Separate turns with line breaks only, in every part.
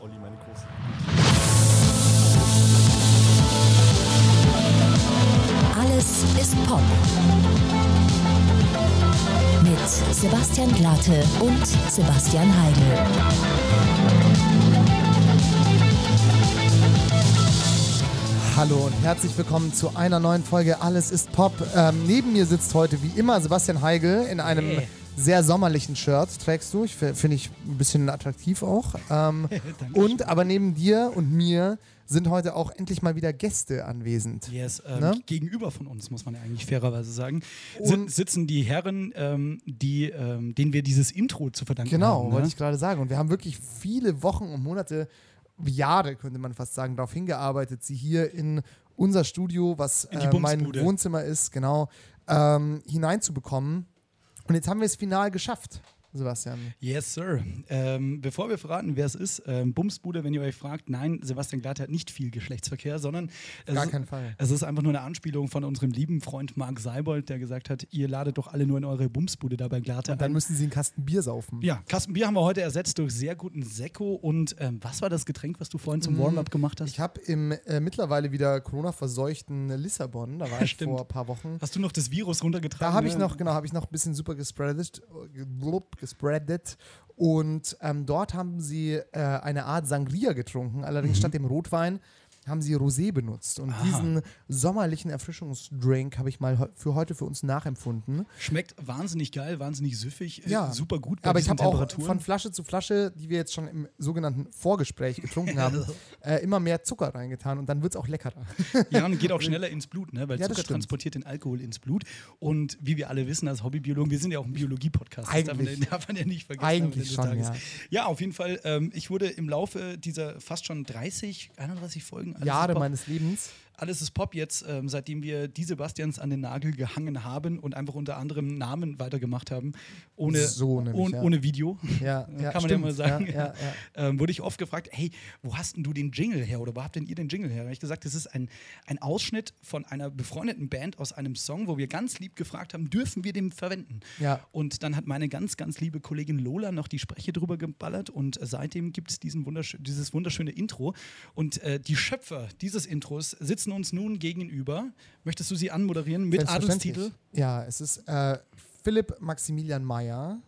Olli, meine Große.
Alles ist Pop. Mit Sebastian Glatte und Sebastian Heigl.
Hallo und herzlich willkommen zu einer neuen Folge Alles ist Pop. Ähm, neben mir sitzt heute wie immer Sebastian Heigl in einem
Hey.
Sehr sommerlichen Shirt. Trägst du? Ich finde ich ein bisschen attraktiv auch. Ähm, und aber neben dir und mir sind heute auch endlich mal wieder Gäste anwesend.
Yes, ähm,
Ne?
gegenüber von uns, muss man ja eigentlich fairerweise sagen,
Und-
si- sitzen die Herren, ähm, die, ähm, denen wir dieses Intro zu verdanken
Genau,
haben.
wollte
Ne?
ich gerade sagen. Und wir haben wirklich viele Wochen und Monate, Jahre könnte man fast sagen, darauf hingearbeitet, sie hier in unser Studio, was äh, mein. Wohnzimmer ist, genau, ähm, hineinzubekommen. Und jetzt haben wir es final geschafft, Sebastian.
Yes, Sir. Ähm, bevor wir verraten, wer es ist, ähm, Bumsbude, wenn ihr euch fragt, nein, Sebastian Glatt hat nicht viel Geschlechtsverkehr, sondern es,
Gar
ist,
keinen Fall.
es ist einfach nur eine Anspielung von unserem lieben Freund Marc Seibold, der gesagt hat, ihr ladet doch alle nur in eure Bumsbude dabei Glatte
Und dann
ein.
müssen sie einen Kasten Bier saufen.
Ja, Kastenbier haben wir heute ersetzt durch sehr guten Sekko. Und ähm, was war das Getränk, was du vorhin zum Warm-up gemacht hast?
Mm, Ich habe im äh, mittlerweile wieder Corona-verseuchten Lissabon, da war ich
Stimmt.
vor ein paar Wochen.
Hast du noch das Virus runtergetragen?
Da habe ich noch, genau, habe ich noch ein bisschen super gespreadet, äh, blub, gespreadet. Und ähm, dort haben sie äh, eine Art Sangria getrunken, allerdings statt dem Rotwein haben sie Rosé benutzt. Und.
Aha.
diesen sommerlichen Erfrischungsdrink habe ich mal für heute für uns nachempfunden.
Schmeckt wahnsinnig geil, wahnsinnig süffig, äh,
Ja.
super gut bei
Aber ich habe auch von Flasche zu Flasche, die wir jetzt schon im sogenannten Vorgespräch getrunken haben, äh, immer mehr Zucker reingetan und dann wird es auch leckerer.
ja, und geht auch schneller ins Blut, ne? weil
Ja,
Zucker transportiert den Alkohol ins Blut. Und wie wir alle wissen als Hobbybiologen, wir sind ja auch ein Biologie-Podcast. Das darf man,
Eigentlich.
darf man ja nicht vergessen.
Eigentlich schon,
Tages. ja. auf jeden Fall. Ähm, ich wurde im Laufe dieser fast schon 30, 31 Folgen,
Jahre meines Lebens.
Alles ist Pop jetzt, ähm, seitdem wir die Sebastians an den Nagel gehangen haben und einfach unter anderem Namen weitergemacht haben, ohne,
So nämlich,
ohne,
ja.
ohne Video.
Ja,
Kann
ja,
man ja
stimmt.
mal sagen.
Ja, ja, ja.
ähm, wurde ich oft gefragt, hey, wo hast denn du den Jingle her oder wo habt denn ihr den Jingle her? Da habe ich gesagt, das ist ein, ein Ausschnitt von einer befreundeten Band aus einem Song, wo wir ganz lieb gefragt haben, dürfen wir den verwenden?
Ja.
Und dann hat meine ganz, ganz liebe Kollegin Lola noch die Spreche drüber geballert und seitdem gibt es diesen wunderschö dieses wunderschöne Intro. Und äh, die Schöpfer dieses Intros sitzen uns nun gegenüber. Möchtest du sie anmoderieren mit. Adelstitel?
Ja, es ist äh, Philipp Maximilian Meyer.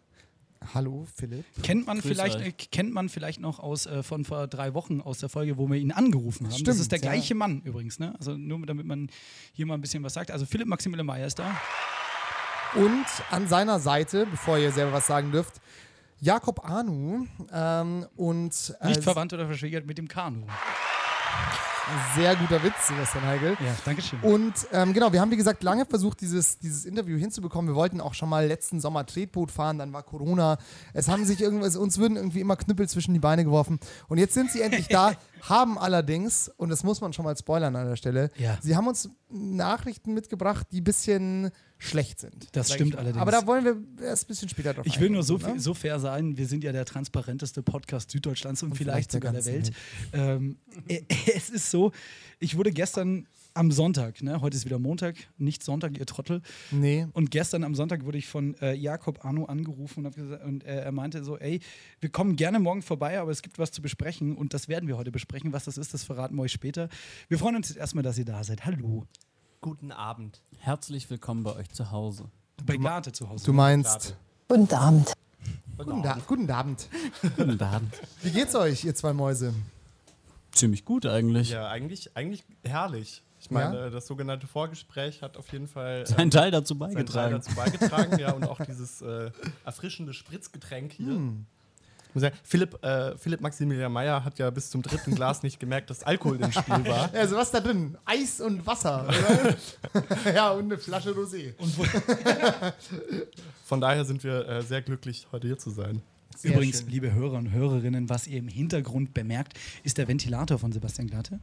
Hallo, Philipp.
Kennt man,
Grüß
vielleicht, äh, kennt man vielleicht noch aus, äh, von vor drei Wochen aus der Folge, wo wir ihn angerufen haben. das
Stimmt,
ist der
ja.
gleiche Mann übrigens, ne? Also nur damit man hier mal ein bisschen was sagt. Also Philipp Maximilian Mayer ist da.
Und an seiner Seite, bevor ihr selber was sagen dürft, Jakob Anu ähm, und äh,
Nicht verwandt oder verschwägert mit dem Kanu.
Sehr guter Witz, Sebastian Heigl.
Ja, danke schön.
Und ähm, genau, wir haben wie gesagt lange versucht, dieses, dieses Interview hinzubekommen. Wir wollten auch schon mal letzten Sommer Tretboot fahren, dann war Corona. Es haben sich irgendwas, uns würden irgendwie immer Knüppel zwischen die Beine geworfen. Und jetzt sind sie endlich da, haben allerdings, und das muss man schon mal spoilern an der Stelle,
Ja.
sie haben uns Nachrichten mitgebracht, die ein bisschen schlecht sind.
Das stimmt
ich
allerdings.
Aber da wollen wir erst ein bisschen später drauf
Ich will nur so,
eingehen,
viel, so fair sein, wir sind ja der transparenteste Podcast Süddeutschlands und, vielleicht,
vielleicht der
sogar der Welt. Ähm, äh, es ist so, ich wurde gestern am Sonntag, ne, heute ist wieder Montag, nicht Sonntag, ihr Trottel.
Nee.
Und gestern am Sonntag wurde ich von äh, Jakob Arno angerufen und, gesagt, und äh, er meinte so, ey, wir kommen gerne morgen vorbei, aber es gibt was zu besprechen und das werden wir heute besprechen. Was das ist, das verraten wir euch später. Wir freuen uns jetzt erstmal, dass ihr da seid. Hallo.
Guten Abend.
Herzlich willkommen bei euch zu Hause.
Bei Garte zu Hause.
Du meinst.
Guten Abend.
Guten, da guten Abend.
Guten Abend.
Wie geht's euch, ihr zwei Mäuse?
Ziemlich gut eigentlich.
Ja, eigentlich, eigentlich herrlich. Ich meine,
Ja?
äh, das sogenannte Vorgespräch hat auf jeden Fall
Ein
ähm,
Teil dazu
seinen Teil
beigetragen.
dazu beigetragen. ja, und auch dieses äh, erfrischende Spritzgetränk hier. Ich muss sagen, Philipp, äh, Philipp Maximilian Meyer hat ja bis zum dritten Glas nicht gemerkt, dass Alkohol im Spiel war.
Also was da drin? Eis und Wasser, oder? ja, und eine Flasche Rosé.
Von daher sind wir äh, sehr glücklich, heute hier zu sein.
Sehr
Übrigens,
schön.
liebe Hörer und Hörerinnen, was ihr im Hintergrund bemerkt, ist der Ventilator von Sebastian Glatte.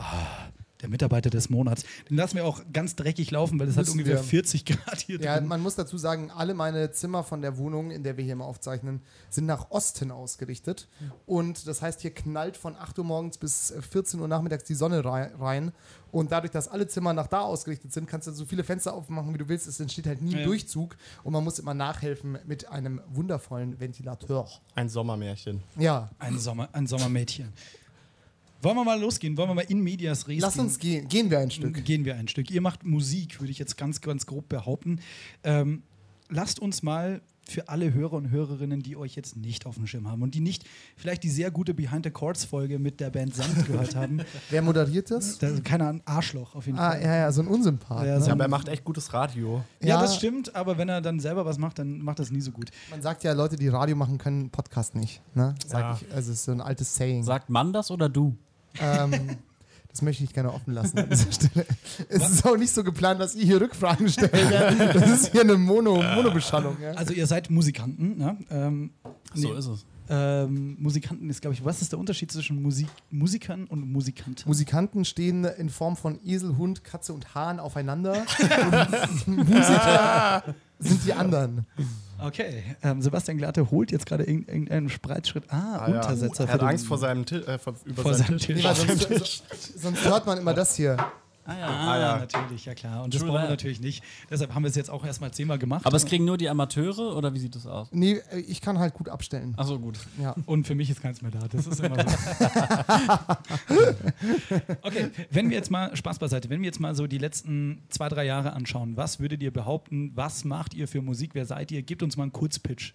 Ah, der Mitarbeiter des Monats. Den lassen wir auch ganz dreckig laufen, weil es hat ungefähr
wir.
40 Grad hier
Ja,
drin.
man muss dazu sagen, alle meine Zimmer von der Wohnung, in der wir hier immer aufzeichnen, sind nach Osten ausgerichtet. Und das heißt, hier knallt von 8 Uhr morgens bis äh, 14 Uhr nachmittags die Sonne rei- rein. Und dadurch, dass alle Zimmer nach da ausgerichtet sind, kannst du so viele Fenster aufmachen, wie du willst. Es entsteht halt nie
Ja.
Durchzug. Und man muss immer nachhelfen mit einem wundervollen Ventilateur.
Ein Sommermärchen.
Ja,
Ein, Sommer, ein Sommermädchen. Wollen wir mal losgehen? Wollen wir mal in Medias Res
lass
gehen?
uns gehen. Gehen wir ein Stück.
Gehen wir ein Stück. Ihr macht Musik, würde ich jetzt ganz, ganz grob behaupten. Ähm, lasst uns mal für alle Hörer und Hörerinnen, die euch jetzt nicht auf dem Schirm haben und die nicht vielleicht die sehr gute Behind the Chords Folge mit der Band Samt gehört haben,
Wer moderiert das?
da, keine Ahnung, Arschloch auf jeden
Ah,
Fall.
ja, ja, so ein Unsympath.
Ja,
ne?
so
Ja, aber er macht echt gutes Radio.
Ja,
Ja.
das stimmt, aber wenn er dann selber was macht, dann macht das nie so gut.
Man sagt ja, Leute, die Radio machen, können Podcast nicht. Ne? Sag
Ja.
ich. Also, es ist so ein altes Saying.
Sagt man das oder du?
Ähm, das möchte ich gerne offen lassen an dieser Stelle. Es ist auch nicht so geplant, dass ihr hier Rückfragen stellt. Ja? Das ist hier eine Mono, Monobeschallung. Ja?
Also ihr seid Musikanten, ne? Ähm,
So
nee,
ist es.
ähm, Musikanten ist, glaube ich, was ist der Unterschied zwischen Musik, Musikern und Musikanten?
Musikanten stehen in Form von Esel, Hund, Katze und Hahn aufeinander. Und Musiker sind die anderen.
Okay, ähm, Sebastian Glatte holt jetzt gerade irgend- irgendeinen Spreitschritt. Ah,
Ah, ja.
Untersetzer.
Er
für
hat Angst vor seinem Ti- äh, vor, über
Vor
seinen
seinem
Tisch.
Tisch.
Nee, weil sonst, sonst, sonst hört man immer das hier.
Ah ja.
Ah,
ja.
natürlich, ja klar. Und das brauchen wir natürlich nicht. Deshalb haben wir es jetzt auch erstmal zehnmal gemacht.
Aber es kriegen nur die Amateure oder wie sieht das aus?
Nee, äh, ich kann halt gut abstellen.
Achso, gut.
Ja.
Und für mich ist keins mehr da. Das ist immer so. okay, wenn wir jetzt mal, Spaß beiseite, wenn wir jetzt mal so die letzten zwei, drei Jahre anschauen, was würdet ihr behaupten, was macht ihr für Musik, wer seid ihr? Gebt uns mal einen Kurzpitch.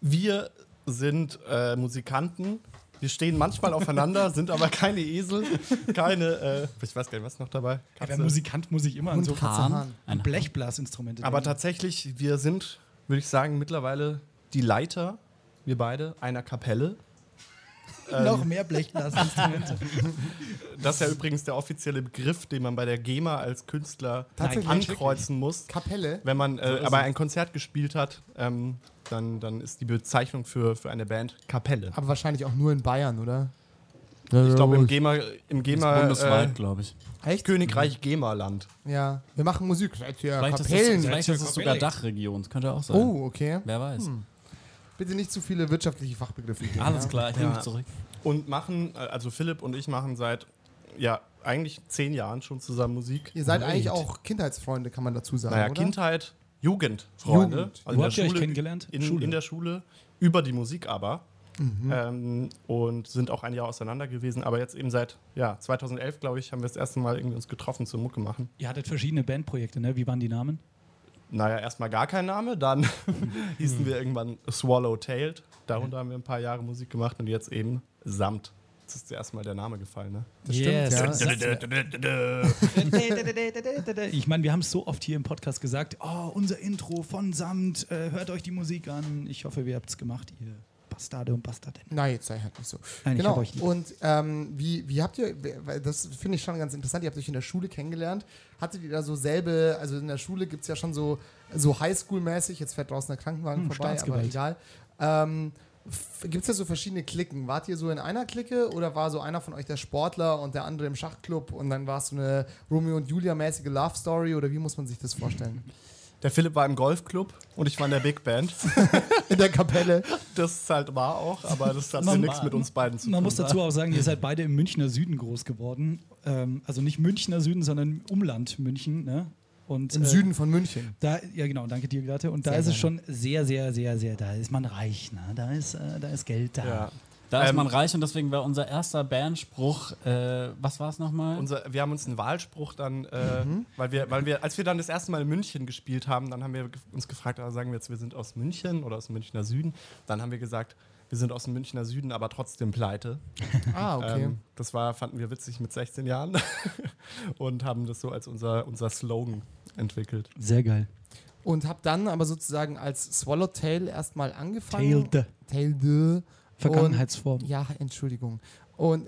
Wir sind äh, Musikanten. Wir stehen manchmal aufeinander, sind aber keine Esel, keine, äh, ich weiß gar nicht, was noch dabei.
Aber
Katze.
Musikant muss ich immer an so
Hahn.
Ein
Blechblasinstrumente
Aber
denken.
tatsächlich, wir sind, würde ich sagen, mittlerweile die Leiter, wir beide, einer Kapelle.
Noch mehr Blechblasinstrumente.
Das ist ja übrigens der offizielle Begriff, den man bei der GEMA als Künstler
Tatsächlich?
ankreuzen muss.
Kapelle.
Wenn man äh,
ist
aber
es.
ein Konzert gespielt hat, ähm, dann, dann ist die Bezeichnung für, für eine Band Kapelle.
Aber wahrscheinlich auch nur in Bayern, oder?
Ich glaube, im GEMA, im GEMA
Bundesweit,
äh,
glaube ich.
Echt?
Königreich GEMA-Land.
Ja. Wir machen Musik. Seid ihr
Vielleicht ist es,
Kapellen?
vielleicht ist es sogar. Dachregion. Das könnte auch sein.
Oh, okay.
Wer weiß.
Bitte nicht zu viele wirtschaftliche Fachbegriffe. geben,
Alles
ja?
klar, ich nehme
Ja.
mich zurück.
Und machen, äh, also Philipp und ich machen seit, ja, eigentlich zehn Jahren schon zusammen Musik.
Ihr seid
Great.
eigentlich auch Kindheitsfreunde, kann man dazu sagen,
Naja,
oder?
Kindheit, Jugendfreunde.
Jugend.
Also
Wo habt ihr euch kennengelernt?
In,
Schule.
in der Schule, über die Musik aber.
Mhm.
Ähm, und sind auch ein Jahr auseinander gewesen. Aber jetzt eben seit ja, 2011, glaube ich, haben wir das erste Mal irgendwie uns getroffen zum Mucke machen.
Ihr hattet verschiedene Bandprojekte, ne? Wie waren die Namen?
Naja, erstmal gar kein Name, dann hießen wir irgendwann Swallowtailed. Darunter haben wir ein paar Jahre Musik gemacht und jetzt eben Samt. Jetzt ist zuerst mal der Name gefallen, ne?
Das stimmt, ja.
Ich meine, wir haben es so oft hier im Podcast gesagt, oh, unser Intro von Samt, äh, hört euch die Musik an. Ich hoffe, ihr habt es gemacht, ihr Bastarde und Bastardinnen.
Nein, jetzt sei halt nicht so.
Nein,
genau.
hab euch lieb.
Und ähm, wie, wie habt ihr, weil das finde ich schon ganz interessant, ihr habt euch in der Schule kennengelernt. Hattet ihr da so selbe, also in der Schule gibt es ja schon so, so Highschool-mäßig, jetzt fährt draußen der Krankenwagen
Hm,
vorbei, aber egal. Ähm, Gibt es da so verschiedene Klicken? Wart ihr so in einer Clique oder war so einer von euch der Sportler und der andere im Schachclub und dann war es so eine Romeo und Julia-mäßige Love Story oder wie muss man sich das vorstellen?
Der Philipp war im Golfclub und ich war in der Big Band.
In der Kapelle.
Das halt war auch, aber das hat
Man-
nichts mit uns beiden zu tun.
Man muss dazu auch sagen, ihr seid beide im Münchner Süden groß geworden. Ähm, also nicht Münchner Süden, sondern im Umland München. Ne? Und,
Im
äh,
Süden von München.
Da, ja, genau, danke dir, Glatte. Und da
Sehr
ist es schon sehr, sehr, sehr, sehr, da ist man reich, ne? da, ist, äh, da ist Geld da.
Ja.
Da ist
Ähm,
man reich und deswegen war unser erster Bandspruch, äh, was war es nochmal?
Unser, wir haben uns einen Wahlspruch dann, äh, weil, wir, weil wir, als wir dann das erste Mal in München gespielt haben, dann haben wir uns gefragt, also sagen wir jetzt, wir sind aus München oder aus dem Münchner Süden. Dann haben wir gesagt, wir sind aus dem Münchner Süden, aber trotzdem pleite.
Ah, okay.
Ähm, das war, fanden wir witzig mit 16 Jahren und haben das so als unser, unser Slogan entwickelt.
Sehr geil.
Und hab dann aber sozusagen als Swallowtail erstmal angefangen.
Tailed.
Tailed.
Vergangenheitsform.
Und, ja, Entschuldigung. Und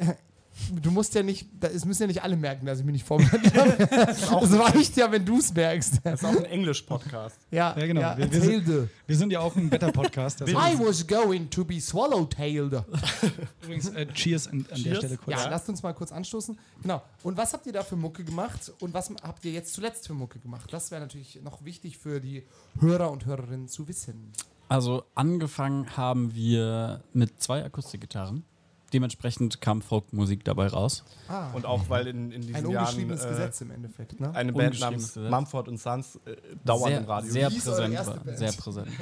du musst ja nicht, es müssen ja nicht alle merken, dass ich mich nicht vorbereitet habe. Es reicht ja, wenn du es merkst.
Das ist auch ein Englisch-Podcast.
Ja,
Ja, genau.
Ja,
Wir- wir
erzählte.
Wir sind ja auch ein Wetter-Podcast. Das
I was going to be swallowtailed.
übrigens, äh, Cheers an, an der
Cheers.
Stelle kurz.
Ja, lasst uns mal kurz anstoßen. Genau. Und was habt ihr da für Mucke gemacht und was habt ihr jetzt zuletzt für Mucke gemacht? Das wäre natürlich noch wichtig für die Hörer und Hörerinnen zu wissen.
Also angefangen haben wir mit zwei Akustikgitarren. Dementsprechend kam Folkmusik dabei raus.
Ah,
Und auch weil in, in diesen
ein
Jahren
ungeschriebenes
äh,
Gesetz im Endeffekt. Ne?
eine Band namens
Gesetz.
Mumford und Sons äh, dauernd
sehr,
im Radio.
Sehr präsent war.
Band?
Sehr präsent.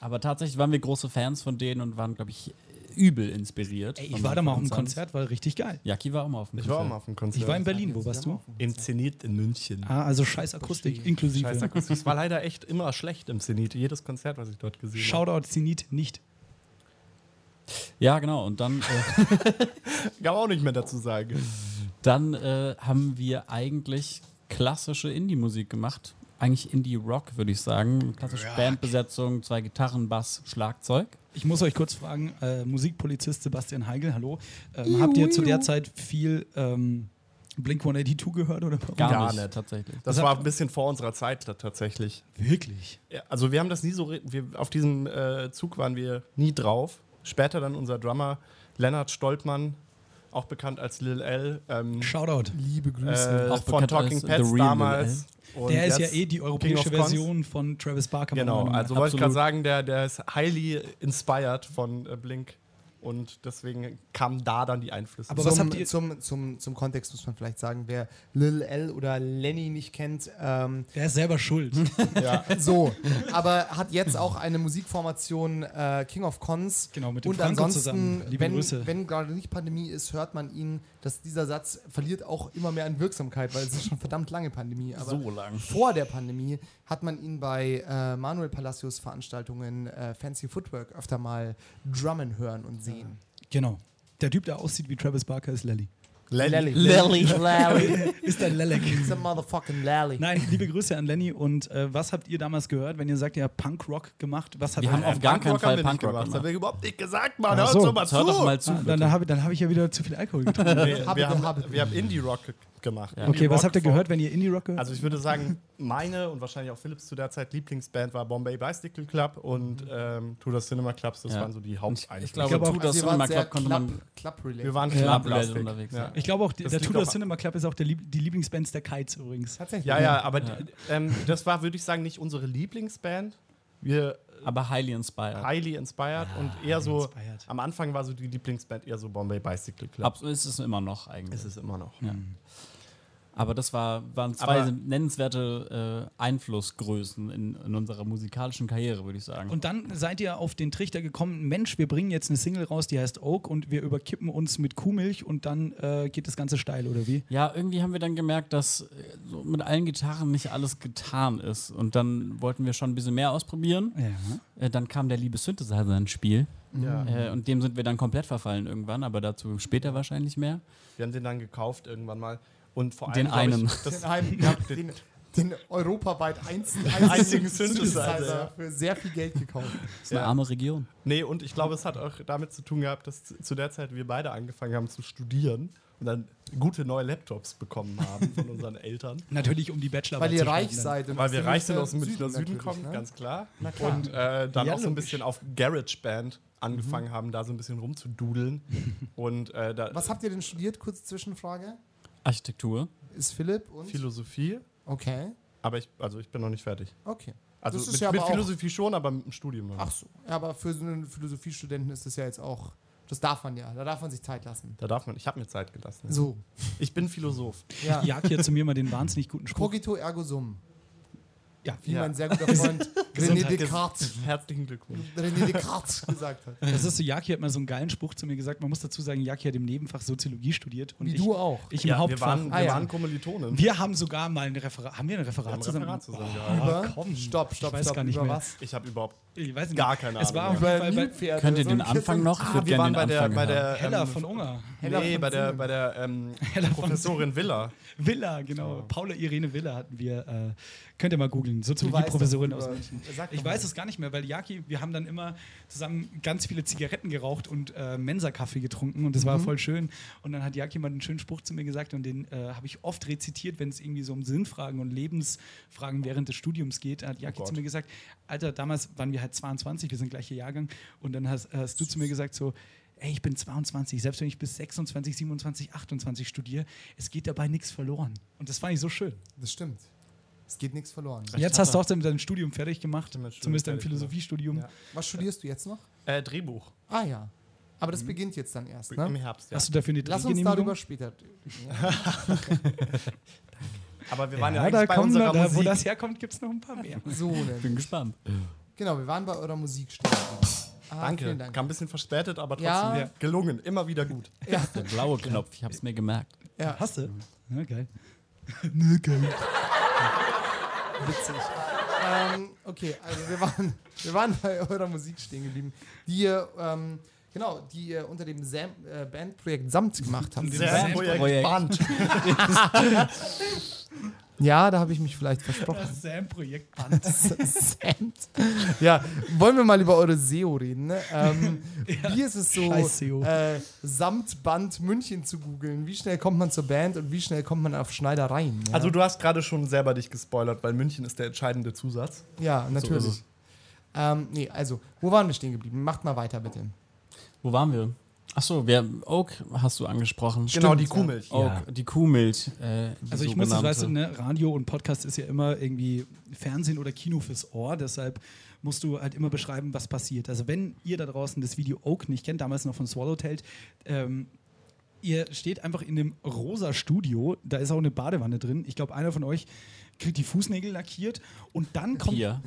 Aber tatsächlich waren wir große Fans von denen und waren, glaube ich, übel inspiriert.
Ey, ich war da mal auf dem. Konzert, war richtig geil.
Jaki war auch mal auf dem
ich war auch
Konzert.
mal auf dem Konzert.
Ich war in Berlin, wo warst du?
Im Zenit in München.
Ah, also scheiß Akustik inklusive.
Scheiß Akustik. Es war leider echt immer schlecht im Zenit. Jedes Konzert, was ich dort gesehen habe.
Shoutout Zenit nicht.
Ja, genau. Und dann, äh,
Kann man auch nicht mehr dazu sagen.
dann äh, haben wir eigentlich klassische Indie-Musik gemacht. Eigentlich Indie-Rock, würde ich sagen. Klassische Bandbesetzung, zwei Gitarren, Bass, Schlagzeug.
Ich muss euch kurz fragen, äh, Musikpolizist Sebastian Heigl, hallo. Ähm, habt ihr zu der Zeit viel ähm, Blink 182 gehört oder warum?
Gar,
Gar
nicht,
nicht.
tatsächlich.
Das
Was
war
habt-
ein bisschen vor unserer Zeit da, tatsächlich.
Wirklich?
Ja, also wir haben das nie so, wir, auf diesem äh, Zug waren wir nie drauf. Später dann unser Drummer Lennart Stoltmann, auch bekannt als Lil L, ähm,
Shoutout.
Liebe Grüße.
äh,
Auch
von Talking
als The
Pets damals. Und
Der ist ja eh die europäische. Version von Travis Barker.
Genau, also wollte ich gerade sagen, der, der ist highly inspired von äh, Blink. Und deswegen kamen da dann die Einflüsse.
Aber
zum,
was habt ihr-
zum, zum, zum Kontext muss man vielleicht sagen, wer Lil L oder Lenny nicht kennt, ähm,
Der ist selber schuld.
ja.
so, aber hat jetzt auch eine Musikformation äh, King of Cons.
Genau, mit dem
Und
Franco
ansonsten,
zusammen. Liebe
wenn,
Grüße.
wenn gerade nicht Pandemie ist, hört man ihn, dass dieser Satz verliert auch immer mehr an Wirksamkeit, weil es ist schon verdammt lange Pandemie. Aber
So lang.
vor der Pandemie hat man ihn bei äh, Manuel Palacios Veranstaltungen äh, Fancy Footwork öfter mal drummen hören und sehen.
Genau. Der Typ, der aussieht wie Travis Barker, ist Lelly.
Lally.
Lally.
Lally.
Ist ein Lelek.
It's a motherfucking Lally.
Nein, liebe Grüße an Lenny. Und äh, was habt ihr damals gehört, wenn ihr sagt, ihr habt Punkrock gemacht? Was habt
Wir
ihr
haben auf gar keinen Fall Punkrock
gemacht. Das haben
gemacht.
wir überhaupt nicht gesagt, Mann. Hör
so,
uns doch mal zu.
doch mal zu.
Ah, dann dann habe dann hab ich ja wieder zu viel Alkohol getrunken.
Wir, wir, haben,
habe.
wir haben Indie-Rock gemacht.
Ja.
Okay, was habt ihr gehört, wenn ihr Indie-Rock gehört?
Also ich würde sagen, meine und wahrscheinlich auch Philips zu der Zeit Lieblingsband war Bombay Bicycle Club und ähm, Tudor Cinema Clubs. Das
Ja.
waren so die
Ich
Haupteinflüsse.
glaube,
glaube auch,
tu das
wir
Cinema Club konnte man.
Club,
wir waren
Ja,
Club-lastig.
unterwegs, ja.
ich glaube auch,
Das
der Tudor Cinema Club ist auch der Lieb die Lieblingsbands der Kites übrigens.
Tatsächlich.
Ja, ja, aber ähm, das war, würde ich sagen, nicht unsere Lieblingsband. Wir
Aber highly inspired.
highly inspired und eher so,
inspired.
am Anfang war so die Lieblingsband eher so Bombay Bicycle Club.
Ab, ist es immer noch eigentlich.
Ist es immer noch.
Ja. Aber das war, waren zwei
Aber-
nennenswerte äh, Einflussgrößen in, in unserer musikalischen Karriere, würde ich sagen.
Und dann seid ihr auf den Trichter gekommen, Mensch, wir bringen jetzt eine Single raus, die heißt Oak und wir überkippen uns mit Kuhmilch und dann äh, geht das Ganze steil, oder wie?
ja, irgendwie haben wir dann gemerkt, dass äh, so mit allen Gitarren nicht alles getan ist. Und dann wollten wir schon ein bisschen mehr ausprobieren.
Ja.
Äh, dann kam der liebe Synthesizer ins Spiel.
Ja.
Äh, und dem sind wir dann komplett verfallen irgendwann, aber dazu später wahrscheinlich mehr.
Wir haben den dann gekauft irgendwann mal. Und vor allem,
Den einen.
Ich, das,
Den, einen, ja, den, den europaweit einzigen,
Einzigen Synthesizer,
für sehr viel Geld gekauft.
Das ist eine
Ja.
arme Region.
nee, und ich glaube, es hat auch damit zu tun gehabt, dass zu- der Zeit wir beide angefangen haben zu studieren und dann gute neue Laptops bekommen haben von unseren Eltern.
Natürlich um die Bachelorarbeit
Weil ihr reich seid. und
Weil wir reich sind aus dem Münchner Süden kommen,
ne?
ganz klar.
Na klar.
Und äh, dann
Ja,
auch so ein bisschen auf GarageBand angefangen haben, da so ein bisschen rumzududeln. und äh, da
Was habt ihr denn studiert? Kurze Zwischenfrage.
Architektur.
Ist Philipp und.
Philosophie,
Okay,
aber ich, also ich bin noch nicht fertig.
okay.
Also
Das ist
mit,
ja
mit Philosophie schon, aber mit dem Studium noch
Ach so. Ja, aber für so einen Philosophiestudenten ist das ja jetzt auch. Das darf man ja. Da darf man sich Zeit lassen.
Da darf man, ich habe mir Zeit gelassen.
So.
Ich bin Philosoph.
Ja.
Jagt hier zu mir mal den wahnsinnig guten Spruch.
Cogito ergo sum.
Ja,
Wie
Ja.
mein sehr guter Freund René. Descartes,
Herzlichen Glückwunsch.
René Descartes gesagt hat.
das ist so, Jaki hat mal so einen geilen Spruch zu mir gesagt. Man muss dazu sagen, Jaki hat im Nebenfach Soziologie studiert. Und
Wie
ich,
du auch.
Ich im
Ja, wir
Hauptfach.
waren, wir
Ah, ja.
waren Kommilitonen.
Wir haben sogar mal ein Referat. Haben wir ein Referat
haben ein
zusammen?
Referat zusammen
Oh,
gehabt.
Über.
komm.
Stopp, stopp,
ich weiß
stopp.
gar nicht
über
mehr.
was?
Ich habe überhaupt
Ich weiß nicht.
Gar keine
Es war
Ahnung.
Über
bei
Nilpferde.
Könnt ihr den Anfang noch? Ich
Ah, wir waren bei der, bei der
Hella
ähm,
von Unger.
Nee, bei der,
Sinnen.
bei der ähm, Professorin Villa.
Villa, genau. Paula Irene Villa hatten wir. Äh, könnt ihr mal googeln. Soziologie-Professorin aus München. Ich weiß es gar nicht mehr, weil Jaki, wir haben dann immer zusammen ganz viele Zigaretten geraucht und äh, Mensa-Kaffee getrunken und das
Mhm.
war voll schön. Und dann hat Jaki mal einen schönen Spruch zu mir gesagt und den äh, habe ich oft rezitiert, wenn es irgendwie so um Sinnfragen und Lebensfragen während des Studiums geht. Da hat Jaki
Gott.
zu mir gesagt, Alter, damals waren wir halt 22, wir sind gleicher Jahrgang und dann hast, hast du zu mir gesagt so, ey, ich bin 22, selbst wenn ich bis 26, 27, 28 studiere, es geht dabei nichts verloren. Und das fand ich so schön.
Das stimmt. Es geht nichts verloren.
Jetzt hast du auch dein Studium fertig gemacht,
Studium
zumindest dein. Philosophiestudium.
Ja.
Was studierst du jetzt noch?
Äh, Drehbuch.
Ah ja. Aber das beginnt jetzt dann erst,
Im
ne?
Herbst, ja.
Hast du dafür eine
Lass uns darüber später.
Aber wir waren ja,
Ja,
eigentlich
da
bei unserer
da, wo
Musik.
das herkommt, gibt es noch ein paar mehr.
So, ne?
Bin gespannt.
Genau, wir waren bei eurer Musik stehen. Ah,
Danke.
Vielen Dank.
Kam ein bisschen verspätet, aber trotzdem
Ja.
ja. gelungen. Immer wieder gut.
Ja,
Der blaue Knopf, ich hab's mir gemerkt.
ja,
Hast du? Ja, geil.
Witzig. ähm, okay, also wir waren, wir waren bei eurer Musik stehen geblieben, die ihr, ähm, genau, die ihr unter dem Sam, äh, Bandprojekt Samt gemacht habt.
Sehr
Sehr
Projekt.
Projekt Band.
Ja, da habe ich mich vielleicht versprochen.
Das Sam-Projekt Band.
Samt. Ja, wollen wir mal über eure SEO reden. Ne? Ähm, Wie ist es so,
SEO.
äh, Samtband München zu googeln? Wie schnell kommt man zur Band und wie schnell kommt man auf Schneidereien? Ja?
Also du hast gerade schon selber dich gespoilert, weil München ist der entscheidende Zusatz.
ja, natürlich.
es.
ähm, nee, also, wo waren wir stehen geblieben? Macht mal weiter, bitte.
Wo waren wir? Achso, wer Oak hast du angesprochen.
genau, die
ja.
Kuhmilch.
Oak, die Kuhmilch. Äh, die
Also ich muss das, weißt du, ne, Radio und Podcast ist ja immer irgendwie Fernsehen oder Kino fürs Ohr, deshalb musst du halt immer beschreiben, was passiert. Also wenn ihr da draußen das Video Oak nicht kennt, damals noch von Swallowtail, ähm, ihr steht einfach in dem rosa Studio, da ist auch eine Badewanne drin. Ich glaube, einer von euch kriegt die Fußnägel lackiert und dann kommt
Pia.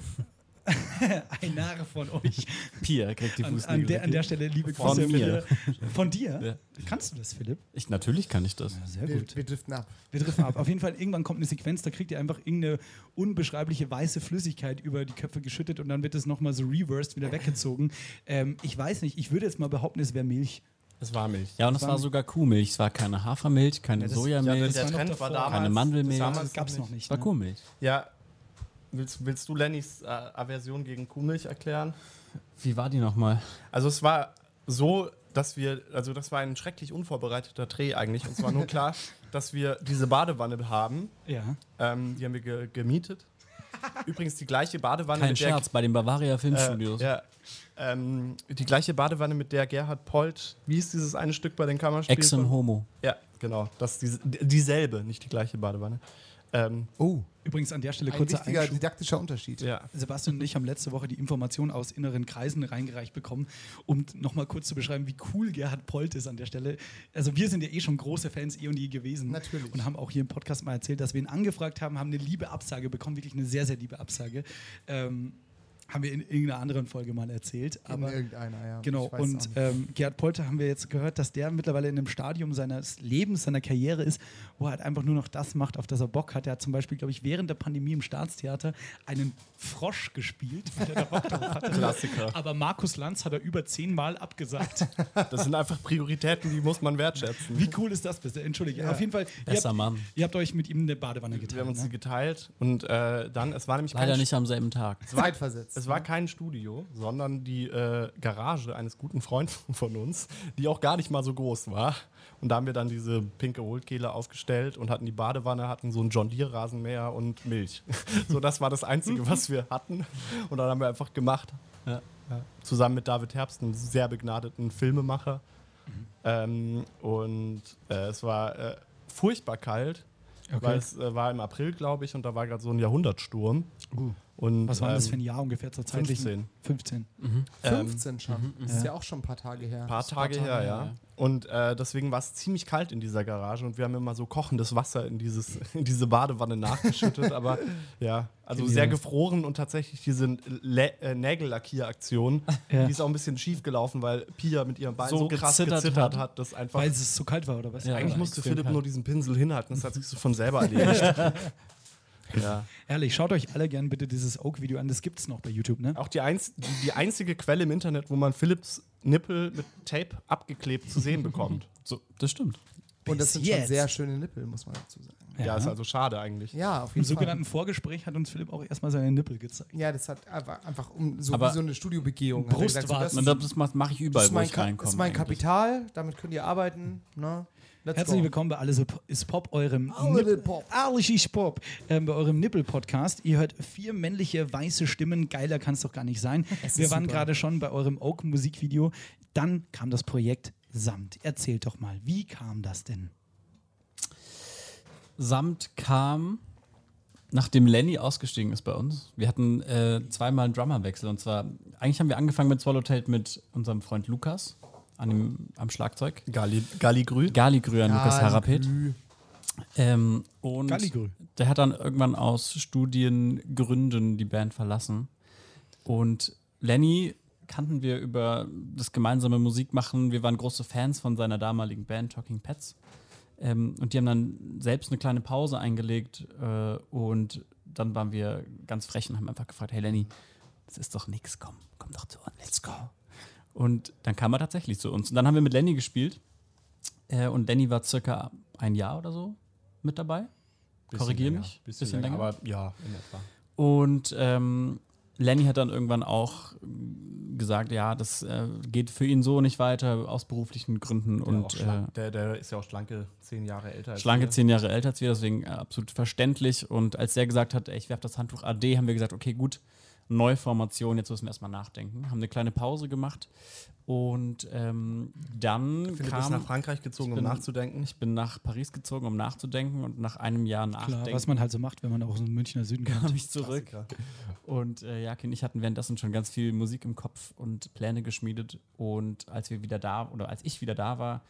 ein Narr von euch.
Pia kriegt die
An,
Fußnägel.
an, der, an der Stelle liebe
Von
Grüße.
mir.
bitte. Von dir?
Ja.
Kannst du das, Philipp?
Ich, natürlich kann ich das.
Sehr
Wir, wir driften ab.
Wir driften ab. Auf jeden Fall, irgendwann kommt eine Sequenz, da kriegt ihr einfach irgendeine unbeschreibliche weiße Flüssigkeit über die Köpfe geschüttet und dann wird es nochmal so reversed wieder weggezogen. Ähm, ich weiß nicht, ich würde jetzt mal behaupten, es wäre Milch.
Es war Milch.
Ja, und es war sogar Kuhmilch. Es war keine Hafermilch, keine
Ja, das-
Sojamilch,
der
war noch
Trend
davor.
war damals.
keine Mandelmilch.
Das gab es noch
nicht.
nicht.
es war
ne?
Kuhmilch.
Ja. Willst, willst du Lennys äh, Aversion gegen Kuhmilch erklären?
Wie war die nochmal?
Also es war so, dass wir, also das war ein schrecklich unvorbereiteter Dreh eigentlich. Und zwar nur klar, dass wir diese Badewanne haben.
Ja.
Ähm, die haben wir ge gemietet. Übrigens die gleiche Badewanne
Kein
mit der
Scherz, bei den Bavaria
Äh,
Filmstudios.
ja. Ähm, die gleiche Badewanne, mit der Gerhard Polt, wie ist dieses eine Stück bei den Kammerspielen?
Ex und Homo.
Ja, genau. Das ist diese, d- dieselbe, nicht die gleiche Badewanne. Ähm,
Oh,
Übrigens an der Stelle
ein
kurzer
wichtiger
Einschub.
didaktischer Unterschied.
ja.
Sebastian und ich haben letzte Woche die Information aus inneren Kreisen reingereicht bekommen, um nochmal kurz zu beschreiben, wie cool Gerhard Polt ist an der Stelle. Also wir sind ja eh schon große Fans eh und je gewesen.
Natürlich.
Und haben auch hier im Podcast mal erzählt, dass wir ihn angefragt haben, haben eine liebe Absage bekommen, wirklich eine sehr, sehr liebe Absage. Ähm, haben wir in irgendeiner anderen Folge mal erzählt.
In
Aber
irgendeiner, ja.
Genau, und ähm, Gerhard Polter haben wir jetzt gehört, dass der mittlerweile in einem Stadium seines Lebens, seiner Karriere ist, wo er halt einfach nur noch das macht, auf das er Bock hat. Er hat zum Beispiel, glaube ich, während der Pandemie im Staatstheater einen Frosch gespielt, weil er da Bock drauf hatte.
Klassiker.
Aber Markus Lanz hat er über zehnmal abgesagt.
Das sind einfach Prioritäten, die muss man wertschätzen.
Wie cool ist das bitte? Entschuldige.
Ja.
Auf jeden Fall, ihr
Besser
habt,
Mann.
ihr habt euch mit ihm eine Badewanne
Wir haben
geteilt.
uns die
Ne?
geteilt und äh, dann, es war nämlich
Leider
kein,
nicht am selben Tag.
Zeitversetzt.
es war kein Studio, sondern die äh, Garage eines guten Freundes von uns, die auch gar nicht mal so groß war. Und da haben wir dann diese pinke Hohlkehle aufgestellt und hatten die Badewanne, hatten so einen John Deere Rasenmäher und Milch. so, das war das Einzige, was wir hatten. Und dann haben wir einfach gemacht.
Ja.
Ja. Zusammen mit David Herbst, einem sehr begnadeten Filmemacher.
Mhm.
Ähm, und äh, es war äh, furchtbar kalt, weil es äh, war im April, glaube ich, und da war gerade so ein Jahrhundertsturm. Und,
Was war denn das
ähm,
für ein Jahr ungefähr zur Zeit?
15.
15.
15 schon. Das ist
Ja.
ja auch schon ein paar Tage her.
Ein paar
paar
Tage her, ja.
ja.
Und äh, deswegen war es ziemlich kalt in dieser Garage und wir haben immer so kochendes Wasser in, dieses, in diese Badewanne nachgeschüttet. aber ja, also
Genial.
sehr gefroren und tatsächlich diese äh, Nägellackieraktion,
Ja.
die ist auch ein bisschen schief gelaufen, weil Pia mit ihrem Bein so,
So
krass
gezittert
gezittert
hat.
hat, dass einfach.
Weil es so kalt war, oder was?
Ja.
eigentlich musste Philipp
kalt.
nur diesen Pinsel hinhalten, das hat sich so von selber erledigt. Ja.
Ehrlich, schaut euch alle gern bitte dieses Oak-Video an. Das gibt es noch bei YouTube, ne?
Auch die, einz die, die einzige Quelle im Internet, wo man Philips Nippel mit Tape abgeklebt zu sehen bekommt.
So, das stimmt.
Und das sind schon sehr schöne Nippel, muss man dazu sagen.
Ja,
Ja.
ist also schade eigentlich.
Ja, auf
Im
jeden Fall.
sogenannten Vorgespräch hat uns Philipp auch erstmal seine Nippel gezeigt.
Ja, das hat einfach, um so
Aber
wie so eine Studiobegehung.
Brustwarzen.
das,
Das, mache ich überall,
ist
wo
mein,
ich reinkomme.
das ist mein
eigentlich.
Kapital, damit könnt ihr arbeiten. Ne? Let's
Herzlich
go.
willkommen bei Alles ist Pop, eurem
Alles Pop.
Alles ist Pop, ähm, bei eurem Nippel-Podcast. Ihr hört vier männliche weiße Stimmen. Geiler kann es doch gar nicht sein.
Es
Wir waren gerade schon bei eurem Oak-Musikvideo. Dann kam das Projekt Samt. Erzählt doch mal, wie kam das denn?
Samt kam, nachdem Lenny ausgestiegen ist bei uns. Wir hatten äh, zweimal einen Drummerwechsel. Und zwar, eigentlich haben wir angefangen mit Swallowtail mit unserem Freund Lukas an dem, am Schlagzeug.
Gali, Galligrü.
Gali Grü an Lukas
Gali
Harapet.
Grü.
Ähm, und
Galligrü.
der hat dann irgendwann aus Studiengründen die Band verlassen. Und Lenny kannten wir über das gemeinsame Musikmachen. Wir waren große Fans von seiner damaligen Band Talking Pets. Ähm, und die haben dann selbst eine kleine Pause eingelegt. Äh, und dann waren wir ganz frech und haben einfach gefragt: Hey Lenny, das ist doch nix, komm, komm doch zu uns, let's go. Und dann kam er tatsächlich zu uns. Und dann haben wir mit Lenny gespielt. Äh, und Lenny war circa ein Jahr oder so mit dabei. Korrigier
länger,
mich.
Bisschen,
Bisschen
länger,
länger.
aber ja, in etwa.
Und ähm, Lenny hat dann irgendwann auch gesagt, ja, das äh, geht für ihn so nicht weiter aus beruflichen Gründen
Der,
und
schlank,
äh,
der, der ist ja auch schlanke zehn Jahre älter als
schlanke
wir.
zehn Jahre älter als wir, deswegen absolut verständlich. Und als der gesagt hat, ey, ich werfe das Handtuch AD, haben wir gesagt, okay, gut, Neuformation, jetzt müssen wir erstmal nachdenken. Haben eine kleine Pause gemacht und ähm, dann
Philipp ist
kam.
nach Frankreich gezogen,
ich
um
bin-
nachzudenken.
Ich bin nach Paris gezogen, um nachzudenken und nach einem Jahr
Klar,
nachdenken
was man halt so macht, wenn man auch so einen Münchner Süden
kam
kommt.
ich zurück. Und äh, Jaki und ich hatten währenddessen schon ganz viel Musik im Kopf und Pläne geschmiedet. Und als wir wieder da, oder als ich wieder da war,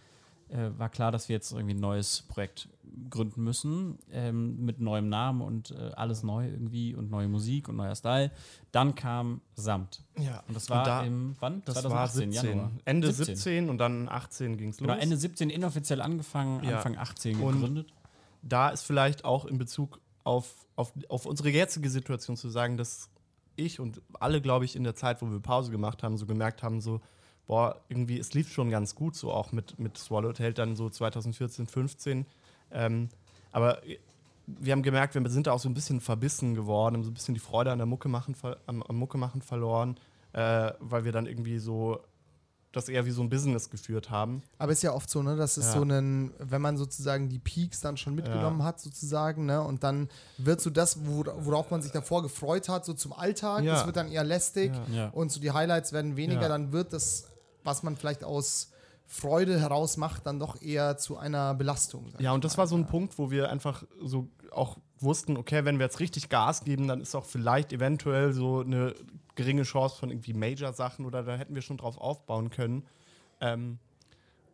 äh, war klar, dass wir jetzt irgendwie ein neues Projekt gründen müssen, ähm, mit neuem Namen und äh, alles neu irgendwie und neue Musik und neuer Style. Dann kam Samt.
Ja.
Und das war
da,
im, wann?
das war 17.
Januar.
Ende 17. und dann 18 ging es los.
Genau, Ende 17 inoffiziell angefangen,
Ja.
Anfang 18
Und-
gegründet.
da ist vielleicht auch in Bezug auf, auf, auf unsere jetzige Situation zu sagen, dass ich und alle, glaube ich, in der Zeit, wo wir Pause gemacht haben, so gemerkt haben, so, boah, irgendwie, es lief schon ganz gut, so auch mit, mit Swallowtail dann so 2014, 15. Ähm, aber wir haben gemerkt, wir sind da auch so ein bisschen verbissen geworden, haben so ein bisschen die Freude an der Mucke machen, ver- am, am Mucke machen verloren, äh, weil wir dann irgendwie so das eher wie so ein Business geführt haben.
Aber ist ja oft so, ne, dass es
Ja.
so einen, wenn man sozusagen die Peaks dann schon mitgenommen hat, sozusagen, ne, und dann wird so das, wor- worauf man sich davor gefreut hat, so zum Alltag,
Ja.
das wird dann eher lästig
Ja.
Ja.
und so die Highlights werden weniger,
Ja.
dann wird das, was man vielleicht aus Freude heraus macht, dann doch eher zu einer Belastung.
Ja, und das
mal.
war so ein Punkt, wo wir einfach so auch wussten, okay, wenn wir jetzt richtig Gas geben, dann ist auch vielleicht eventuell so eine geringe Chance von irgendwie Major-Sachen oder da hätten wir schon drauf aufbauen können. Ähm,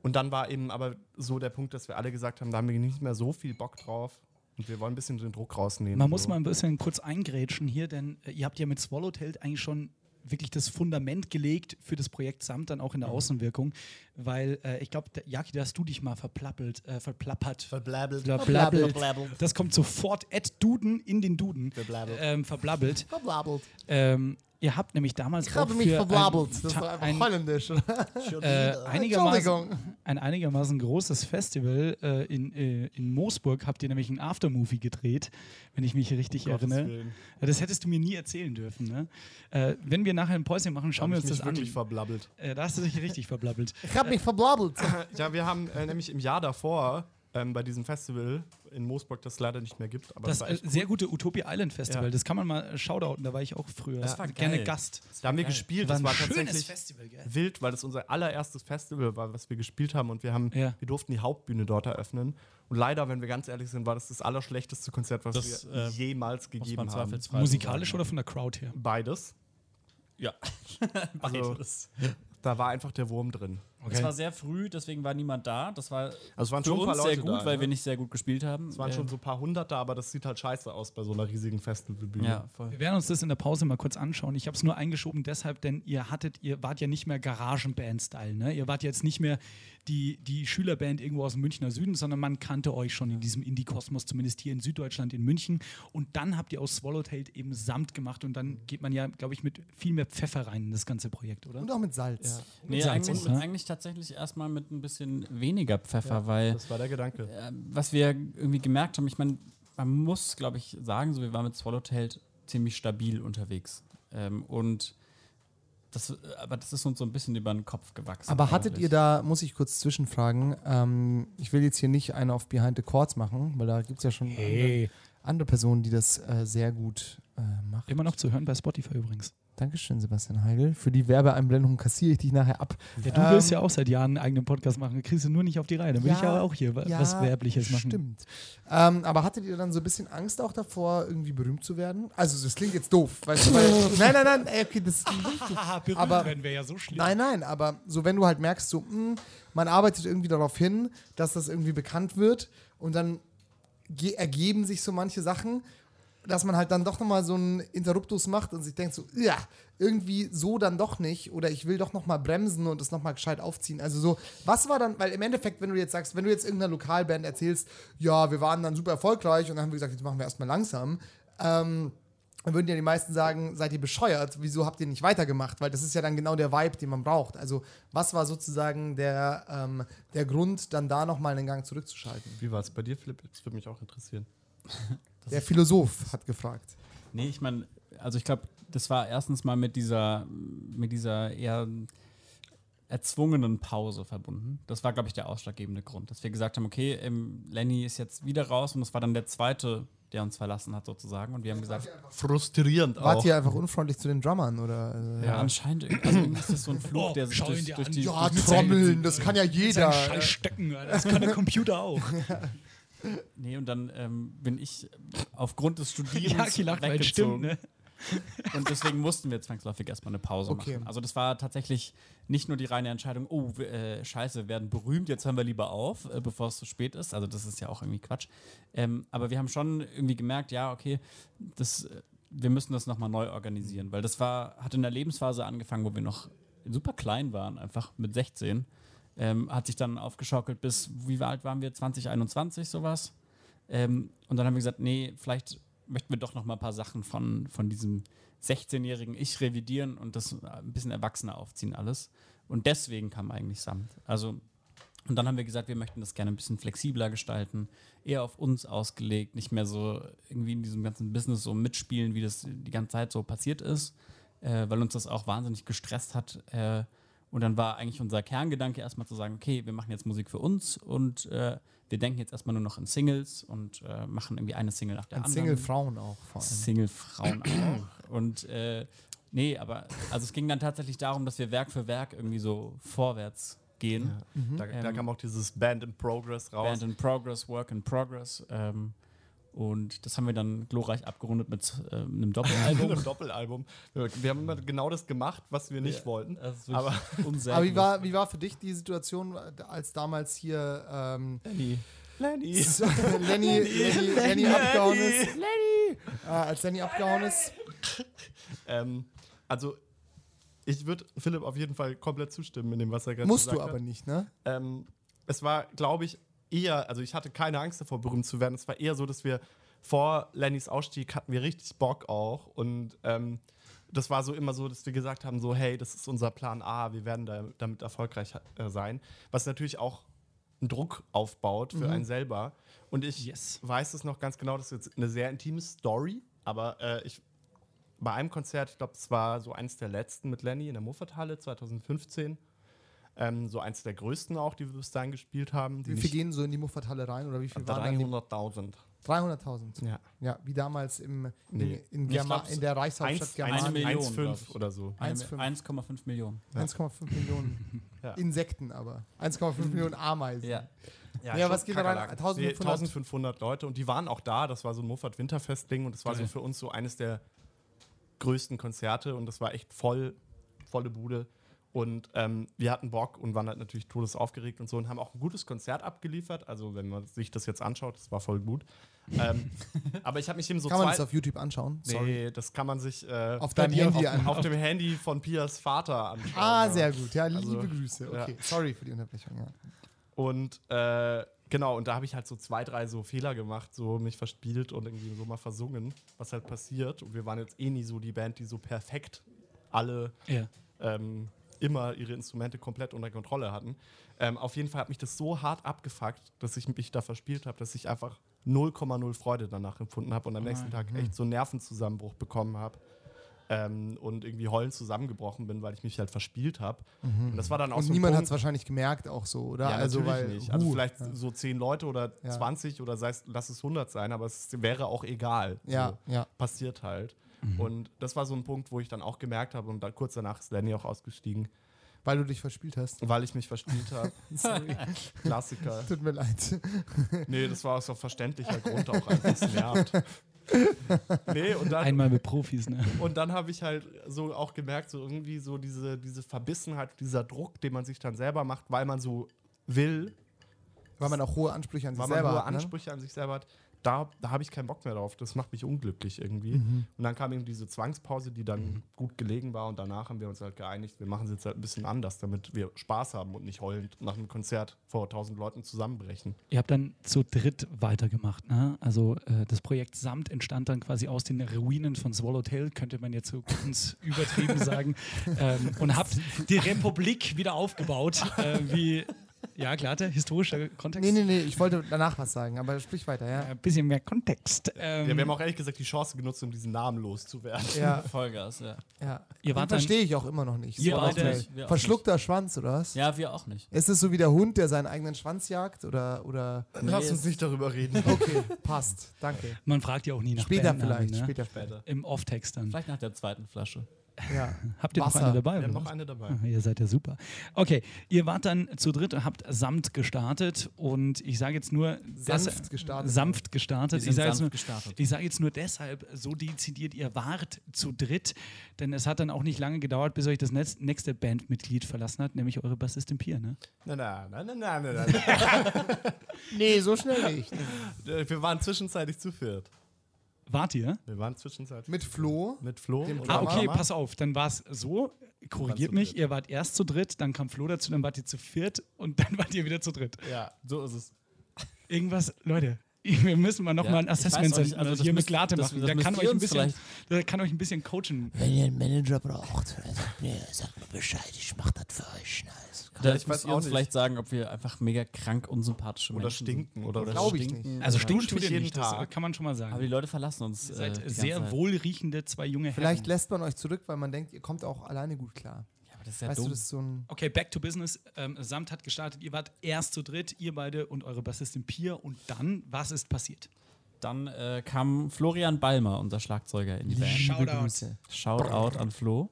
und dann war eben aber so der Punkt, dass wir alle gesagt haben, da haben wir nicht mehr so viel Bock drauf und wir wollen ein bisschen den Druck rausnehmen.
Man muss
so.
mal ein bisschen kurz eingrätschen hier, denn äh, ihr habt ja mit Swallowtail eigentlich schon wirklich das Fundament gelegt für das Projekt Samt, dann auch in der
Mhm.
Außenwirkung, weil äh, ich glaube, Jaki, da hast du dich mal verplappelt, äh, verplappert.
Verblabbelt.
Verblabbelt.
Verblabbelt.
Das kommt sofort at Duden in den Duden.
Verblabbelt.
Ähm, verblabbelt.
Verblabbelt.
Ähm, ihr habt nämlich damals
Ich habe mich
für
verblabbelt.
ein,
Das doch einfach
ein,
holländisch.
äh, einigermaßen, ein einigermaßen großes Festival äh, in, äh, in Moosburg habt ihr nämlich ein Aftermovie gedreht, wenn ich mich richtig
Gottes
erinnere.
Willen.
Ja, das hättest du mir nie erzählen dürfen. Ne? Äh, wenn wir nachher ein Päuschen machen, schauen wir uns
ich
das an.
wirklich verblabbelt.
Äh, da hast du dich richtig verblabbelt.
Ich habe mich verblabbelt.
Ja, wir haben äh, nämlich im Jahr davor ähm, bei diesem Festival in Moosburg, das es leider nicht mehr gibt, aber
Das
war
äh, sehr gute Utopia Island Festival,
Ja.
das kann man mal äh, shoutouten, da war ich auch früher. das
war
war gerne
geil.
Gast.
Da haben wir
Geil.
gespielt,
War
das war tatsächlich
Festival, gell?
wild, weil das unser allererstes Festival war, was wir gespielt haben und wir haben,
Ja.
wir durften die Hauptbühne dort eröffnen. Und leider, wenn wir ganz ehrlich sind, war das das allerschlechteste Konzert, was
Das,
wir
äh,
jemals gegeben haben.
Musikalisch oder von der Crowd her?
Beides.
Ja.
Also,
Beides.
da war einfach der Wurm drin.
Es war sehr früh, deswegen war niemand da. Das war
Also es waren
für
schon
uns sehr
Leute
gut,
da,
weil
ne?
wir nicht sehr gut gespielt haben.
Es waren
Äh,
schon so ein paar Hundert da, aber das sieht halt scheiße aus bei so einer riesigen Festivalbühne.
Ja, voll.
Wir werden uns das in der Pause mal kurz anschauen. Ich habe es nur eingeschoben deshalb, denn ihr hattet, ihr wart ja nicht mehr Garagenband-Style, ne? Ihr wart jetzt nicht mehr die, die Schülerband irgendwo aus dem Münchner Süden, sondern man kannte euch schon in diesem Indie-Kosmos, zumindest hier in Süddeutschland, in München. Und dann habt ihr aus Swallowtail eben Samt gemacht und dann geht man ja, glaube ich, mit viel mehr Pfeffer rein in das ganze Projekt, oder?
Und auch mit Salz.
Nee,
Salz
eigentlich,
ne?
eigentlich tatsächlich erstmal mit ein bisschen weniger Pfeffer, weil
Das war der Gedanke.
äh, was wir irgendwie gemerkt haben, ich meine, man muss, glaube ich, sagen, so wir waren mit Swallowtail ziemlich stabil unterwegs. Ähm, und das, aber das ist uns so ein bisschen über den Kopf gewachsen.
Aber hattet
eigentlich.
ihr da, muss ich kurz zwischenfragen, ähm, ich will jetzt hier nicht eine auf Behind the Chords machen, weil da gibt es ja schon andere, andere Personen, die das äh, sehr gut äh, machen.
Immer noch zu hören bei Spotify übrigens.
Dankeschön, Sebastian Heigl. Für die Werbeeinblendung kassiere ich dich nachher ab.
Ja, du
Ähm,
willst ja auch seit Jahren einen eigenen Podcast machen, kriegst du nur nicht auf die Reihe. Dann will
Ja,
ich aber auch hier wa- was Werbliches machen.
Stimmt. Ähm, aber hattet ihr dann so ein bisschen Angst auch davor, irgendwie berühmt zu werden? Also, das klingt jetzt doof. Weißt du, weil, nein, nein, nein, ey, okay, das doof. Aber-
wäre ja so schlimm.
Nein, nein, aber so, wenn du halt merkst, so, mh, man arbeitet irgendwie darauf hin, dass das irgendwie bekannt wird und dann ge- ergeben sich so manche Sachen, dass man halt dann doch nochmal so einen Interruptus macht und sich denkt so, ja, irgendwie so dann doch nicht oder ich will doch nochmal bremsen und das nochmal gescheit aufziehen. Also so, was war dann, weil im Endeffekt, wenn du jetzt sagst, wenn du jetzt irgendeiner Lokalband erzählst, ja, wir waren dann super erfolgreich und dann haben wir gesagt, jetzt machen wir erstmal langsam, ähm, dann würden ja die meisten sagen, seid ihr bescheuert, wieso habt ihr nicht weitergemacht? Weil das ist ja dann genau der Vibe, den man braucht. Also was war sozusagen der, ähm, der Grund, dann da nochmal einen Gang zurückzuschalten?
Wie war es bei dir, Philipp? Das würde mich auch interessieren.
Der Philosoph hat gefragt.
Nee, ich meine, also ich glaube, das war erstens mal mit dieser, mit dieser eher erzwungenen Pause verbunden. Das war, glaube ich, der ausschlaggebende Grund, dass wir gesagt haben, okay, ähm, Lenny ist jetzt wieder raus und das war dann der zweite, der uns verlassen hat sozusagen. Und wir haben gesagt,
Frustrierend
Wart
auch.
ihr einfach unfreundlich zu den Drummern? Oder, äh,
ja, anscheinend, irgendwie- also ist das so ein Fluch,
Oh,
der sich durch, durch die...
ja, Trommeln, das kann ja jeder.
Scheiß Stecken, das kann der Computer auch.
Nee, und dann ähm, bin ich aufgrund des Studierens
Jaki lacht, weil
weggezogen.
stimmt, ne?
Und deswegen mussten wir zwangsläufig erstmal eine Pause
Okay.
machen. Also das war tatsächlich nicht nur die reine Entscheidung, oh, wir, äh, scheiße, wir werden berühmt, jetzt hören wir lieber auf, äh, bevor es zu spät ist. Also das ist ja auch irgendwie Quatsch. Ähm, aber wir haben schon irgendwie gemerkt, ja, okay, das, äh, wir müssen das nochmal neu organisieren. Weil das war, hat in der Lebensphase angefangen, wo wir noch super klein waren, einfach mit 16. Ähm, hat sich dann aufgeschaukelt bis, wie alt waren wir? 2021, sowas. Ähm, und dann haben wir gesagt, nee, vielleicht möchten wir doch noch mal ein paar Sachen von, von diesem 16-jährigen Ich revidieren und das ein bisschen erwachsener aufziehen alles. Und deswegen kam eigentlich Samt. Also, und dann haben wir gesagt, wir möchten das gerne ein bisschen flexibler gestalten, eher auf uns ausgelegt, nicht mehr so irgendwie in diesem ganzen Business so mitspielen, wie das die ganze Zeit so passiert ist, äh, weil uns das auch wahnsinnig gestresst hat. Äh, und dann war eigentlich unser Kerngedanke erstmal zu sagen, okay, wir machen jetzt Musik für uns und äh, wir denken jetzt erstmal nur noch in Singles und äh, machen irgendwie eine Single nach der
An
anderen.
Single-Frauen auch vor allem.
Single-Frauen auch. Und äh, nee, aber also es ging dann tatsächlich darum, dass wir Werk für Werk irgendwie so vorwärts gehen.
Da, da
Ähm,
kam auch dieses Band in Progress raus.
Band in Progress, Work in Progress. Ähm, und das haben wir dann glorreich abgerundet mit äh, einem
Album.
Doppelalbum.
Im Doppelalbum. Wir haben immer genau das gemacht, was wir nicht wollten.
Das ist
Aber.
Aber wie war, wie war für dich die Situation, als damals hier ähm,
Lenny.
Lenny.
Lenny, Lenny, Lenny abgehauen ist? Lenny! Äh, als Lenny abgehauen ist.
ähm, also, ich würde Philipp auf jeden Fall komplett zustimmen in dem, was er gerade
Musst
gesagt
du
hat.
aber nicht, ne?
ähm, es war, glaube ich, eher, also ich hatte keine Angst davor, berühmt zu werden. Es war eher so, dass wir vor Lennys Ausstieg hatten wir richtig Bock auch. Und ähm, das war so immer so, dass wir gesagt haben: so, hey, das ist unser Plan A, wir werden da, damit erfolgreich äh, sein. Was natürlich auch einen Druck aufbaut für einen selber. Und ich
Yes.
weiß es noch ganz genau, das ist jetzt eine sehr intime Story, aber äh, ich bei einem Konzert, ich glaube, es war so eins der letzten mit Lenny in der Muffathalle 2015. Ähm, so eins der größten auch, die wir bis dahin gespielt haben. Die
Wie viel gehen so in die Muffathalle rein? Oder wie viel waren dann?
300.000.
300.000.
Ja.
Ja, wie damals im, in,
Nee.
in,
glaub's
in der Reichshauptstadt Germanien.
eine Million,
1,5
glaub ich.
oder so.
Eine-
1,5.
1,5 Millionen.
1,5 Millionen
Ja.
Insekten aber. 1,5 Millionen Ameisen.
Ja.
Ja,
schon
was geht da rein?
Kakerlaken.
1500?
Nee, 1500 Leute und die waren auch da. Das war so ein Muffat Winterfest-Ding und das war
Geil.
so für uns so eines der größten Konzerte und das war echt voll, volle Bude. Und ähm, wir hatten Bock und waren halt natürlich todesaufgeregt und so und haben auch ein gutes Konzert abgeliefert. Also, wenn man sich das jetzt anschaut, das war voll gut. ähm, aber ich habe mich eben so
Kann man
zwei-
das auf YouTube anschauen? Sorry.
Nee, das kann man sich äh,
Auf deinem Handy
auf, auf dem Handy von Pias Vater anschauen.
Ah,
ja.
sehr gut. Ja, liebe
Also,
Grüße.
ja.
Okay, sorry für die Unterbrechung. Ja.
Und äh, genau, und da habe ich halt so zwei, drei so Fehler gemacht, so mich verspielt und irgendwie so mal versungen, was halt passiert. Und wir waren jetzt eh nie so die Band, die so perfekt alle
Ja.
ähm, immer ihre Instrumente komplett unter Kontrolle hatten. Ähm, auf jeden Fall hat mich das so hart abgefuckt, dass ich mich da verspielt habe, dass ich einfach 0,0 Freude danach empfunden habe und am nächsten Tag echt so einen Nervenzusammenbruch bekommen habe. Ähm, und irgendwie heulend zusammengebrochen bin, weil ich mich halt verspielt habe. Und das war dann auch
Und
so
niemand hat es wahrscheinlich gemerkt, auch so, oder?
ja,
also,
natürlich
weil,
nicht. Also
huh,
vielleicht
ja.
so 10 Leute oder
Ja.
20 oder sei es, lass es 100 sein, aber es wäre auch egal.
Ja,
so.
ja.
Passiert halt.
Mhm.
Und das war so ein Punkt, wo ich dann auch gemerkt habe und dann kurz danach ist Lenny auch ausgestiegen,
Weil du dich verspielt hast.
weil ich mich verspielt habe.
Sorry,
Klassiker.
tut mir leid.
Nee, das war aus so verständlicher Grund auch einfach, nervt. Nee, und dann,
Einmal mit Profis, ne?
und dann habe ich halt so auch gemerkt, so irgendwie so diese, diese Verbissenheit, dieser Druck, den man sich dann selber macht, weil man so will,
Weil man auch hohe Ansprüche an sich
weil man
selber
hohe
hat. Ne?
Ansprüche an sich selber hat, da, da habe ich keinen Bock mehr drauf. Das macht mich unglücklich irgendwie.
Mhm.
Und dann kam eben diese Zwangspause, die dann gut gelegen war. Und danach haben wir uns halt geeinigt, wir machen es jetzt halt ein bisschen anders, damit wir Spaß haben und nicht heulend nach einem Konzert vor tausend Leuten zusammenbrechen.
Ihr habt dann zu dritt weitergemacht, ne? Also äh, das Projekt Samt entstand dann quasi aus den Ruinen von Swallowtail, könnte man jetzt so ganz übertrieben sagen. Ähm, und habt die Republik wieder aufgebaut, äh, wie, ja klar, der historische Kontext.
Nee, nee, nee, ich wollte danach was sagen, aber sprich weiter, ja.
Ein bisschen mehr Kontext. Ähm,
Ja, wir haben auch ehrlich gesagt die Chance genutzt, um diesen Namen loszuwerden.
Ja,
Vollgas, ja.
ja.
Ihr wart
verstehe ich auch immer noch nicht.
Ihr
So
beide-
auch
nicht,
Verschluckter Schwanz, oder was?
Ja, wir auch nicht.
Ist es so wie der Hund, der seinen eigenen Schwanz jagt? Oder, oder
Lass uns nicht darüber reden.
okay, passt, danke.
Man fragt ja auch nie nach
Später
Bandnamen,
vielleicht,
ne?
später vielleicht.
Im Off-Text dann.
Vielleicht nach der zweiten Flasche.
Ja.
Habt ihr
Wasser.
noch eine dabei?
Wir haben noch eine dabei.
Ah, Ihr seid ja super. Okay, ihr wart dann zu dritt und habt samt gestartet und ich sage jetzt nur
Sanft gestartet.
Sanft gestartet. Ich sage jetzt, sage jetzt nur deshalb so dezidiert, ihr wart zu dritt, denn es hat dann auch nicht lange gedauert, bis euch das nächste Bandmitglied verlassen hat, nämlich eure Bassistin Pia. Ne?
Nein, nein, nein, nein, nein, nein, nein.
Nee, so schnell nicht.
Wir waren zwischenzeitlich zu viert.
Wart ihr?
Wir waren zwischenzeitlich
Mit Flo.
mit Flo.
Ah, okay, pass auf. Dann war es so, korrigiert mich,
dritt.
ihr wart erst zu dritt, dann kam Flo dazu, dann wart ihr zu viert und dann wart ihr wieder zu dritt.
Ja, so ist es.
Irgendwas, Leute, wir müssen mal nochmal ein
ich weiß
Assessment
nicht, also
also
das
hier mit
müsst-
Glate
das-
machen.
das
Der kann, euch ein bisschen,
vielleicht-
der kann euch ein bisschen coachen.
Wenn ihr einen Manager braucht, sagt mir, sagt mir Bescheid, ich mach das für euch schnell.
Da
ich weiß auch
uns
nicht.
vielleicht sagen, ob wir einfach mega krank unsympathische
Oder
Menschen
stinken
sind.
oder so.
Glaub ich
stinken.
nicht.
Also
Ja.
stinkt
Duscht
tut ihr
jeden
nicht, das
Tag.
kann man schon mal sagen.
Aber die Leute verlassen uns.
Ihr
äh,
seid
ganze
sehr wohlriechende zwei junge
Vielleicht
Herren.
lässt man euch zurück, weil man denkt, ihr kommt auch alleine gut klar.
Aber das ist ja
weißt
dumm.
du, das ist so ein.
Okay, back to business. Ähm, Samt hat gestartet. Ihr wart erst zu dritt, ihr beide und eure Bassistin Pia. Und dann, was ist passiert?
Dann äh, kam Florian Balmer, unser Schlagzeuger, in die Band.
Shoutout.
Grüße.
Shoutout an Flo.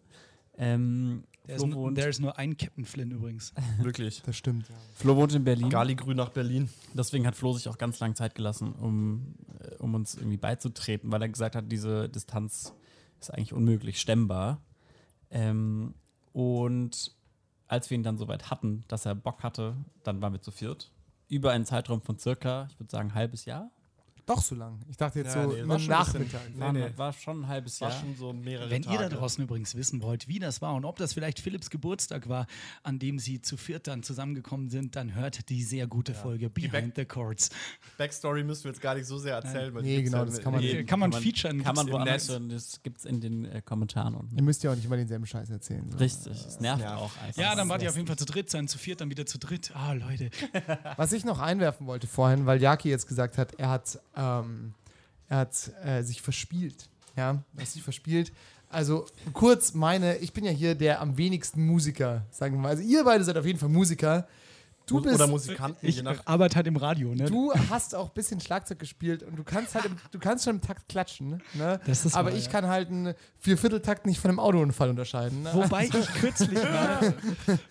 Ähm,
There
Flo,
is,
wohnt,
there is nur ein Captain Flynn übrigens.
Wirklich.
Das stimmt.
Flo wohnt in Berlin.
Gali-Grün nach Berlin.
Deswegen hat Flo sich auch ganz lange Zeit gelassen, um, äh, um uns irgendwie beizutreten, weil er gesagt hat, diese Distanz ist eigentlich unmöglich stemmbar. Ähm, und als wir ihn dann soweit hatten, dass er Bock hatte, dann waren wir zu viert. Über einen Zeitraum von circa, ich würde sagen, ein halbes Jahr.
Doch so lang. Ich dachte jetzt
Ja,
so
nee, war schon ein bisschen-
Nachmittag.
War,
nee.
war schon ein halbes
War
Jahr.
schon so mehrere
Wenn ihr
Tage.
da draußen übrigens wissen wollt, wie das war und ob das vielleicht Philipps Geburtstag war, an dem sie zu viert dann zusammengekommen sind, dann hört die sehr gute Folge Behind
Back-
the Chords.
Backstory müssen wir jetzt gar nicht so sehr erzählen. weil die
Nee, genau,
ja
das kann man
in-
nicht.
Kann man featuren.
Kann man woanders hören, das gibt es in den äh, Kommentaren unten.
Ihr müsst ja auch nicht immer denselben Scheiß erzählen. So.
Richtig, es nervt
nervt.
auch.
Ja, dann wart ihr auf jeden Fall zu dritt, sein zu viert, dann wieder zu dritt. Ah, Leute.
Was ich noch einwerfen wollte vorhin, weil Jaki jetzt gesagt hat, er hat, ähm, er hat äh, sich verspielt. Ja, er hat sich verspielt. Also kurz meine, ich bin ja hier der am wenigsten Musiker, sagen wir mal. Also ihr beide seid auf jeden Fall Musiker. Du bist,
Oder Musikanten,
Ich
je nach.
arbeite halt im Radio, ne?
du hast auch ein bisschen Schlagzeug gespielt und du kannst halt, im, du kannst schon im Takt klatschen. Ne?
Das ist
Aber
wahr,
ich
ja.
kann halt einen Viervierteltakt nicht von einem Autounfall unterscheiden. Ne?
Wobei ich kürzlich mal,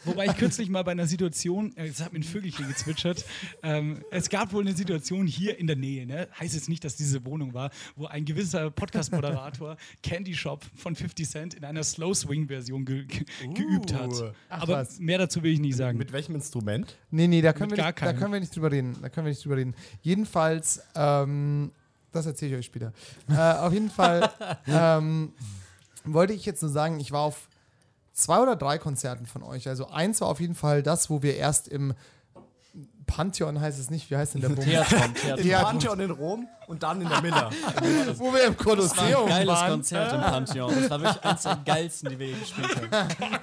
wobei ich kürzlich mal bei einer Situation, äh, es hat mir ein Vögelchen gezwitschert, ähm, es gab wohl eine Situation hier in der Nähe, ne? heißt jetzt nicht, dass diese Wohnung war, wo ein gewisser Podcast-Moderator Candy Shop von 50 Cent in einer Slow Swing-Version ge ge geübt hat.
Ach
Aber
was.
mehr dazu will ich nicht sagen.
Mit welchem Instrument?
Nee, nee, da können,
Mit
wir nicht, da können wir nicht drüber reden. Da können wir nicht drüber reden. Jedenfalls, ähm, das erzähle ich euch später. äh, auf jeden Fall ähm, wollte ich jetzt nur sagen, ich war auf zwei oder drei Konzerten von euch. Also eins war auf jeden Fall das, wo wir erst im Pantheon heißt es nicht, wie heißt denn der Bums?
Theatron, Theatron.
Im
Ja,
Pantheon in Rom und dann in der Miller.
wo wir im
Das war ein
Kolosseum
geiles
waren.
Konzert im Pantheon. Das war wirklich eins der geilsten, die wir je gespielt haben.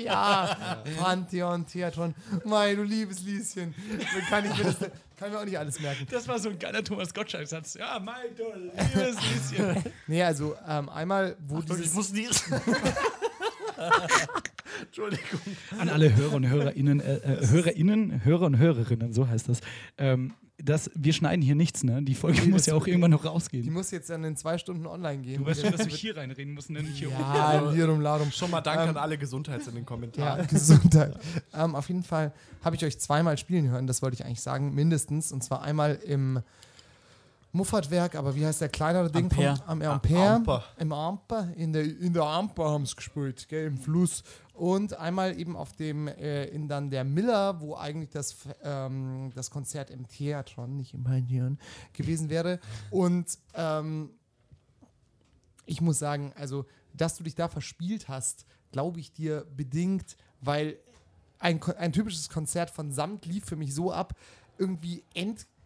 ja, Pantheon, Theatron. Mein, du liebes Lieschen. Kann ich mir, das, kann mir auch nicht alles merken.
Das war so ein geiler Thomas Gottschalk-Satz. Ja, mein du liebes Lieschen.
Nee, also ähm, einmal, wo
Ich
dieses...
muss nie. Entschuldigung.
An alle Hörer und HörerInnen, äh, äh, HörerInnen, Hörer und Hörerinnen, so heißt das. Ähm, das wir schneiden hier nichts, ne? Die Folge
Nee,
muss ja auch irgendwann noch
Die
rausgehen.
muss jetzt dann in zwei Stunden online gehen.
Du weißt schon, dass wir hier reinreden müssen, ne? nicht hier oben.
Ja, Lirum Larum.
Schon mal Danke
Ähm,
an alle Gesundheits in den
Ja,
Kommentaren.
Gesundheit. ähm, auf jeden Fall habe ich euch zweimal spielen hören, das wollte ich eigentlich sagen, mindestens. Und zwar einmal im Muffatwerk, aber wie heißt der kleinere Ding?
Ampere.
Vom, am Ampere.
Amper.
Im Amper. In der, in der Amper haben sie gespielt, gell, im Fluss. Und einmal eben auf dem, äh, in dann der Miller, wo eigentlich das, ähm, das Konzert im Theatron, nicht im Pantheon, gewesen wäre. Und ähm, ich muss sagen, also, dass du dich da verspielt hast, glaube ich dir bedingt, weil ein, ein typisches Konzert von Samt lief für mich so ab, irgendwie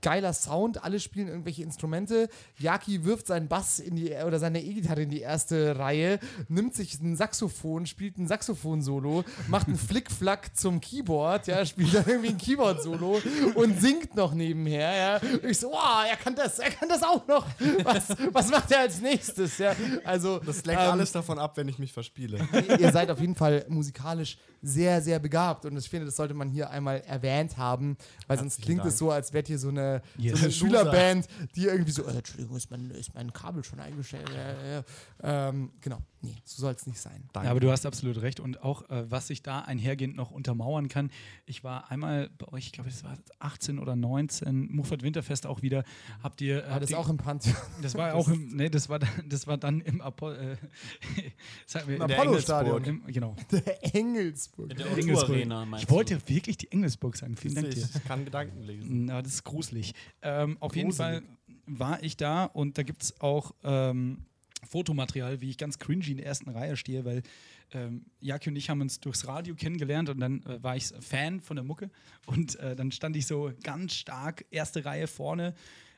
endgeiler Sound, alle spielen irgendwelche Instrumente, Yaki wirft seinen Bass in die, oder seine E-Gitarre in die erste Reihe, nimmt sich ein Saxophon, spielt ein Saxophon-Solo, macht einen Flickflack zum Keyboard, ja, spielt dann irgendwie ein Keyboard-Solo und singt noch nebenher, ja. Ich so, wow, er kann das, er kann das auch noch. Was, was macht er als nächstes, ja? Also,
Das lenkt
ähm,
alles davon ab, wenn ich mich verspiele.
ihr seid auf jeden Fall musikalisch sehr, sehr begabt und ich finde, das sollte man hier einmal erwähnt haben, weil sonst
Herzlichen
klingt es
Dank.
so, als wärt ihr so eine,
Yes.
so eine. Schülerband, die irgendwie so, äh, Entschuldigung, ist mein, ist mein Kabel schon eingestellt? Ja. Ähm, genau, nee, so soll es nicht sein.
Danke.
Ja, aber du hast absolut recht. Und auch, äh, was ich da einhergehend noch untermauern kann, ich war einmal bei euch, ich glaube, es war 18 oder 19, Muffat Winterfest auch wieder. Habt ihr.
War
habt
das
ihr
auch im Pantheon?
das war auch im, nee, das war, dann- das war dann im Apollo. Äh, sag mir,
Im
der
Apollo-Stadion.
genau.
Der Engelsburg.
In der
Engelsburg.
O2-Arena, meinst
Ich wollte wirklich die Engelsburg sagen. Vielen Dank dir.
Ich kann Gedanken lesen.
Na, das ist gruselig. Ähm, auf jeden
Gruselig.
Fall war ich da und da gibt es auch ähm, Fotomaterial, wie ich ganz cringy in der ersten Reihe stehe, weil ähm, Jaki und ich haben uns durchs Radio kennengelernt und dann äh, war ich Fan von der Mucke und äh, dann stand ich so ganz stark erste Reihe vorne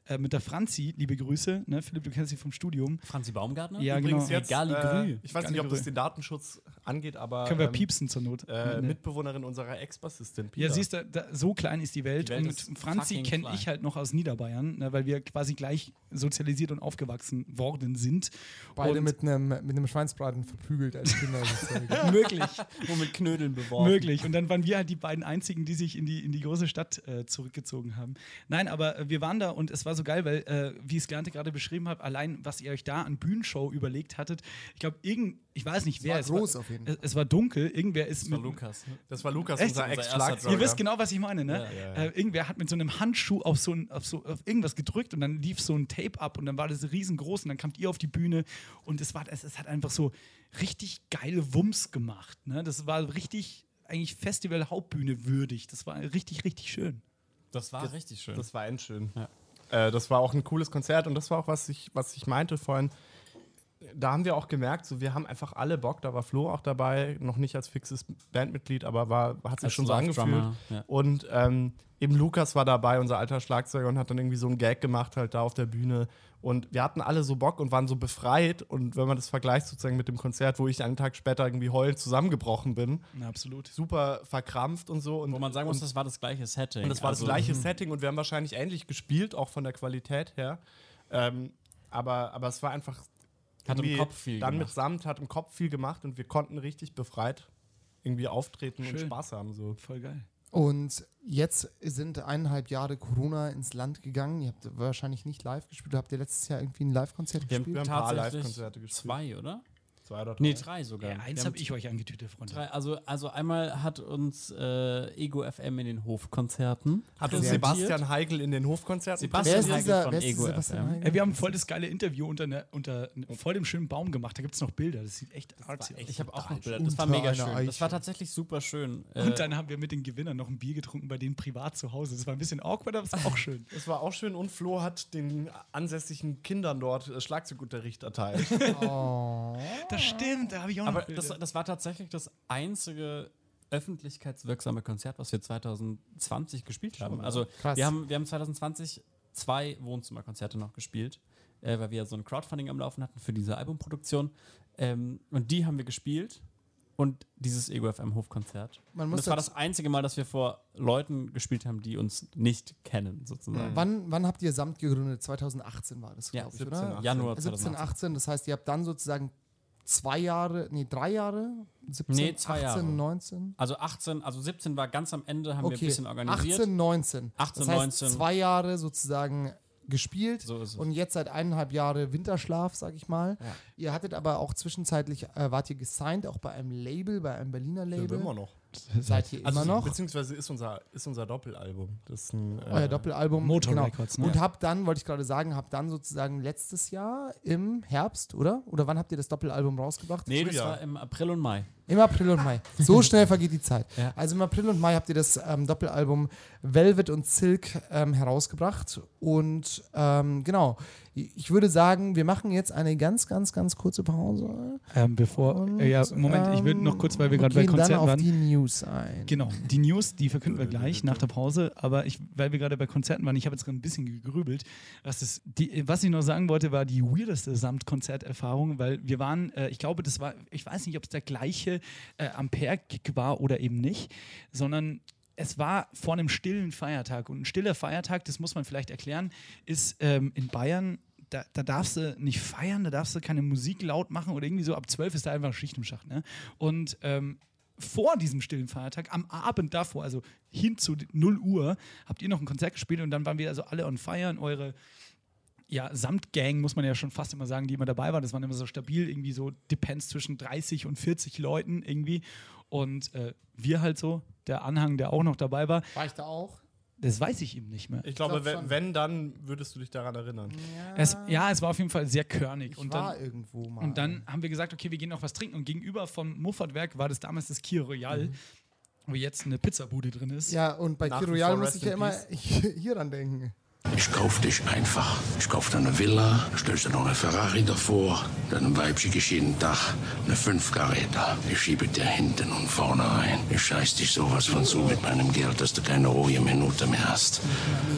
äh, mit der Franzi, liebe Grüße, ne? Philipp, du kennst sie vom Studium.
Franzi Baumgartner?
Ja,
Übrigens
genau.
jetzt, äh, ich weiß
Gali
nicht, ob das den Datenschutz angeht, aber
Können wir
ähm,
piepsen zur Not.
äh,
Nee.
Mitbewohnerin unserer Ex-Bassistin.
Ja, siehst du, da, so klein ist die Welt.
Die Welt
und Franzi kenne ich halt noch aus Niederbayern, ne, weil wir quasi gleich sozialisiert und aufgewachsen worden sind.
Beide
und
mit einem mit einem Schweinsbraten verprügelt als Kinder.
möglich,
Wo mit Knödeln beworfen.
möglich. Und dann waren wir halt die beiden einzigen, die sich in die, in die große Stadt äh, zurückgezogen haben. Nein, aber äh, wir waren da und es war so geil, weil, äh, wie es Glante gerade beschrieben hat, allein was ihr euch da an Bühnenshow überlegt hattet, ich glaube, irgend, ich weiß nicht wer,
war
es
groß
war,
auf jeden
es, es war dunkel, irgendwer ist
Das war
mit,
Lukas. ne?
Das war Lukas,
Echt?
unser Ex-Schlagzeuger.
Ihr wisst genau, was ich meine, ne?
Ja,
ja,
Äh, irgendwer hat mit so einem Handschuh auf so, ein, auf so auf irgendwas gedrückt und dann lief so ein Tape ab und dann war das riesengroß und dann kamt ihr auf die Bühne und es war es, es hat einfach so richtig geile Wumms gemacht, ne? Das war richtig eigentlich Festival Hauptbühne würdig. Das war richtig richtig schön.
Das war richtig schön.
Das war endschön.
Ja.
Äh, das war auch ein cooles Konzert und das war auch, was ich, was ich meinte vorhin. Da haben wir auch gemerkt, so, wir haben einfach alle Bock. Da war Flo auch dabei, noch nicht als fixes Bandmitglied, aber war, hat sich
Als
schon so angefühlt.
Ja.
Und ähm, eben Lukas war dabei, unser alter Schlagzeuger, und hat dann irgendwie so einen Gag gemacht, halt da auf der Bühne. Und wir hatten alle so Bock und waren so befreit. Und wenn man das vergleicht sozusagen mit dem Konzert, wo ich einen Tag später irgendwie heulend zusammengebrochen bin,
Na, absolut.
super verkrampft und so. Und,
Wo man sagen muss,
und,
das war das gleiche Setting.
und das war
Also,
das gleiche Setting und wir haben wahrscheinlich ähnlich gespielt, auch von der Qualität her. Ähm, aber, aber es war einfach.
Hat im Kopf viel
Dann
gemacht.
mit Samt hat im Kopf viel gemacht und wir konnten richtig befreit irgendwie auftreten und
Schön.
Spaß haben. So.
Voll geil.
Und jetzt sind eineinhalb Jahre Corona ins Land gegangen. Ihr habt wahrscheinlich nicht live gespielt. Habt ihr letztes Jahr irgendwie ein Live-Konzert
Wir haben,
gespielt?
ein paar
tatsächlich
Live-Konzerte gespielt.
Zwei, oder?
Zwei oder drei.
Nee, drei sogar.
Ja, eins habe ich euch angetütet, Freunde.
Drei, also, also einmal hat uns äh, Ego FM in den Hofkonzerten.
Hat uns. Sebastian Heigl in den Hofkonzerten
Sebastian Heigl
dieser,
von Ego
Sebastian
FM.
Heigl?
Wir haben voll das geile Interview unter, ne, unter ne, voll dem schönen Baum gemacht. Da gibt es noch Bilder. Das sieht echt artsy aus.
Ich habe auch noch Bilder. Das war mega schön.
Eiche.
Das war tatsächlich super schön. Äh,
Und dann haben wir mit den Gewinnern noch ein Bier getrunken bei denen privat zu Hause. Das war ein bisschen awkward, aber es war auch schön.
Das war auch schön und Flo hat den ansässigen Kindern dort äh, Schlagzeugunterricht erteilt.
Oh.
Das stimmt, da habe ich auch
aber das, das war tatsächlich das einzige öffentlichkeitswirksame Konzert, was wir 2020 gespielt haben. Also
Krass.
wir haben, wir haben 2020 zwei Wohnzimmerkonzerte noch gespielt, äh, weil wir so ein Crowdfunding am Laufen hatten für diese Albumproduktion. Ähm, und die haben wir gespielt. und dieses Ego FM Hofkonzert.
Man
Und
muss
das war das einzige Mal, dass wir vor Leuten gespielt haben, die uns nicht kennen, sozusagen.
Wann, wann habt ihr Samt gegründet? 2018 war das,
Ja,
glaube ich,
17,
oder?
18.
Januar
17,
2018.
18. Das heißt, ihr habt dann sozusagen zwei Jahre, nee, drei Jahre? 17,
Nee, zwei
18,
Jahre.
19?
Also 18, also 17 war ganz am Ende, haben wir ein
Okay,
bisschen organisiert.
18, 19.
18,
das heißt,
19.
zwei Jahre sozusagen gespielt
So
und jetzt seit eineinhalb Jahre Winterschlaf, sag ich mal. Ihr hattet aber auch zwischenzeitlich, äh, wart ihr gesigned, auch bei einem Label, bei einem Berliner
Ja,
Label.
immer noch.
Seid ihr
Also,
immer noch?
Beziehungsweise ist unser, ist unser Doppelalbum. Das ist ein, äh,
Euer Doppelalbum.
Motor
genau.
Records, ne?
Und habt dann, wollte ich gerade sagen, habt dann sozusagen letztes Jahr im Herbst, oder? Oder wann habt ihr das Doppelalbum rausgebracht?
Nee, das
Frühjahr.
war im April und Mai.
Im April und Mai. So schnell vergeht die Zeit.
Ja.
Also im April und Mai habt ihr das ähm, Doppelalbum Velvet und Silk ähm, herausgebracht. Und ähm, genau, ich würde sagen, wir machen jetzt eine ganz, ganz, ganz kurze Pause.
Ähm, bevor,
Und,
äh, ja, Moment, ich will noch kurz, weil wir gerade bei
gehen dann
Konzerten
auf
waren.
die News ein.
Genau, die News, die verkünden wir gleich nach der Pause, aber ich, weil wir gerade bei Konzerten waren, ich habe jetzt gerade ein bisschen gegrübelt. Was, das, die, was ich noch sagen wollte, war die weirdeste Samt-Konzerterfahrung, weil wir waren, äh, ich glaube, das war, ich weiß nicht, ob es der gleiche äh, Ampere-Gig war oder eben nicht, sondern es war vor einem stillen Feiertag. Und ein stiller Feiertag, das muss man vielleicht erklären, ist ähm, in Bayern da, da darfst du nicht feiern, da darfst du keine Musik laut machen oder irgendwie so. Ab 12 ist da einfach Schicht im Schacht. Ne? Und ähm, vor diesem stillen Feiertag, am Abend davor, also hin zu 0 Uhr, habt ihr noch ein Konzert gespielt und dann waren wir also alle on fire und eure ja, Samtgang, muss man ja schon fast immer sagen, die immer dabei war. Das waren immer so stabil, irgendwie so Depends zwischen 30 und 40 Leuten irgendwie. Und äh, wir halt so, der Anhang, der auch noch dabei war,
War ich da auch?
Das weiß ich eben nicht mehr.
ich glaube,
glaub
wenn, wenn, dann würdest du dich daran erinnern.
Es, ja, es war auf jeden Fall sehr körnig.
Ich
und
war
dann,
irgendwo mal.
Und dann haben wir gesagt, okay, wir gehen noch was trinken. Und gegenüber vom Muffatwerk war das damals das Kia Royal, wo jetzt eine Pizzabude drin ist.
Ja, und bei
wie
Royal muss ich ja immer hier dran denken.
Ich kauf dich einfach. Ich kauf dir eine Villa, stellst dir noch eine Ferrari davor, dann ein weibschiges jeden Tag, eine Fünfkaräter. Ich schiebe dir hinten und vorne ein. Ich scheiß dich sowas von zu mit meinem Geld, dass du keine ruhige Minute mehr hast.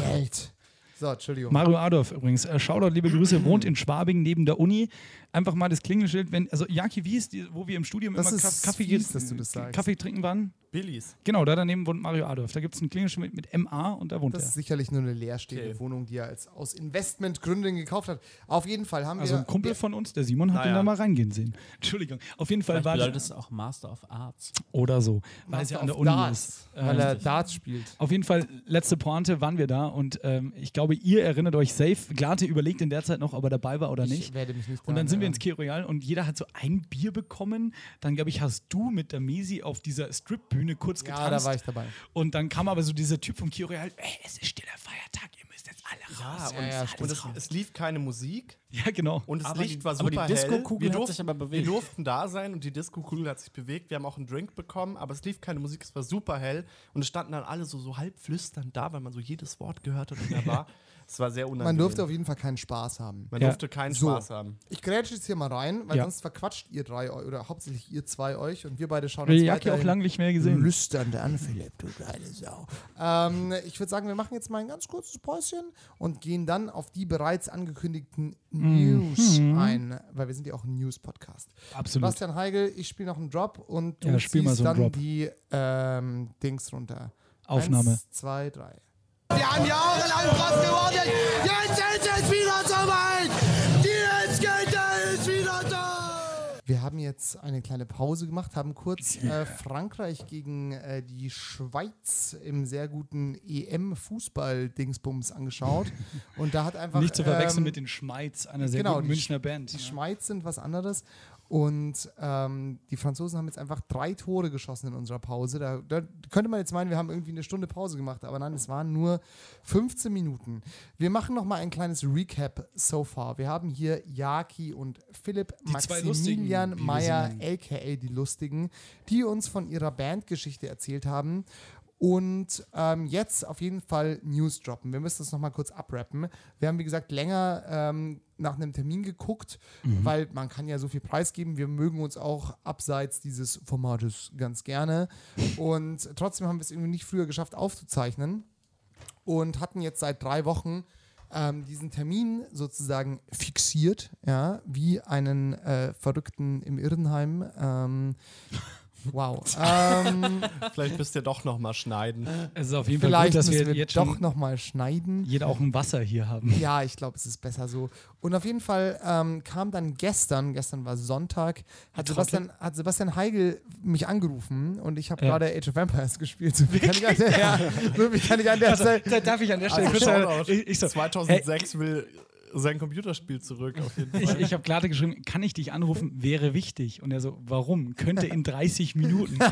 Geld. So, Entschuldigung.
Mario Adolf übrigens, äh, Shoutout, liebe Grüße, wohnt in Schwabing neben der Uni. Einfach mal das Klingelschild, wenn, also Jaki, wie ist die, wo wir im Studium
Das
immer
ist
Kaff- Kaffee,
fies, dass du das sagst.
Kaffee trinken waren?
Billies.
Genau, da daneben wohnt Mario Adolf. Da gibt es ein Klingelschild mit, mit MA und da wohnt
Das
er.
ist sicherlich nur eine leerstehende
Okay.
Wohnung, die er als, aus Investmentgründen gekauft hat. Auf jeden Fall haben
Also
wir.
ein Kumpel von uns, der Simon, hat
Naja.
ihn da mal reingehen sehen. Entschuldigung. Auf jeden Fall
Vielleicht
war
es auch Master of Arts.
oder so, weil es ja an der Uni
Darts,
ist.
Weil er Darts spielt.
Auf jeden Fall, letzte Pointe waren wir da und ähm, ich glaube, ihr erinnert euch safe. Glate überlegt in der Zeit noch, ob er dabei war oder nicht.
Ich werde mich nicht
Und dann sind wir ins
erinnern.
Key Royal und jeder hat so ein Bier bekommen. Dann, glaube ich, hast du mit der Mesi auf dieser Strip-Bühne kurz
Ja,
getanzt.
da war ich dabei.
Und dann kam aber so dieser Typ vom Key Royal, ey, es ist stiller Feiertag, ihr müsst jetzt alle
Ja,
raus.
und,
ja,
und es, es lief keine Musik
Ja, genau.
und das
Aber
Licht
die-
war
aber die
super hell.
Disco-Kugel
Wir
hat sich aber bewegt.
Wir durften da sein und die Disco-Kugel hat sich bewegt. Wir haben auch einen Drink bekommen, aber es lief keine Musik, es war super hell. Und es standen dann alle so, so halb flüsternd da, weil man so jedes Wort gehört hat und da war. Es war sehr unangenehm.
Man durfte auf jeden Fall keinen Spaß haben.
Man
Ja.
durfte keinen
So.
Spaß haben.
Ich grätsche jetzt hier mal rein, weil
Ja.
sonst verquatscht ihr drei oder hauptsächlich ihr zwei euch und wir beide schauen uns
Jacke auch lange nicht mehr gesehen.
lüstern an, Philipp, du geile Sau. Ähm, ich würde sagen, wir machen jetzt mal ein ganz kurzes Päuschen und gehen dann auf die bereits angekündigten News ein, weil wir sind ja auch ein News-Podcast.
Absolut.
Sebastian Heigel, ich spiele noch einen Drop und du
Ja, spiel mal
ziehst
so
dann
Drop.
die ähm, Dings runter.
Aufnahme.
Eins, zwei, drei.
Wir haben jahrelang drauf gewartet. Jetzt ist es wieder soweit. Die Endskette ist wieder da.
Wir haben jetzt eine kleine Pause gemacht, haben kurz äh, Frankreich gegen äh, die Schweiz im sehr guten EM-Fußball-Dingsbums angeschaut. Und da hat einfach.
Nicht zu verwechseln
ähm,
mit den Schmeiz, einer sehr
genau,
guten Münchner Band.
Die
Ja.
Schweiz sind was anderes. Und ähm, die Franzosen haben jetzt einfach drei Tore geschossen in unserer Pause. Da, da könnte man jetzt meinen, wir haben irgendwie eine Stunde Pause gemacht, aber nein, es waren nur 15 Minuten. Wir machen noch mal ein kleines Recap so far. Wir haben hier Jaki und Philipp
Die
Maximilian Meyer, aka die Lustigen, die uns von ihrer Bandgeschichte erzählt haben. Und ähm, jetzt auf jeden Fall News droppen. Wir müssen das nochmal kurz abrappen. Wir haben, wie gesagt, länger ähm, nach einem Termin geguckt,
Mhm.
weil man kann ja so viel preisgeben. Wir mögen uns auch abseits dieses Formates ganz gerne. Und trotzdem haben wir es irgendwie nicht früher geschafft aufzuzeichnen und hatten jetzt seit drei Wochen ähm, diesen Termin sozusagen fixiert, ja, wie einen äh, Verrückten im Irrenheim. Ähm, Wow. ähm,
Vielleicht müsst ihr doch noch mal schneiden.
Es ist auf jeden Fall
vielleicht
gut, dass
müssen
wir,
wir,
jetzt
doch
schon
nochmal schneiden.
jeder auch ein Wasser hier haben.
Ja, ich glaube, es ist besser so. Und auf jeden Fall ähm, kam dann gestern, gestern war Sonntag, hat Sebastian, hat Sebastian Heigl mich angerufen und ich habe
Ja.
gerade Age of Empires gespielt. So kann ich an der, ja, so kann ich an der
Also,
Stelle.
da darf ich an der Stelle
Also
kurz sagen,
Shoutout.
ich, ich, so,
2006 will sein Computerspiel zurück, auf jeden Fall.
ich, ich habe gerade geschrieben, kann ich dich anrufen? Wäre wichtig. Und er so, warum? Könnte in 30 Minuten.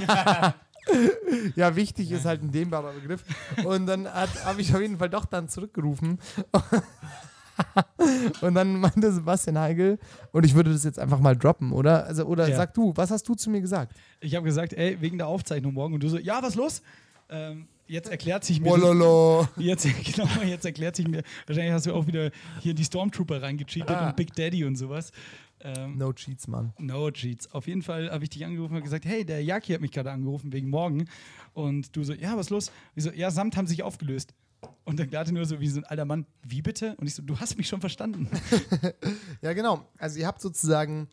Ja, wichtig ist halt ein dehnbarer Begriff. Und dann habe ich auf jeden Fall doch dann zurückgerufen. Und dann meinte Sebastian Heigl, und ich würde das jetzt einfach mal droppen, oder? Also, oder
Ja.
sag du, was hast du zu mir gesagt?
Ich habe gesagt, ey, wegen der Aufzeichnung morgen. Und du so, ja, was los? Ähm, jetzt erklärt sich mir.
Wololo.
Jetzt, genau, jetzt erklärt sich mir. Wahrscheinlich hast du auch wieder hier die Stormtrooper reingecheatet
Ah.
und Big Daddy und sowas. Ähm,
No cheats, Mann.
No Cheats. Auf jeden Fall habe ich dich angerufen und gesagt, hey, der Jaki hat mich gerade angerufen wegen morgen. Und du so, ja, was los? Ich so, ja, Samt haben sich aufgelöst. Und dann Glate nur so wie so ein alter Mann, wie bitte? Und ich so, du hast mich schon verstanden.
Ja, genau. Also ihr habt sozusagen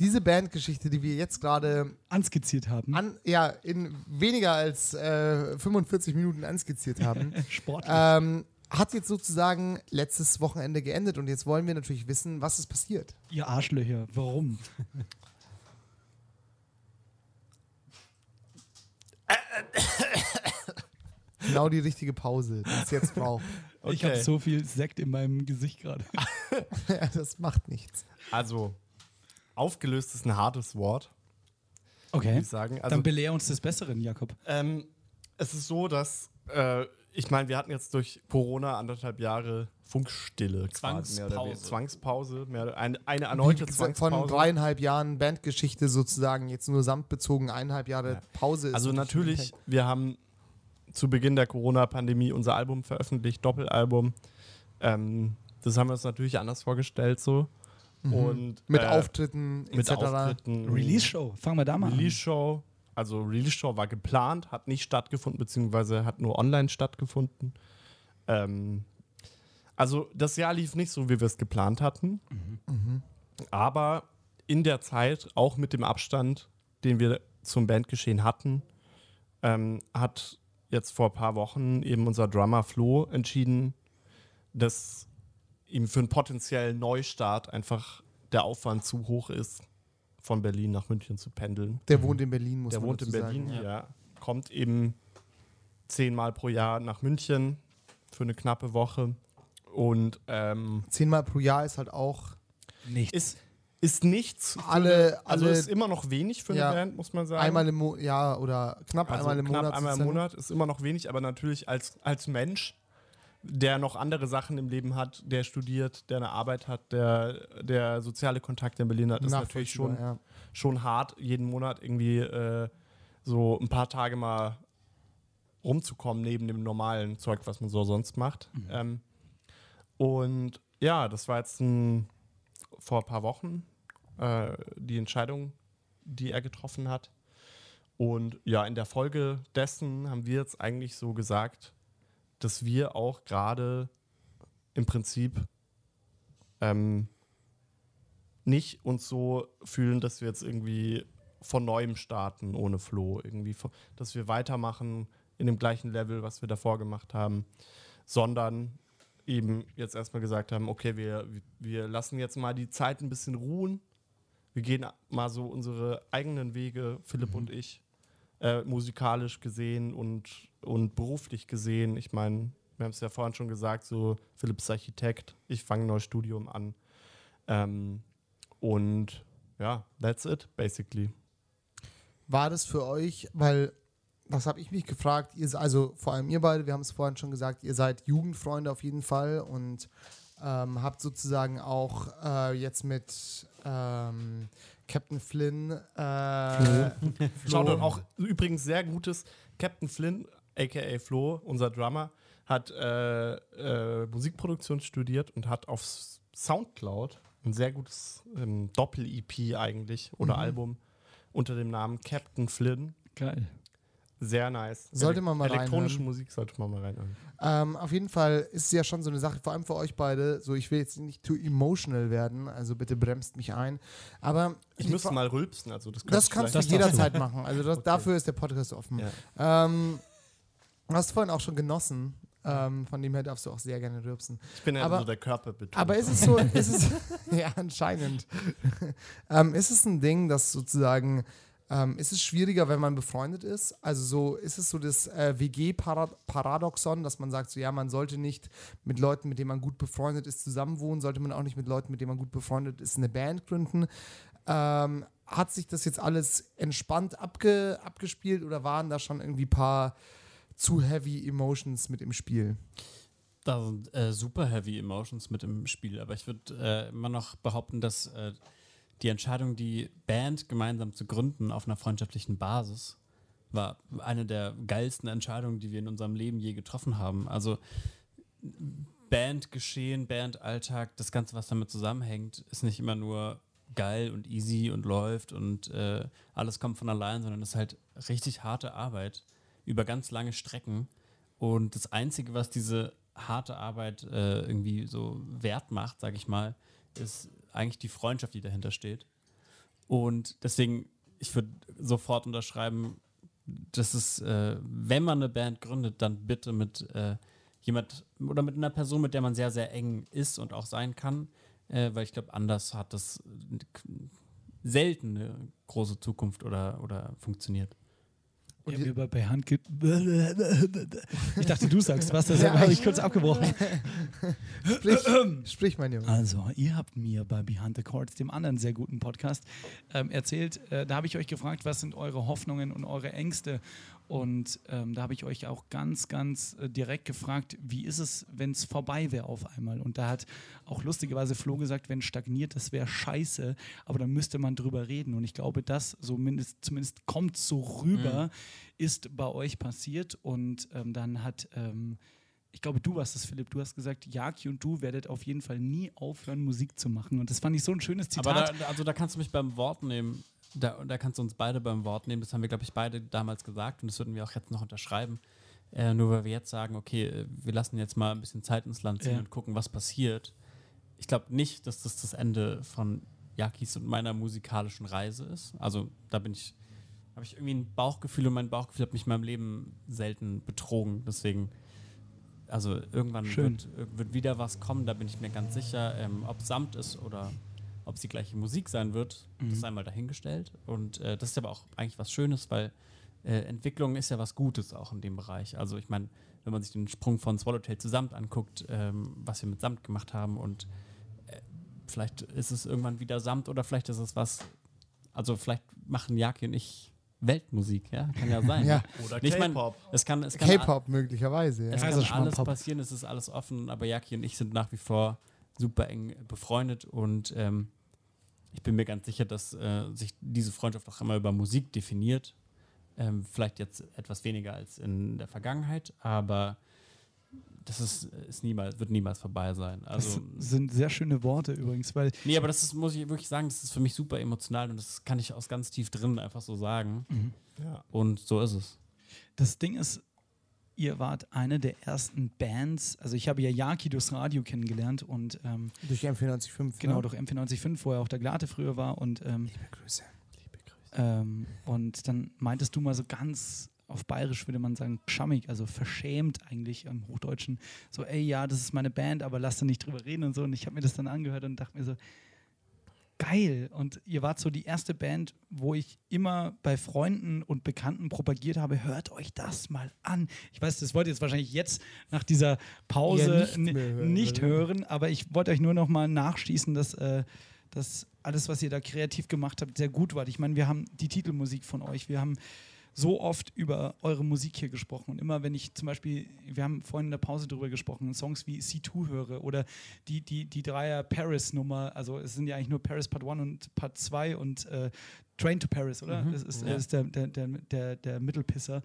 diese Bandgeschichte, die wir jetzt gerade
Anskizziert haben.
an, ja, in weniger als äh, 45 Minuten anskizziert haben,
Sportlich.
ähm, hat jetzt sozusagen letztes Wochenende geendet und jetzt wollen wir natürlich wissen, was ist passiert.
Ihr Arschlöcher, warum?
Genau die richtige Pause, die es jetzt braucht.
Ich habe so viel Sekt in meinem Gesicht gerade.
ja, das macht nichts.
Also, aufgelöst ist ein hartes Wort, würde
Okay.
ich sagen. Also,
Dann belehr uns des Besseren, Jakob.
Ähm, es ist so, dass äh, ich meine, wir hatten jetzt durch Corona anderthalb Jahre Funkstille. quasi, Mehr.
Zwangspause.
Zwangspause. Mehr, eine, eine erneute
gesagt, von
Zwangspause.
dreieinhalb Jahren Bandgeschichte sozusagen jetzt nur samtbezogen eineinhalb Jahre Pause ist.
Also natürlich, wir haben zu Beginn der Corona-Pandemie unser Album veröffentlicht, Doppelalbum. Ähm, das haben wir uns natürlich anders vorgestellt so. Und
Mhm. mit
äh,
Auftritten
mit
etc.
Auftritten.
Release-Show, fangen wir da mal
Release-Show. Also Release-Show war geplant, hat nicht stattgefunden, beziehungsweise hat nur online stattgefunden. Ähm, also das Jahr lief nicht so, wie wir es geplant hatten. Aber in der Zeit, auch mit dem Abstand, den wir zum Bandgeschehen hatten, ähm, hat jetzt vor ein paar Wochen eben unser Drummer Flo entschieden, dass ihm für einen potenziellen Neustart einfach der Aufwand zu hoch ist, von Berlin nach München zu pendeln.
Der wohnt in Berlin, muss
Der
man
wohnt in Berlin,
Sagen.
ja. Kommt eben zehnmal pro Jahr nach München für eine knappe Woche. Und ähm,
Zehnmal pro Jahr ist halt auch
Nichts.
ist, ist nichts.
Alle-
eine, also
alle-
ist immer noch wenig für eine
Ja.
Band, muss man sagen.
einmal im Monat, ja, oder knapp
also
einmal im
knapp
Monat.
Einmal im. Monat ist immer noch wenig, aber natürlich als, als Mensch, der noch andere Sachen im Leben hat, der studiert, der eine Arbeit hat, der, der soziale Kontakte in Berlin hat, ist natürlich schon,
ja.
schon hart, jeden Monat irgendwie äh, so ein paar Tage mal rumzukommen neben dem normalen Zeug, was man so sonst macht. Ähm, und ja, das war jetzt ein, vor ein paar Wochen äh, die Entscheidung, die er getroffen hat. Und ja, in der Folge dessen haben wir jetzt eigentlich so gesagt, dass wir auch gerade im Prinzip ähm, nicht uns so fühlen, dass wir jetzt irgendwie von neuem starten ohne Flo. Irgendwie, dass wir weitermachen in dem gleichen Level, was wir davor gemacht haben, sondern eben jetzt erstmal gesagt haben, okay, wir, wir lassen jetzt mal die Zeit ein bisschen ruhen. Wir gehen mal so unsere eigenen Wege, Philipp und ich, äh, musikalisch gesehen und, und beruflich gesehen. Ich meine, wir haben es ja vorhin schon gesagt, so Philipp ist Architekt, ich fange ein neues Studium an. Ähm, und ja, that's it, basically.
War das für euch, weil, das habe ich mich gefragt, ihr, also vor allem ihr beide, wir haben es vorhin schon gesagt, ihr seid Jugendfreunde auf jeden Fall und ähm, habt sozusagen auch äh, jetzt mit ähm, Captain Flynn äh,
Schaut dann auch übrigens sehr gutes. Captain Flynn, aka Flo, unser Drummer, hat äh, äh, Musikproduktion studiert und hat auf Soundcloud ein sehr gutes ähm, Doppel-EP eigentlich oder Album unter dem Namen Captain Flynn.
Geil.
Sehr nice.
Sollte man mal
Elektronische
reinhören.
Musik sollte man mal reinhören.
Ähm, auf jeden Fall ist es ja schon so eine Sache, vor allem für euch beide. So, ich will jetzt nicht too emotional werden, also bitte bremst mich ein. Aber
Ich müsste mal rülpsen, also das,
Das kannst du jederzeit machen. Also das, dafür ist der Podcast offen.
Ja.
Ähm, du hast vorhin auch schon genossen. Ähm, von dem her darfst du auch sehr gerne rülpsen.
Ich bin ja
Aber-
so der Körper betont.
Aber ist es so, ist es, ja, anscheinend. ähm, ist es ein Ding, das sozusagen, ähm, ist es schwieriger, wenn man befreundet ist? Also so, ist es so das äh, WG-Paradoxon, dass man sagt, so ja, man sollte nicht mit Leuten, mit denen man gut befreundet ist, zusammenwohnen, sollte man auch nicht mit Leuten, mit denen man gut befreundet ist, eine Band gründen. Ähm, hat sich das jetzt alles entspannt abge, abgespielt oder waren da schon irgendwie ein paar zu heavy Emotions mit im Spiel?
Da sind äh, super heavy Emotions mit im Spiel, aber ich würde äh, immer noch behaupten, dass äh, die Entscheidung, die Band gemeinsam zu gründen auf einer freundschaftlichen Basis, war eine der geilsten Entscheidungen, die wir in unserem Leben je getroffen haben. Also Bandgeschehen, Bandalltag, das Ganze, was damit zusammenhängt, ist nicht immer nur geil und easy und läuft und äh, alles kommt von allein, sondern es ist halt richtig harte Arbeit über ganz lange Strecken. Und das Einzige, was diese harte Arbeit äh, irgendwie so wert macht, sage ich mal, ist eigentlich die Freundschaft, die dahinter steht. Und deswegen, ich würde sofort unterschreiben, dass es, äh, wenn man eine Band gründet, dann bitte mit äh, jemand oder mit einer Person, mit der man sehr, sehr eng ist und auch sein kann, äh, weil ich glaube, anders hat das selten eine große Zukunft oder, oder funktioniert.
Ich habe über bei Hand Ich dachte, du sagst was, deshalb
Ja,
habe
ich-
ich kurz abgebrochen.
Sprich, sprich mein Junge.
Also, ihr habt mir bei Behind the Chords, dem anderen sehr guten Podcast, ähm, erzählt, äh, da habe ich euch gefragt, was sind eure Hoffnungen und eure Ängste? Und ähm, da habe ich euch auch ganz, ganz äh, direkt gefragt, wie ist es, wenn es vorbei wäre auf einmal? Und da hat auch lustigerweise Flo gesagt, wenn stagniert, das wäre scheiße, aber dann müsste man drüber reden. Und ich glaube, das so mindest, zumindest kommt so rüber, ist bei euch passiert. Und ähm, dann hat ähm, ich glaube, du warst es, Philipp. Du hast gesagt, Jaki und du werdet auf jeden Fall nie aufhören, Musik zu machen. Und das fand ich so ein schönes Zitat.
Aber da, also da kannst du mich beim Wort nehmen. Da, da kannst du uns beide beim Wort nehmen. Das haben wir, glaube ich, beide damals gesagt und das würden wir auch jetzt noch unterschreiben. Äh, nur weil wir jetzt sagen, okay, äh, wir lassen jetzt mal ein bisschen Zeit ins Land ziehen
Ja.
und gucken, was passiert. Ich glaube nicht, dass das das Ende von Jakis und meiner musikalischen Reise ist. Also da bin ich, habe ich irgendwie ein Bauchgefühl und mein Bauchgefühl hat mich in meinem Leben selten betrogen. Deswegen, also irgendwann wird, wird wieder was kommen, da bin ich mir ganz sicher. Ähm, ob Samt ist oder ob es die gleiche Musik sein wird, das ist einmal dahingestellt. Und äh, das ist aber auch eigentlich was Schönes, weil äh, Entwicklung ist ja was Gutes auch in dem Bereich. Also ich meine, wenn man sich den Sprung von Swallowtail zu Samt anguckt, ähm, was wir mit Samt gemacht haben und äh, vielleicht ist es irgendwann wieder Samt oder vielleicht ist es was, also vielleicht machen Jaki und ich Weltmusik, ja, kann ja sein.
Ja.
Oder
Ich mein,
K-Pop.
es kann, es kann
K-Pop möglicherweise. Ja.
es
Also
kann
mal
alles
Pop.
passieren, es ist alles offen, aber Jaki und ich sind nach wie vor super eng befreundet und ähm, ich bin mir ganz sicher, dass äh, sich diese Freundschaft auch immer über Musik definiert. Ähm, vielleicht jetzt etwas weniger als in der Vergangenheit, aber das ist, ist niemals, wird niemals vorbei sein. Also,
das sind sehr schöne Worte übrigens, weil
nee, aber das ist, muss ich wirklich sagen, das ist für mich super emotional und das kann ich aus ganz tief drin einfach so sagen.
Ja.
Und so ist es.
das Ding ist, ihr wart eine der ersten Bands. Also ich habe ja Jaki durchs Radio kennengelernt und ähm,
Durch M495.
genau
ne?
durch M495, wo er auch der Glate früher war und ähm,
Liebe Grüße.
Ähm, und dann meintest du mal so ganz auf Bayerisch würde man sagen, schammig, also verschämt eigentlich im Hochdeutschen. So, ey, ja, das ist meine Band, aber lass da nicht drüber reden und so. Und ich habe mir das dann angehört und dachte mir so, geil. Und ihr wart so die erste Band, wo ich immer bei Freunden und Bekannten propagiert habe, hört euch das mal an. Ich weiß, das wollt ihr jetzt wahrscheinlich jetzt nach dieser Pause
Ja, nicht hören,
nicht hören, aber ich wollte euch nur noch mal nachschießen, dass, äh, dass alles, was ihr da kreativ gemacht habt, sehr gut war. Ich meine, wir haben die Titelmusik von euch, wir haben so oft über eure Musik hier gesprochen. Und immer wenn ich zum Beispiel, wir haben vorhin in der Pause darüber gesprochen, Songs wie C2 höre oder die, die, die Dreier Paris-Nummer, also es sind ja eigentlich nur Paris Part 1 und Part 2 und äh, Train to Paris, oder? Das ist,
Ja.
ist der, der, der, der, der Mittelpisser.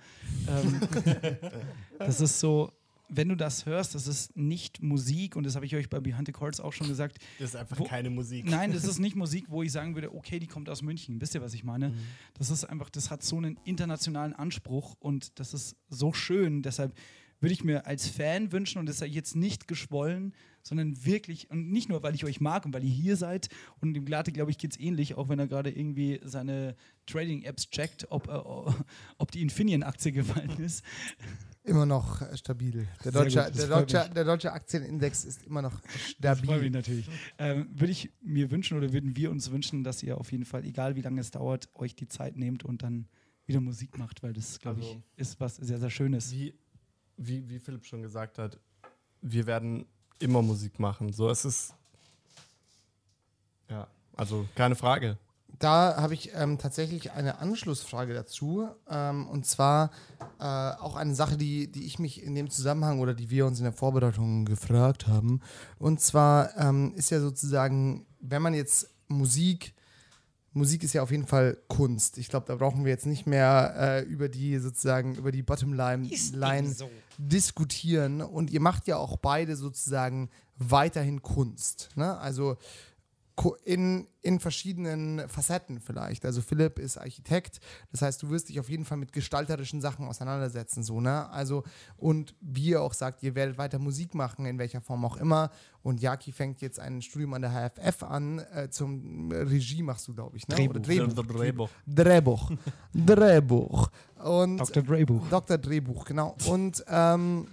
Ähm, das ist so, wenn du das hörst, das ist nicht Musik und das habe ich euch bei Behind the Chords auch schon gesagt.
Das ist einfach
Wo-
keine Musik.
Nein, das ist nicht Musik, wo ich sagen würde, okay, die kommt aus München. Wisst ihr, was ich meine?
Mhm.
Das ist einfach, das hat so einen internationalen Anspruch und das ist so schön. Deshalb würde ich mir als Fan wünschen, und das ist jetzt nicht geschwollen, sondern wirklich, und nicht nur, weil ich euch mag und weil ihr hier seid, und dem Glatte, glaube ich, geht es ähnlich, auch wenn er gerade irgendwie seine Trading-Apps checkt, ob, äh, ob die Infineon-Aktie gefallen ist.
Immer noch äh, stabil. Der deutsche, der, deutsche, der deutsche Aktienindex ist immer noch
Das freut mich
stabil.
natürlich. Ähm, würde ich mir wünschen oder würden wir uns wünschen, dass ihr auf jeden Fall, egal wie lange es dauert, euch die Zeit nehmt und dann wieder Musik macht, weil das, glaube
Also-
ich, ist was sehr, sehr Schönes.
Wie, wie, wie Philipp schon gesagt hat, wir werden immer Musik machen. So, es ist. Ja, also keine Frage.
Da habe ich ähm, tatsächlich eine Anschlussfrage dazu. Ähm, und zwar äh, auch eine Sache, die, die ich mich in dem Zusammenhang oder die wir uns in der Vorbereitung gefragt haben. Und zwar ähm, ist ja sozusagen, wenn man jetzt Musik, Musik ist ja auf jeden Fall Kunst. Ich glaube, da brauchen wir jetzt nicht mehr äh, über die sozusagen, über die Bottomline Line diskutieren. Und ihr macht ja auch beide sozusagen weiterhin Kunst. Ne? Also in, in verschiedenen Facetten vielleicht. Also Philipp ist Architekt, das heißt, du wirst dich auf jeden Fall mit gestalterischen Sachen auseinandersetzen, so, ne? Also, und wie ihr auch sagt, ihr werdet weiter Musik machen, in welcher Form auch immer. Und Jaki fängt jetzt ein Studium an der HFF an, äh, zum Regie machst du, glaube ich, ne? Oder Drehbuch.
Drehbuch.
Drehbuch. Drehbuch. Und
Dr. Dre-Buch.
Dr. Drehbuch, genau. Und ähm,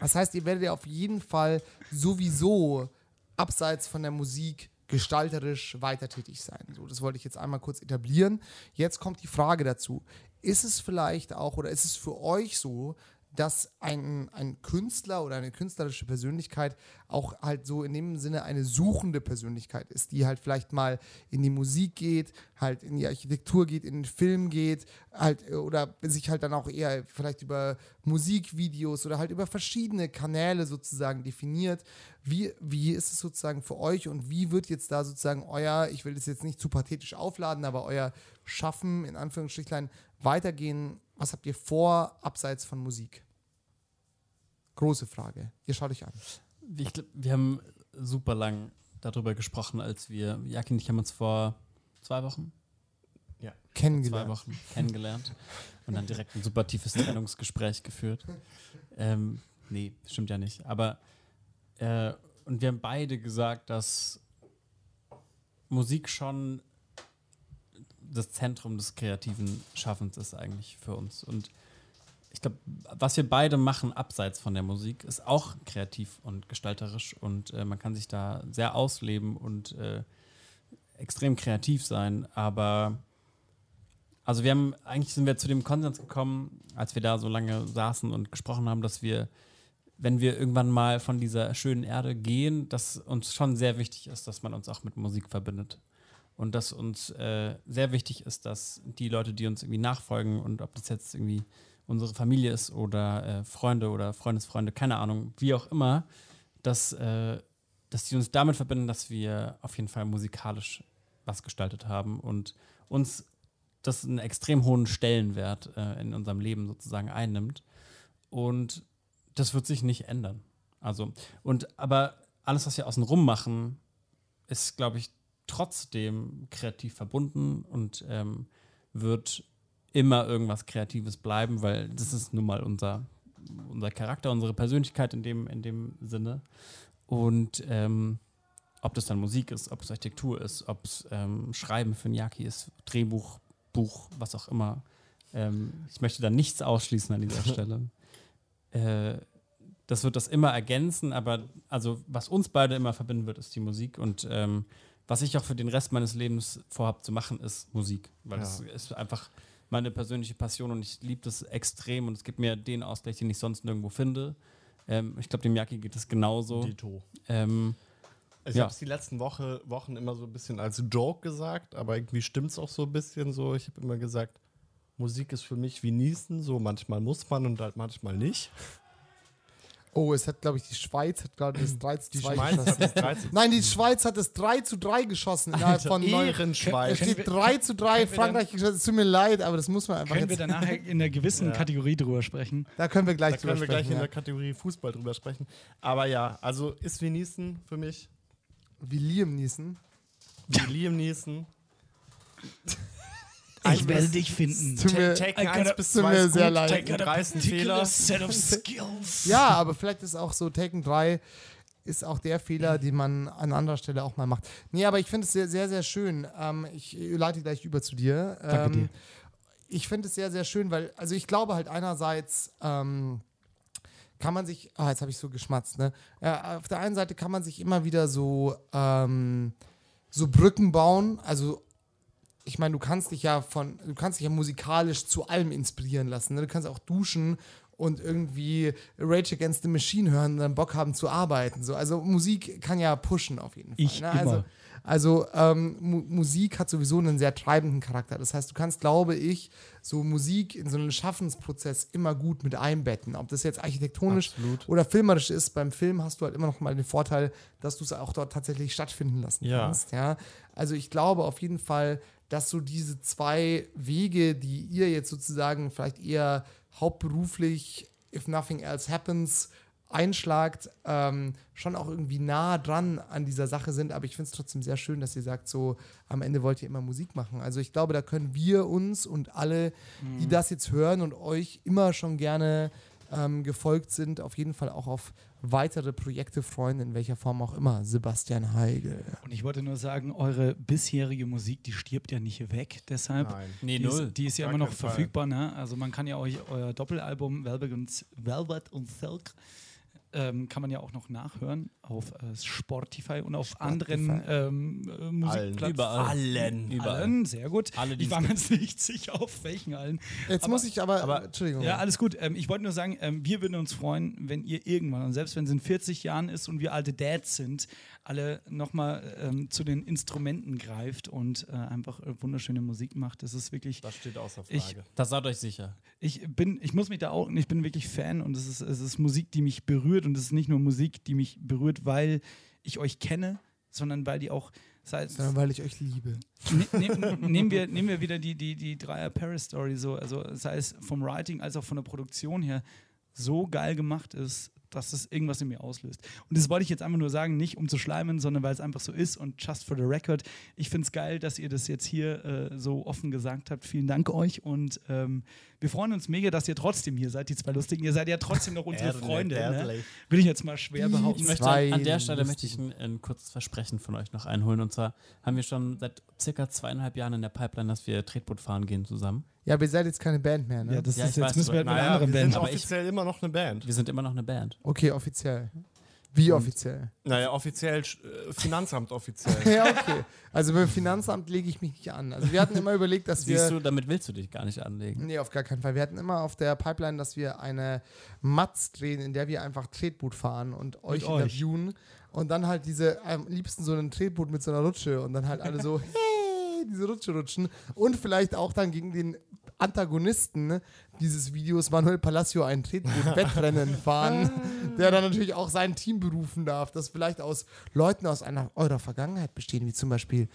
das heißt, ihr werdet ja auf jeden Fall sowieso abseits von der Musik gestalterisch weiter tätig sein. So, das wollte ich jetzt einmal kurz etablieren. Jetzt kommt die Frage dazu. Ist es vielleicht auch oder ist es für euch so, dass ein, ein Künstler oder eine künstlerische Persönlichkeit auch halt so in dem Sinne eine suchende Persönlichkeit ist, die halt vielleicht mal in die Musik geht, halt in die Architektur geht, in den Film geht, halt äh, oder sich halt dann auch eher vielleicht über Musikvideos oder halt über verschiedene Kanäle sozusagen definiert. Wie, wie ist es sozusagen für euch und wie wird jetzt da sozusagen euer, ich will das jetzt nicht zu pathetisch aufladen, aber euer Schaffen in Anführungsstrichlein weitergehen? Was habt ihr vor, abseits von Musik? Große Frage. Ihr schaut euch an.
Ich glaub, wir haben super lang darüber gesprochen, als wir, Jaki und ich haben uns vor zwei Wochen, zwei
Kennengelernt.
Wochen kennengelernt und dann direkt ein super tiefes Trennungsgespräch geführt. Ähm, nee, stimmt ja nicht. Aber äh, und wir haben beide gesagt, dass Musik schon das Zentrum des kreativen Schaffens ist eigentlich für uns. Und ich glaube, was wir beide machen abseits von der Musik, ist auch kreativ und gestalterisch und äh, man kann sich da sehr ausleben und äh, extrem kreativ sein. Aber also wir haben, eigentlich sind wir zu dem Konsens gekommen, als wir da so lange saßen und gesprochen haben, dass wir, wenn wir irgendwann mal von dieser schönen Erde gehen, dass uns schon sehr wichtig ist, dass man uns auch mit Musik verbindet. Und dass uns äh, sehr wichtig ist, dass die Leute, die uns irgendwie nachfolgen und ob das jetzt irgendwie unsere Familie ist oder äh, Freunde oder Freundesfreunde, keine Ahnung, wie auch immer, dass, äh, dass die uns damit verbinden, dass wir auf jeden Fall musikalisch was gestaltet haben und uns das einen extrem hohen Stellenwert äh, in unserem Leben sozusagen einnimmt. Und das wird sich nicht ändern. Also, und aber alles, was wir außenrum machen, ist, glaube ich, trotzdem kreativ verbunden und ähm, wird immer irgendwas Kreatives bleiben, weil das ist nun mal unser, unser Charakter, unsere Persönlichkeit in dem, in dem Sinne. Und ähm, ob das dann Musik ist, ob es Architektur ist, ob es ähm, Schreiben für Nyaki ist, Drehbuch, Buch, was auch immer. Ähm, ich möchte da nichts ausschließen an dieser Stelle. Äh, das wird das immer ergänzen, aber also was uns beide immer verbinden wird, ist die Musik und ähm, was ich auch für den Rest meines Lebens vorhabe zu machen, ist Musik, weil
Ja.
das ist einfach meine persönliche Passion und ich liebe das extrem und es gibt mir den Ausgleich, den ich sonst nirgendwo finde. Ähm, ich glaube, dem Yaki geht es genauso.
Dito.
Ähm,
Ich
Ja.
habe es die letzten Woche, Wochen immer so ein bisschen als Joke gesagt, aber irgendwie stimmt es auch so ein bisschen so. Ich habe immer gesagt, Musik ist für mich wie Niesen, so manchmal muss man und halt manchmal nicht.
Oh, es hat, glaube ich, die Schweiz hat gerade das 3 zu 2
Schweiz
geschossen.
hat das 13.
Nein, die Schweiz hat das 3 zu 3 geschossen innerhalb von neun. Es
Ehrenschweiz.
steht 3 zu 3, Frankreich geschossen. Es tut mir leid, aber das muss man einfach
Können wir
jetzt,
danach in einer gewissen Kategorie drüber sprechen?
Da können wir gleich
Da können wir gleich in
drüber
der
sprechen.
Kategorie Fußball drüber sprechen. Aber ja, also ist wie Niesen für mich,
Ja. Wie Liam Neeson.
wie Liam Neeson.
Ich werde dich finden.
Tut mir,
Taken
I
1
gotta-
bis
tut
2
mir
ist
sehr leid.
Taken 3 ist ein Fehler.
set of skills.
ja, aber vielleicht ist auch so Taken 3 ist auch der Fehler, den man an anderer Stelle auch mal macht. Nee, aber ich finde es sehr, sehr, sehr schön. Ähm, ich leite gleich über zu dir.
Danke
ähm,
dir.
Ich finde es sehr, sehr schön, weil, also ich glaube halt einerseits, ähm, kann man sich, ah, jetzt habe ich so geschmatzt, ne? Ja, auf der einen Seite kann man sich immer wieder so, ähm, so Brücken bauen, also ich meine, du kannst dich ja von, du kannst dich ja musikalisch zu allem inspirieren lassen. Ne? Du kannst auch duschen und irgendwie Rage Against the Machine hören und dann Bock haben zu arbeiten. So. Also Musik kann ja pushen auf jeden Fall.
Ich
ne?
immer.
Also, also ähm, Mu Musik hat sowieso einen sehr treibenden Charakter. Das heißt, du kannst, glaube ich, so Musik in so einen Schaffensprozess immer gut mit einbetten. Ob das jetzt architektonisch oder filmerisch ist, beim Film hast du halt immer noch mal den Vorteil, dass du es auch dort tatsächlich stattfinden lassen
Ja.
kannst. Ja? Also ich glaube auf jeden Fall, dass so diese zwei Wege, die ihr jetzt sozusagen vielleicht eher hauptberuflich, if nothing else happens, einschlagt, ähm, schon auch irgendwie nah dran an dieser Sache sind. Aber ich finde es trotzdem sehr schön, dass ihr sagt, so am Ende wollt ihr immer Musik machen. Also ich glaube, da können wir uns und alle, die das jetzt hören und euch immer schon gerne ähm, gefolgt sind, auf jeden Fall auch auf weitere Projekte freuen, in welcher Form auch immer. Sebastian Heigel.
Und ich wollte nur sagen, eure bisherige Musik, die stirbt ja nicht weg. Deshalb,
Nein.
Nee,
die,
null.
Ist, die ist ja immer noch verfügbar. Ne? Also man kann ja euch euer Doppelalbum Velvet und, Velvet und Silk ähm, kann man ja auch noch nachhören auf äh, Spotify und auf anderen ähm, äh, Musikplattformen.
Überall.
Allen.
Überall.
Allen, sehr gut.
Alle, die
ich war mir jetzt nicht sicher, auf welchen allen.
Jetzt
Aber-
muss ich aber,
aber-
Entschuldigung.
Ja, alles gut. Ähm, ich wollte nur sagen, ähm, wir würden uns freuen, wenn ihr irgendwann, und selbst wenn es in 40 Jahren ist und wir alte Dads sind, alle nochmal ähm, zu den Instrumenten greift und äh, einfach äh, wunderschöne Musik macht. Das ist wirklich.
Das steht außer
Ich-
Frage.
Das seid euch sicher.
Ich bin, ich muss mich da auch, ich bin wirklich Fan und es ist, es ist Musik, die mich berührt und es ist nicht nur Musik, die mich berührt, weil ich euch kenne, sondern weil die auch, sei es,
Sondern weil ich euch liebe.
Ne, ne, nehmen, wir, nehmen wir wieder die, die, die Dreier Paris Story so, also sei es vom Writing als auch von der Produktion her, so geil gemacht ist, dass es irgendwas in mir auslöst. Und das wollte ich jetzt einfach nur sagen, nicht um zu schleimen, sondern weil es einfach so ist und just for the record. Ich finde es geil, dass ihr das jetzt hier äh, so offen gesagt habt. Vielen Dank euch und ähm, wir freuen uns mega, dass ihr trotzdem hier seid, die zwei Lustigen. Ihr seid ja trotzdem noch unsere Freunde. Ne? Will ich jetzt mal schwer behaupten.
Ich möchte an, der Stelle möchte ich ein, ein kurzes Versprechen von euch noch einholen. Und zwar haben wir schon seit circa zweieinhalb Jahren in der Pipeline, dass wir Tretboot fahren gehen zusammen.
Ja, aber ihr seid jetzt keine Band mehr, ne?
Ja, das
Ja,
ist, jetzt
weiß,
müssen wir
aber-
mit einer anderen
wir
Band.
sind
aber ich-
offiziell immer noch eine Band.
Wir sind immer noch eine Band.
okay, offiziell. Wie offiziell?
Naja, offiziell, äh, Finanzamt offiziell.
ja, okay. Also beim Finanzamt lege ich mich nicht an. Also wir hatten immer überlegt, dass wir.
Siehst du, damit willst du dich gar nicht anlegen.
Nee, auf gar keinen Fall. Wir hatten immer auf der Pipeline, dass wir eine Matz drehen, in der wir einfach Tretboot fahren und euch
euch.
interviewen. Und dann halt diese, am liebsten so ein Tretboot mit so einer Rutsche und dann halt alle so, hey, diese Rutsche rutschen. Und vielleicht auch dann gegen den Antagonisten dieses Videos, Manuel Palacio, ein Tretboot-Wettrennen fahren, der dann natürlich auch sein Team berufen darf, das vielleicht aus Leuten aus einer eurer Vergangenheit bestehen, wie zum Beispiel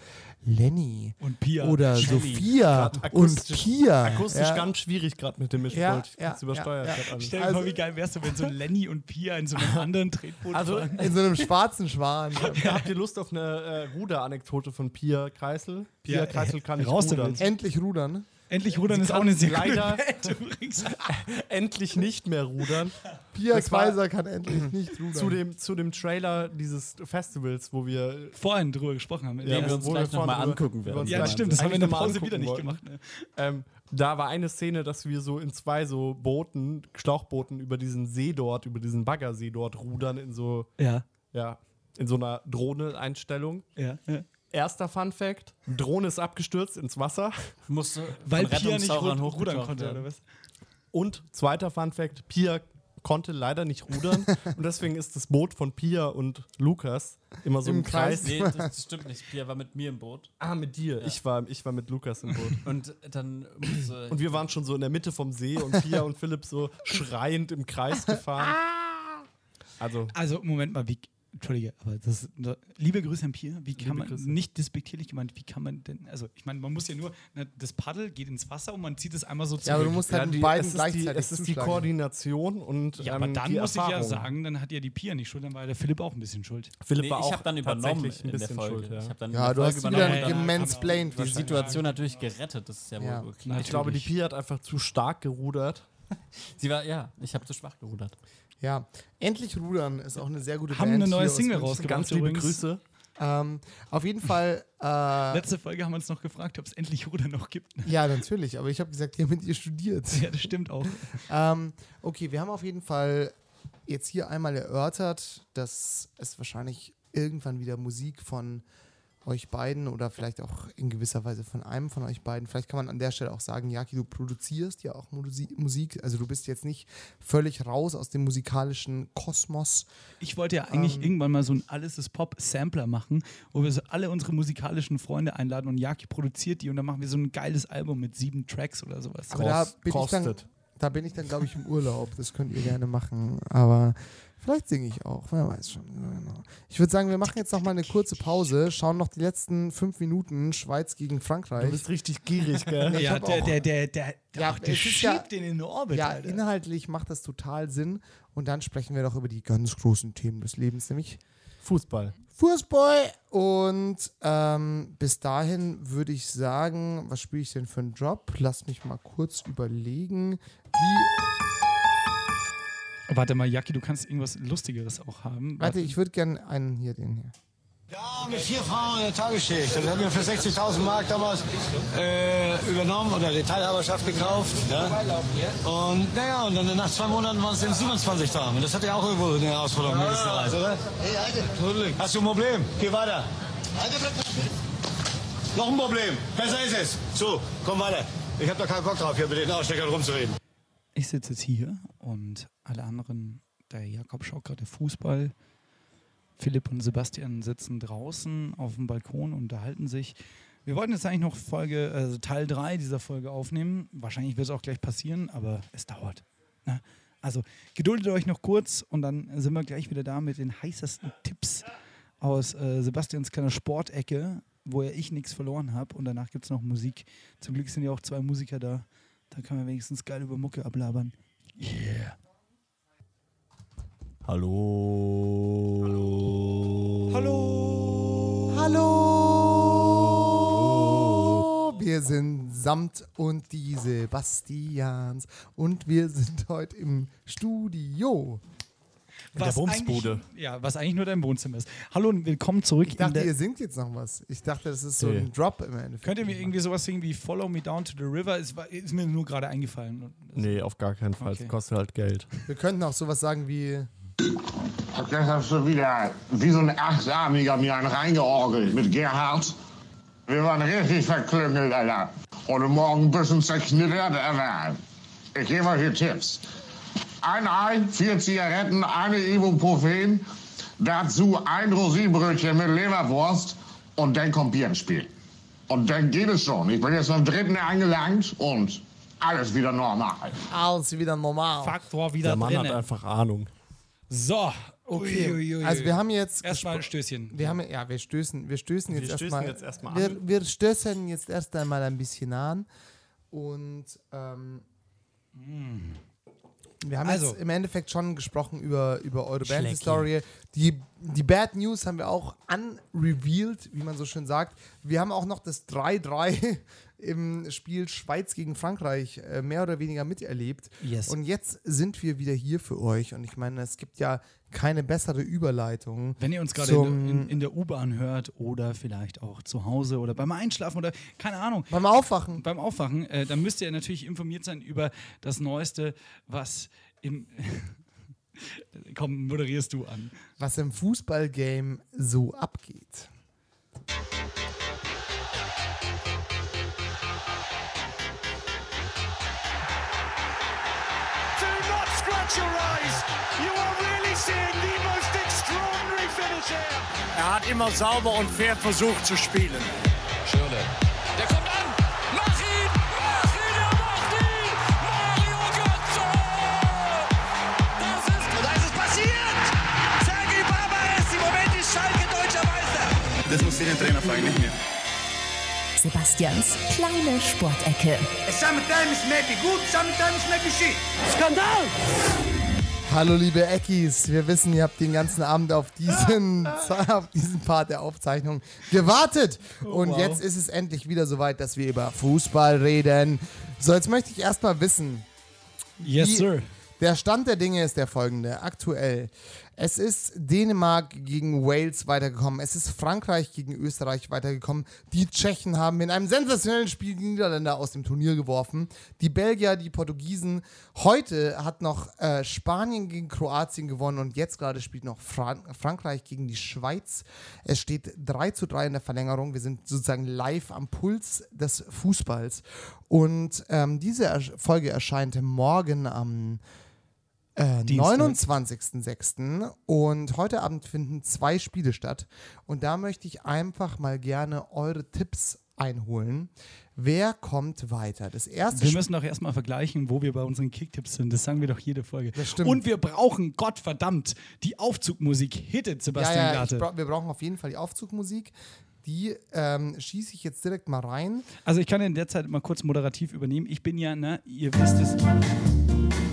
Lenny
Und Pia.
oder
Shelly.
Sophia und Pia.
Akustisch
ja.
ganz schwierig gerade mit dem
Ja,
Mischpult.
ja,
das übersteuert
ja, ja.
Stell dir
Also-
vor, wie geil wärst du, wenn so Lenny und Pia in so einem anderen Tretboot
Also,
fahren.
In so einem schwarzen Schwan.
Habt ihr Lust auf eine äh, Ruderanekdote von Pia Kreisel? Pia,
Pia,
Kreisel kann nicht rudern.
Endlich rudern.
Endlich rudern
Sie
ist auch eine sehr
leider-. Endlich nicht mehr rudern.
Pia Kaiser kann endlich nicht rudern.
Zu dem, zu dem Trailer dieses Festivals, wo wir
Vorhin drüber gesprochen haben.
Ja,
Den wir uns
wo wir
gleich nochmal angucken werden.
ja stimmt, das haben wir in der Pause wieder nicht gemacht. Ne?
Ähm, da war eine Szene, dass wir so in zwei so Booten, Schlauchbooten über diesen See dort, über diesen Baggersee dort rudern in so,
Ja,
ja, in so einer Drohne-Einstellung.
ja, ja.
Erster Fun Fact: Drohne ist abgestürzt ins Wasser.
Musste
Weil Pia nicht rudern konnte,
werden.
oder was?
Und zweiter Fun Fact: Pia konnte leider nicht rudern und deswegen ist das Boot von Pia und Lukas immer so im,
Im
Kreis.
Kreis.
Nee, das stimmt nicht. Pia war mit mir im Boot.
Ah, mit dir. Ich, war, ich war mit Lukas im Boot.
Und dann musste
Und wir waren schon so in der Mitte vom See und Pia und Philipp so schreiend im Kreis gefahren. Also,
Also, Moment mal, wie. Entschuldige, aber das liebe Grüße an Pier, wie kann man
Grüße.
nicht despektierlich gemeint, wie kann man denn, also ich meine, man muss ja nur, ne, das Paddel geht ins Wasser und man zieht es einmal so zurück.
Ja, aber du musst halt
ja, die,
beiden
es ist die,
gleichzeitig
es ist die. Koordination und
Ja,
ähm,
aber dann
die
muss ich ja
Erfahrung.
sagen, dann hat ja die Pia nicht schuld, dann war der Philipp auch ein bisschen schuld.
Philipp
Nee,
war
ich
auch
habe dann übernommen
tatsächlich
in der Folge.
schuld, ja.
Ich habe dann
Ja, du
der
hast
Folge
wieder
dann
gemansplained.
die. Situation natürlich gerettet. Das ist ja wohl
Ja.
klar.
Ich glaube, die Pia hat einfach zu stark gerudert.
Sie war, ja, ich habe zu schwach gerudert.
Ja, endlich rudern ist auch eine sehr gute
Haben
Band.
eine neue Single rausgebracht.
Ganz liebe
übrigens.
Grüße.
Ähm, auf jeden Fall, äh,
Letzte Folge haben wir uns noch gefragt, ob es endlich Ruder noch gibt.
ja, natürlich, aber ich habe gesagt, ihr habt mit ihr studiert.
ja, das stimmt auch.
Ähm, okay, wir haben auf jeden Fall jetzt hier einmal erörtert, dass es wahrscheinlich irgendwann wieder Musik von euch beiden oder vielleicht auch in gewisser Weise von einem von euch beiden, vielleicht kann man an der Stelle auch sagen, Jaki, du produzierst ja auch Musi- Musik, also du bist jetzt nicht völlig raus aus dem musikalischen Kosmos.
Ich wollte ja eigentlich
Ähm.
irgendwann mal so ein Alles ist Pop-Sampler machen, wo wir so alle unsere musikalischen Freunde einladen und Jaki produziert die und dann machen wir so ein geiles Album mit sieben Tracks oder sowas.
Aber da
Kost-
bin ich dann,
kostet.
da bin ich dann, glaube ich, im Urlaub. Das könnt ihr gerne machen. Aber vielleicht singe ich auch. Wer weiß schon. Genau. Ich würde sagen, wir machen jetzt noch mal eine kurze Pause, schauen noch die letzten fünf Minuten Schweiz gegen
Du
Frankreich.
bist richtig gierig, gell?
Ja, der, der, der, der,
Ja,
ach, der
es ist
schiebt
ja-
den in den Orbit,
Ja,
Alter.
inhaltlich macht das total Sinn. Und dann sprechen wir doch über die ganz großen Themen des Lebens, nämlich
Fußball.
Fußball. Und ähm, bis dahin würde ich sagen, was spiele ich denn für einen Job? Lass mich mal kurz überlegen. Wie,
Warte mal, Jaki, du kannst irgendwas Lustigeres auch haben.
warte, ich würde gerne einen hier, den hier.
Ja, mit vier Frauen in der Tagesschicht. Das haben wir für 60.000 Mark damals äh, übernommen oder die Teilhaberschaft gekauft. Ja? Und naja, und dann nach zwei Monaten waren es dann 27 Damen. Und das hat ja auch irgendwo eine Herausforderung. Ja. oder?
Hey, Alter.
Hast du ein Problem? Geh weiter.
Alter, bleib
Noch ein Problem. Besser ist es. So, komm weiter. Ich habe da keinen Bock drauf, hier mit den Aussteckern rumzureden.
Ich sitze jetzt hier und alle anderen, der Jakob schaut gerade Fußball. Philipp und Sebastian sitzen draußen auf dem Balkon und unterhalten sich. Wir wollten jetzt eigentlich noch Folge, also Teil 3 dieser Folge aufnehmen. Wahrscheinlich wird es auch gleich passieren, aber es dauert. Ne? Also geduldet euch noch kurz und dann sind wir gleich wieder da mit den heißesten Tipps aus äh, Sebastians kleiner Sportecke, wo ja ich nichts verloren habe. Und danach gibt es noch Musik. Zum Glück sind ja auch zwei Musiker da. Da kann man wenigstens geil über Mucke ablabern. Yeah.
Hallo.
Hallo.
Hallo! Wir sind Samt und die Sebastians und wir sind heute im Studio.
Was
der Bumsbude.
eigentlich- Ja, was eigentlich nur dein Wohnzimmer ist. Hallo und willkommen zurück.
Ich
in
dachte,
der,
ihr singt jetzt noch was. Ich dachte, das ist so ein Drop im Endeffekt.
könnt ihr mir irgendwie sowas singen wie Follow Me Down to the River? Ist, ist mir nur gerade eingefallen. Und
Nee, auf gar keinen Fall.
Okay.
Kostet halt Geld.
Wir könnten auch sowas sagen wie.
Das hast du wieder wie so ein Achtarmiger mir einen reingeorgelt mit Gerhard. Wir waren richtig verklüngelt, Alter. Heute Morgen ein bisschen zerknittert, aber ich gebe euch hier Tipps. Ein Ei, vier Zigaretten, eine Ibuprofen, dazu ein Rosinenbrötchen mit Leberwurst und dann kommt Bier ins Spiel. Und dann geht es schon. Ich bin jetzt beim dritten angelangt und alles wieder normal.
Alles wieder normal.
Faktor wieder
Der Mann hat
drinnen.
einfach Ahnung.
So.
Okay.
Uiuiui.
Also wir haben jetzt.
Erstmal ein Stößchen.
Wir haben, ja, wir stößen, wir stößen jetzt erstmal.
erstmal
wir,
an.
wir stößen jetzt erst einmal ein bisschen an. Und ähm, wir haben
Also.
jetzt im Endeffekt schon gesprochen über, über eure Band-Historie. Die, die Bad News haben wir auch unrevealed, wie man so schön sagt. Wir haben auch noch das 3-3 im Spiel Schweiz gegen Frankreich äh, mehr oder weniger miterlebt.
Yes.
Und jetzt sind wir wieder hier für euch. Und ich meine, es gibt ja keine bessere Überleitung.
Wenn ihr uns gerade in, in der U-Bahn hört oder vielleicht auch zu Hause oder beim Einschlafen oder keine Ahnung,
Beim Aufwachen.
beim Aufwachen, äh, dann müsst ihr natürlich informiert sein über das Neueste, was im. Komm, moderierst du an.
was im Fußballgame so abgeht.
Do not scratch your eyes. You are
er hat immer sauber und fair versucht zu spielen.
Schöne. Der kommt an. Mach ihn! Mach ihn! Er macht ihn! Mario Götze! Das ist...
Und da ist es passiert!
Sergei Baba ist im Moment die Schalke deutscher Meister.
Das muss
ich den Trainer fragen, nicht mehr.
Sebastians kleine Sportecke.
Sometimes maybe good, sometimes maybe shit. Skandal!
Hallo liebe Eckis, wir wissen, ihr habt den ganzen Abend auf diesen, auf diesen Part der Aufzeichnung gewartet. Und
wow.
jetzt ist es endlich wieder soweit, dass wir über Fußball reden. So, jetzt möchte ich erstmal wissen,
Yes, sir.
der Stand der Dinge ist der folgende. Aktuell. Es ist Dänemark gegen Wales weitergekommen. Es ist Frankreich gegen Österreich weitergekommen. Die Tschechen haben in einem sensationellen Spiel die Niederländer aus dem Turnier geworfen. Die Belgier, die Portugiesen. Heute hat noch äh, Spanien gegen Kroatien gewonnen und jetzt gerade spielt noch Fran Frankreich gegen die Schweiz. Es steht 3 zu 3 in der Verlängerung. Wir sind sozusagen live am Puls des Fußballs. Und ähm, diese Folge erscheint morgen am äh,
Dienstag.
29.06. Und heute Abend finden zwei Spiele statt. Und da möchte ich einfach mal gerne eure Tipps einholen. Wer kommt weiter? Das erste
Wir müssen doch erstmal vergleichen, wo wir bei unseren Kicktipps sind. Das sagen wir doch jede Folge.
Das stimmt.
Und wir brauchen, Gottverdammt, die Aufzugmusik hittet
Ja,
Sebastian
ja,
Garte.
bra wir brauchen auf jeden Fall die Aufzugmusik. Die ähm, schieße ich jetzt direkt mal rein.
Also ich kann in der Zeit mal kurz moderativ übernehmen. Ich bin ja, ne, ihr wisst es.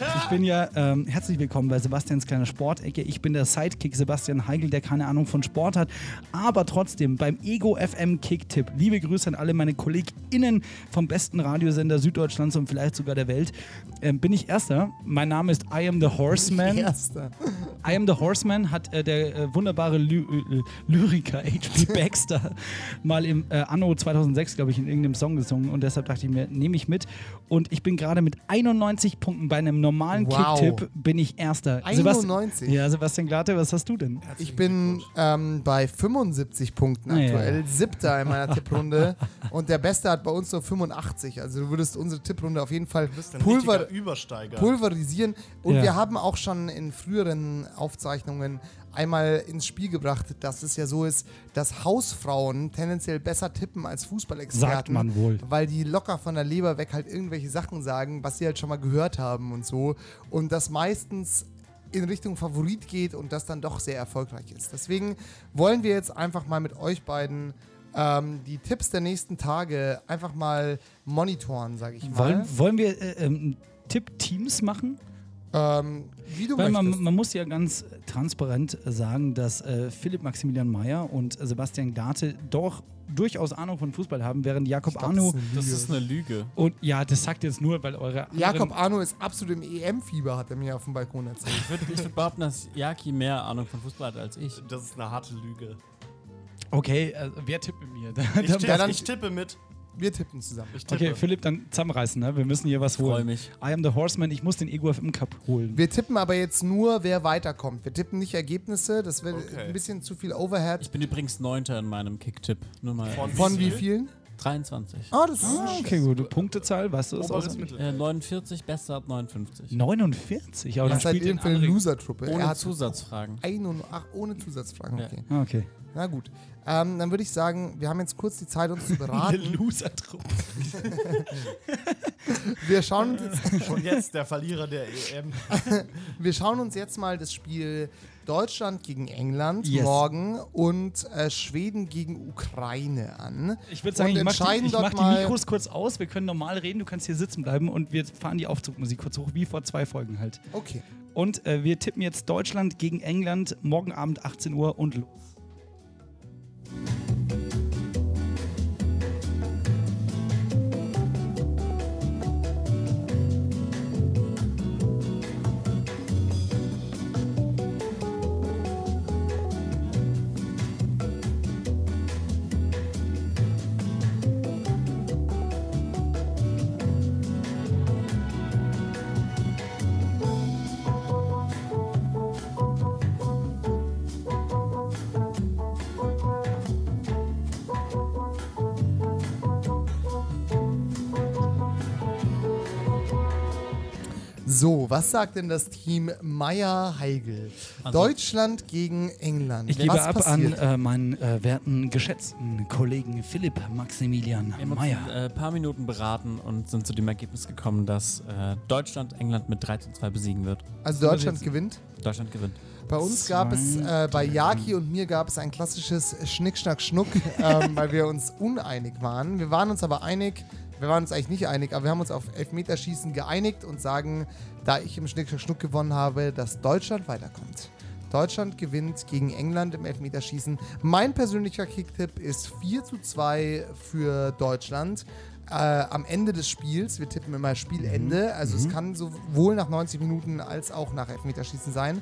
Ich bin ja ähm, herzlich willkommen bei Sebastians kleiner Sportecke. Ich bin der Sidekick Sebastian Heigl, der keine Ahnung von Sport hat, aber trotzdem beim Ego FM Kicktipp. Liebe Grüße an alle meine KollegInnen vom besten Radiosender Süddeutschlands und vielleicht sogar der Welt. Ähm, bin ich Erster. Mein Name ist I am the Horseman.
Erster.
I Am the Horseman hat äh, der äh, wunderbare Ly äh, Lyriker H.P. Baxter mal im äh, Anno 2006, glaube ich, in irgendeinem Song gesungen und deshalb dachte ich mir, nehme ich mit. Und ich bin gerade mit 91 Punkten bei einem normalen
Wow.
Kicktipp bin ich Erster.
91?
ja, Sebastian Glate, was hast du denn?
Ich bin ähm, bei 75 Punkten
Ah, ja.
aktuell, siebter in meiner Tipprunde und der Beste hat bei uns nur 85. Also du würdest unsere Tipprunde auf jeden Fall pulver
Übersteiger.
pulverisieren. Und
Ja.
wir haben auch schon in früheren Aufzeichnungen einmal ins Spiel gebracht, dass es ja so ist, dass Hausfrauen tendenziell besser tippen als Fußballexperten.
Sagt man wohl.
Weil die locker von der Leber weg halt irgendwelche Sachen sagen, was sie halt schon mal gehört haben und so. Und das meistens in Richtung Favorit geht und das dann doch sehr erfolgreich ist. Deswegen wollen wir jetzt einfach mal mit euch beiden ähm, die Tipps der nächsten Tage einfach mal monitoren, sage ich mal.
Wollen, wollen wir äh, ähm, Tipp-Teams machen?
Ähm, wie du
Weil
möchtest.
man, man muss ja ganz transparent sagen, dass äh, Philipp Maximilian Mayer und Sebastian Garte doch durchaus Ahnung von Fußball haben, während Jakob
glaub,
Arno
das ist
Das ist eine Lüge.
und ja, das sagt jetzt nur, weil eure
Jakob Arno ist absolut im EM-Fieber, hat er mir auf dem Balkon erzählt.
Ich würde würd behaupten, dass Jaki mehr Ahnung von Fußball hat als ich.
Das ist eine harte Lüge.
Okay, äh, wer tippt mit mir?
Ich, tippe,
Ja, dann-
ich tippe mit.
Wir tippen zusammen.
Ich tippe.
okay, Philipp, dann zusammenreißen, ne? Wir müssen hier was
Freu
holen.
mich.
I am the Horseman, ich muss den Ego FM Cup holen.
Wir tippen aber jetzt nur, wer weiterkommt. Wir tippen nicht Ergebnisse, das wird
Okay.
ein bisschen zu viel Overhead.
Ich bin übrigens Neunter in meinem Kicktipp. Nur mal.
Von
Von wie
viel?
vielen?
23.
Ah, das ist
Ah, okay, gut. Punktezahl, weißt du das?
Mittel.
Äh, 49, besser ab 59.
49, aber
Was
dann
seid ihr für eine Loser-Truppe?
Ohne
Er hat
Zusatzfragen.
ein und, ach, ohne Zusatzfragen,
Ja.
okay.
Ah, Okay.
Na gut. Ähm, dann würde ich sagen, wir haben jetzt kurz die Zeit, uns zu beraten.
Loser-Truppe.
Wir schauen uns jetzt
Und jetzt der Verlierer der EM.
Wir schauen uns jetzt mal das Spiel Deutschland gegen England
Yes.
morgen und äh, Schweden gegen Ukraine an.
Ich würde sagen,
Und
ich mache die, ich mach die Mikros kurz aus, wir können normal reden, du kannst hier sitzen bleiben und wir fahren die Aufzugmusik kurz hoch, wie vor zwei Folgen halt.
Okay.
Und äh, wir tippen jetzt Deutschland gegen England, morgen Abend 18 Uhr und los.
Thank you. Was sagt denn das Team Meier-Heigl?
Also-
Deutschland gegen England.
Ich gebe
was
ab
passiert?
an äh, meinen äh, werten, geschätzten Kollegen Philipp Maximilian
Wir haben ein äh, paar Minuten beraten und sind zu dem Ergebnis gekommen, dass äh, Deutschland England mit 3 zu 2 besiegen wird.
also Deutschland gewinnt.
Deutschland gewinnt.
Bei uns gab es, äh, bei Jaki und mir gab es ein klassisches Schnick, Schnack, Schnuck, ähm, weil wir uns uneinig waren. Wir waren uns aber einig, wir waren uns eigentlich nicht einig, aber wir haben uns auf Elfmeterschießen geeinigt und sagen, da ich im Schnick, Schnuck gewonnen habe, dass Deutschland weiterkommt. Deutschland gewinnt gegen England im Elfmeterschießen. Mein persönlicher Kicktipp ist 4 zu 2 für Deutschland. Äh, am Ende des Spiels, wir tippen immer Spielende, also es kann sowohl nach 90 Minuten als auch nach Elfmeterschießen sein.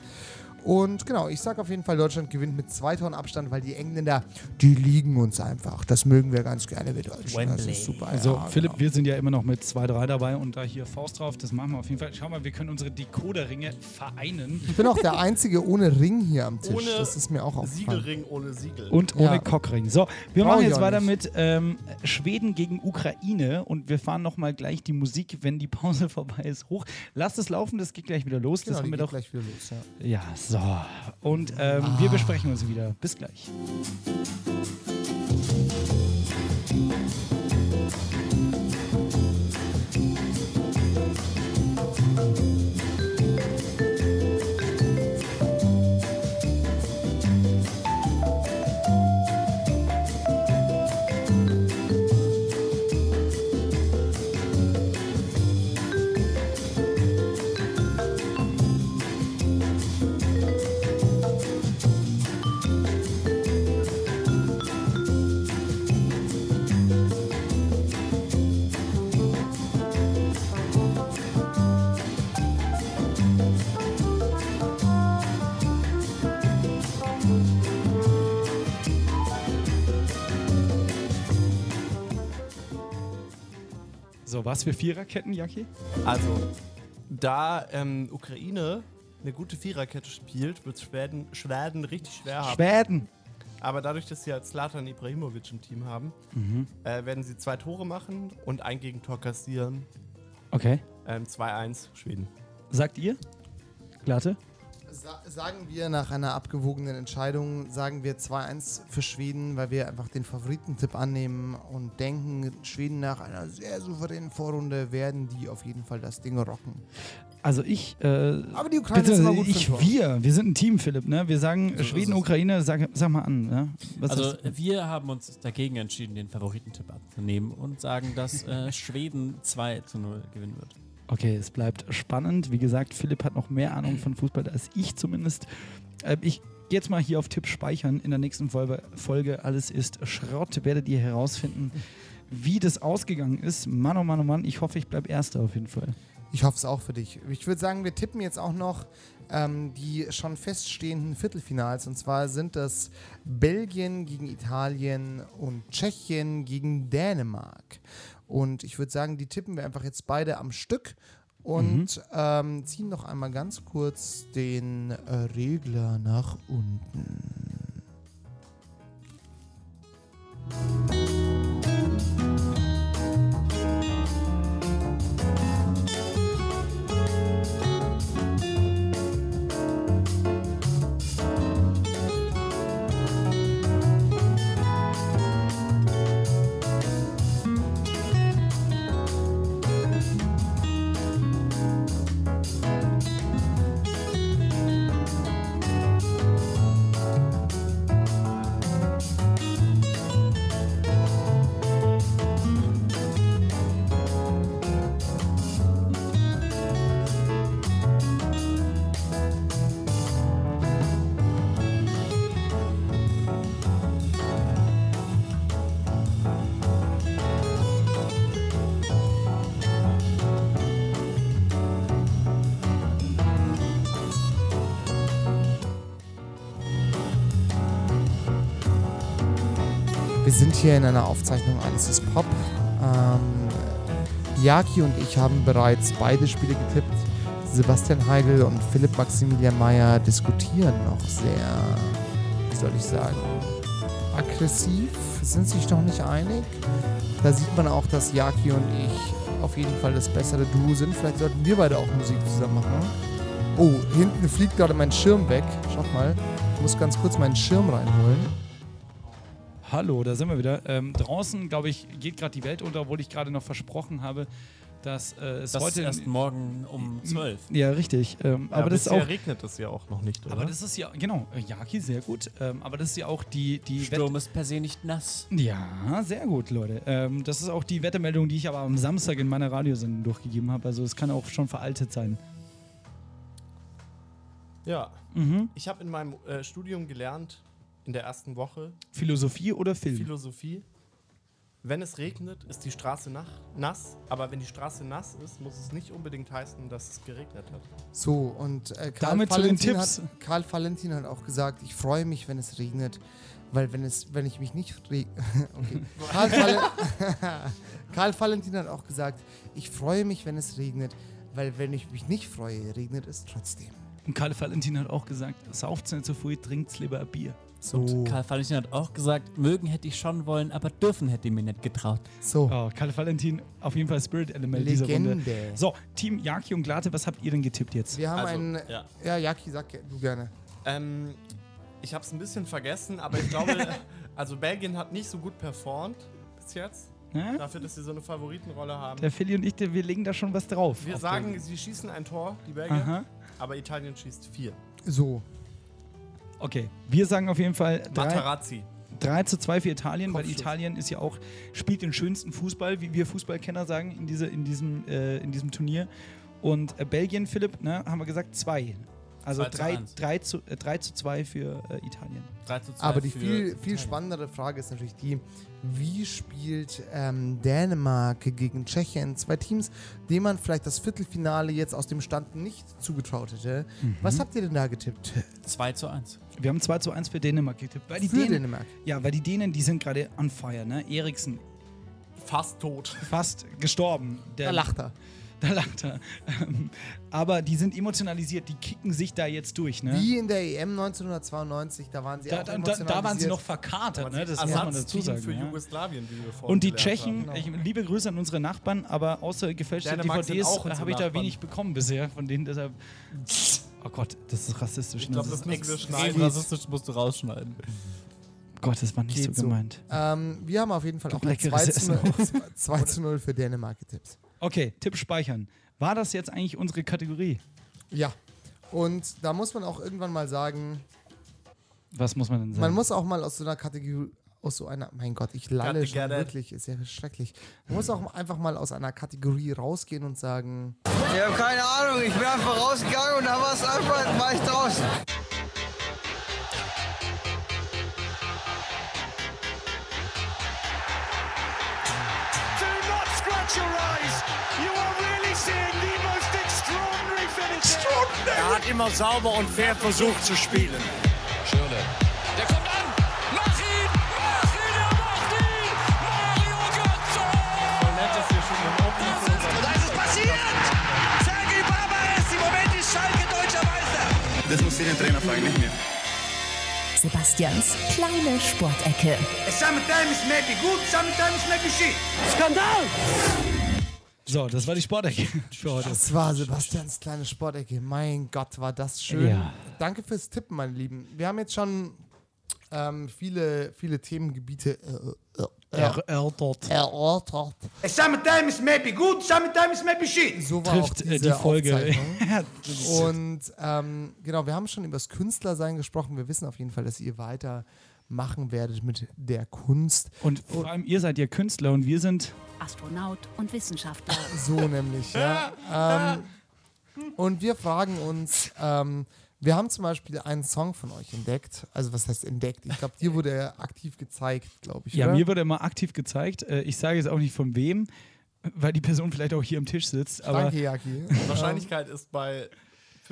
Und genau, ich sage auf jeden Fall, Deutschland gewinnt mit zwei Toren Abstand, weil die Engländer, die liegen uns einfach. Das mögen wir ganz gerne mit Deutschland. Das ist super.
Also
ja,
Philipp,
genau.
wir sind ja immer noch mit 2-3 dabei und da hier Faust drauf, das machen wir auf jeden Fall. Schau mal, wir können unsere Decoder-Ringe vereinen
Ich bin auch der Einzige ohne Ring hier am Tisch.
Ohne
das ist mir auch aufgefallen.
Siegelring ohne Siegel.
und ohne
Ja.
Cockring. So, wir
Brauch
machen jetzt weiter
nicht.
mit ähm, Schweden gegen Ukraine und wir fahren nochmal gleich die Musik, wenn die Pause vorbei ist, hoch. Lasst es laufen, das geht gleich wieder los.
Genau,
das
die
haben wir
geht
doch.
gleich wieder los. Ja.
Ja, so. Und ähm, wir besprechen uns wieder. Bis gleich. So, was für Viererketten, Jacki?
Also, da ähm, Ukraine eine gute Viererkette spielt, wird Schweden, Schweden richtig schwer haben.
Schweden.
Aber dadurch, dass sie halt Zlatan Ibrahimovic im Team haben,
Mhm.
äh, werden sie zwei Tore machen und ein Gegentor kassieren.
Okay.
Ähm, 2-1 Schweden.
Sagt ihr? Glatte?
Sa sagen wir nach einer abgewogenen Entscheidung, sagen wir 2-1 für Schweden, weil wir einfach den Favoritentipp annehmen und denken, Schweden nach einer sehr souveränen Vorrunde werden die auf jeden Fall das Ding rocken.
Also ich, äh,
Aber die Ukraine ist immer gut für
ich, wir, wir sind ein Team, Philipp, ne? Wir sagen
ist
Schweden. Ukraine, sag, sag mal an, ne? Was
Also wir haben uns dagegen entschieden, den Favoritentipp anzunehmen und sagen, dass äh, Schweden 2 zu 0 gewinnen wird.
Okay, es bleibt spannend. Wie gesagt, Philipp hat noch mehr Ahnung von Fußball als ich zumindest. Äh, ich gehe jetzt mal hier auf Tipp speichern. In der nächsten Folge, Alles ist Schrott werdet ihr herausfinden, wie das ausgegangen ist. Mann, oh Mann, oh Mann, ich hoffe, ich bleibe Erster auf jeden Fall.
Ich hoffe es auch für dich. Ich würde sagen, wir tippen jetzt auch noch ähm, die schon feststehenden Viertelfinals. Und zwar sind das Belgien gegen Italien und Tschechien gegen Dänemark. Und ich würde sagen, die tippen wir einfach jetzt beide am Stück und ähm, ziehen noch einmal ganz kurz den äh, Regler nach unten. Sind hier in einer Aufzeichnung Alles ist Pop. Ähm, Jaki und ich haben bereits beide Spiele getippt. Sebastian Heigl und Philipp Maximilian Mayer diskutieren noch sehr, wie soll ich sagen, aggressiv, sind sich noch nicht einig. Da sieht man auch, dass Jaki und ich auf jeden Fall das bessere Duo sind. Vielleicht sollten wir beide auch Musik zusammen machen. Oh, hinten fliegt gerade mein Schirm weg. Schaut mal. Ich muss ganz kurz meinen Schirm reinholen.
Hallo, da sind wir wieder. Ähm, draußen, glaube ich, geht gerade die Welt unter, obwohl ich gerade noch versprochen habe, dass äh, es
Das ist
heute.
erst morgen um 12.
ja, richtig. Ähm,
Ja,
aber das ist auch.
regnet es ja auch noch nicht, oder?
Aber das ist ja, genau, äh, Jaki, sehr gut. Ähm, aber das ist ja auch die, die
Sturm ist per se nicht nass.
Ja, sehr gut, Leute. Ähm, das ist auch die Wettermeldung, die ich aber am Samstag in meiner Radiosendung durchgegeben habe. Also es kann auch schon veraltet sein.
ja.
Mhm.
Ich habe in meinem äh, Studium gelernt, in der ersten Woche,
Philosophie oder Film?
Philosophie. Wenn es regnet, ist die Straße nach, nass. Aber wenn die Straße nass ist, muss es nicht unbedingt heißen, dass es geregnet hat.
So, und äh, Karl,
Damit zu den
Valentin
Tipps.
Hat, Karl Valentin hat auch gesagt, ich freue mich, wenn es regnet, weil wenn es, wenn ich mich nicht okay. Karl, Val Karl Valentin hat auch gesagt, ich freue mich, wenn es regnet, weil wenn ich mich nicht freue, regnet es trotzdem.
Und Karl Valentin hat auch gesagt, sauft's nicht so früh, trinkt's lieber ein Bier.
So,
Und Karl Valentin hat auch gesagt, mögen hätte ich schon wollen, aber dürfen hätte ich mir nicht getraut.
so.
Oh, Karl Valentin, auf jeden Fall Spirit-Element dieser Runde.
Legende.
So, Team Jaki und Glate, was habt ihr denn getippt jetzt?
Wir haben
Also,
einen.
ja.
Ja, Jaki, sag du gerne.
Ähm, ich habe es ein bisschen vergessen, aber ich glaube, also Belgien hat nicht so gut performt bis jetzt.
Ja?
Dafür, dass sie so eine Favoritenrolle haben.
Der Philly und ich, der, wir legen da schon was drauf.
Wir sagen,
Belgien.
sie schießen ein Tor, die Belgier,
Aha.
aber Italien schießt vier.
So.
Okay, wir sagen auf jeden Fall drei,
Materazzi.
3 zu 2 für Italien, weil. Italien ist ja auch, spielt den schönsten Fußball, wie wir Fußballkenner sagen, in, diese, in, diesem, äh, in diesem Turnier. Und äh, Belgien, Philipp, ne, haben wir gesagt, 2. Also
2 zu
3
1.
drei zu, äh, drei zu 2 für äh, Italien.
3 zu 2
Aber die viel, viel spannendere Frage ist natürlich die, wie spielt ähm, Dänemark gegen Tschechien? Zwei Teams, denen man vielleicht das Viertelfinale jetzt aus dem Stand nicht zugetraut hätte.
Mhm.
Was habt ihr denn da getippt?
2 zu 1.
Wir haben 2 zu 1 für Dänemark getippt. Weil die
Für
Dänen,
Dänemark.
Ja, weil die Dänen, die sind gerade on fire, ne? Eriksen
Fast tot.
fast gestorben. Der,
Da lacht er.
Da lacht er. Ähm, Aber die sind emotionalisiert, die kicken sich da jetzt durch, ne?
Wie in der EM 1992, da waren sie
Da,
auch
da, da, da waren sie
emotionalisiert.
noch verkatert, ne? das muss man dazu sagen.
für
ja.
Jugoslawien, wie wir vorhin
Und die Tschechen,
haben.
ich, liebe Grüße an unsere Nachbarn, aber außer gefälschte
Dänemark
DVDs habe ich da
Nachbarn.
wenig bekommen bisher, von denen deshalb. Oh Gott, das ist rassistisch.
Ich
ne?
glaube,
das
das
ist
müssen wir schneiden.
rassistisch musst du rausschneiden.
Gott, das war nicht
Geht
so
so.
gemeint.
Ähm, wir haben auf jeden Fall auch ein
leckeres
2 zu, 0, 2 zu 0 für Dänemark getippt.
Okay, Tipp speichern. War das jetzt eigentlich unsere Kategorie?
Ja. Und da muss man auch irgendwann mal sagen,
Was muss man denn sagen?
man muss auch mal aus so einer Kategorie, aus so einer, mein Gott, ich lalle schon wirklich, ist ja schrecklich. Man muss auch einfach mal aus einer Kategorie rausgehen und sagen,
Ich habe keine Ahnung, ich bin einfach rausgegangen und da war es einfach, war ich draußen.
Do not scratch your eyes. You are really seeing the most extraordinary finish. Extraordinary.
Er hat immer sauber und fair versucht zu spielen.
Das muss ich den Trainer fragen, nicht mir.
Sebastians kleine Sportecke.
Sometimes maybe good, sometimes maybe shit. Skandal!
so, das war die Sportecke für heute.
das war Sebastians kleine Sportecke. Mein Gott, war das schön.
Ja.
Danke fürs Tippen, meine Lieben. Wir haben jetzt schon ähm, viele, viele Themengebiete äh, äh,
Erörtert.
erörtert.
Sometimes maybe good, sometimes maybe shit.
So war auch
Trifft
diese
äh, die Folge.
Und ähm, genau, wir haben schon über das Künstlersein gesprochen. Wir wissen auf jeden Fall, dass ihr weiter machen werdet mit der Kunst.
Und vor allem, ihr seid ja Künstler und wir sind.
Astronaut und Wissenschaftler.
So nämlich, ja. ähm, und wir fragen uns, ähm, wir haben zum Beispiel einen Song von euch entdeckt. Also was heißt entdeckt? Ich glaube, dir wurde er aktiv gezeigt, glaube ich.
Ja,
oder?
mir wurde immer aktiv gezeigt. Äh, Ich sage jetzt auch nicht von wem, weil die Person vielleicht auch hier am Tisch sitzt. Aber
Danke, Jaki.
Die Wahrscheinlichkeit ist bei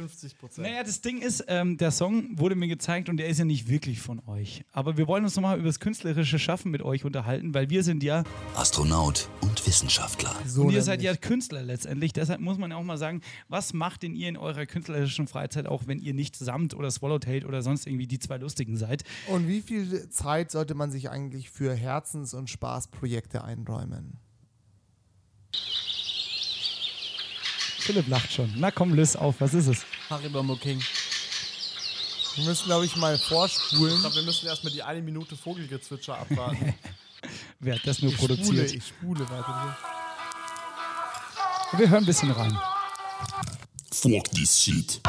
50 Prozent.
Naja, das Ding ist, ähm, der Song wurde mir gezeigt und der ist ja nicht wirklich von euch. Aber wir wollen uns nochmal über das künstlerische Schaffen mit euch unterhalten, weil wir sind ja,
Astronaut und Wissenschaftler.
So
und ihr seid ja. Künstler letztendlich. Deshalb muss man ja auch mal sagen, was macht denn ihr in eurer künstlerischen Freizeit, auch wenn ihr nicht Samt oder Swallowtail oder sonst irgendwie die zwei Lustigen seid?
Und wie viel Zeit sollte man sich eigentlich für Herzens- und Spaßprojekte einräumen?
Philipp lacht schon. Na komm, löst auf, was ist es?
Haribo King.
Wir müssen, glaube ich, mal vorspulen.
Ich glaube, wir müssen erstmal die eine Minute Vogelgezwitscher abwarten.
Wer hat das nur
Ich spule,
produziert?
ich spule weiter.
Wir hören ein bisschen rein.
Fuck this shit.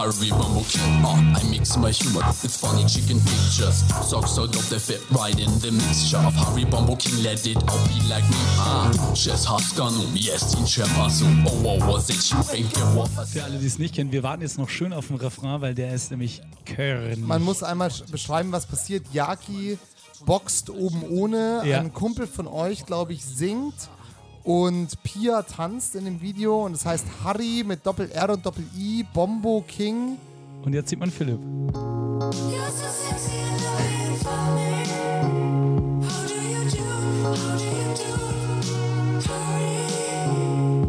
Harry, Harry Bumble King. Uh, I mix my humor with funny chicken pictures. Socks so dope they fit right in the mixture of Harry Bumble King. Let it all be like me. Ah, just Haskanu, yes, in Chepasu. Oh, wow, was it you think it was?
Für alle, die es nicht kennen, wir warten jetzt noch schön auf den Refrain, weil der ist nämlich Köln.
Man muss einmal sch- beschreiben, was passiert. Yaki boxt oben ohne.
Ja.
Ein Kumpel von euch, glaube ich, singt. Und Pia tanzt in dem Video. Und das heißt Harry mit Doppel-R und Doppel-I, Bombo King.
Und jetzt sieht man Philipp.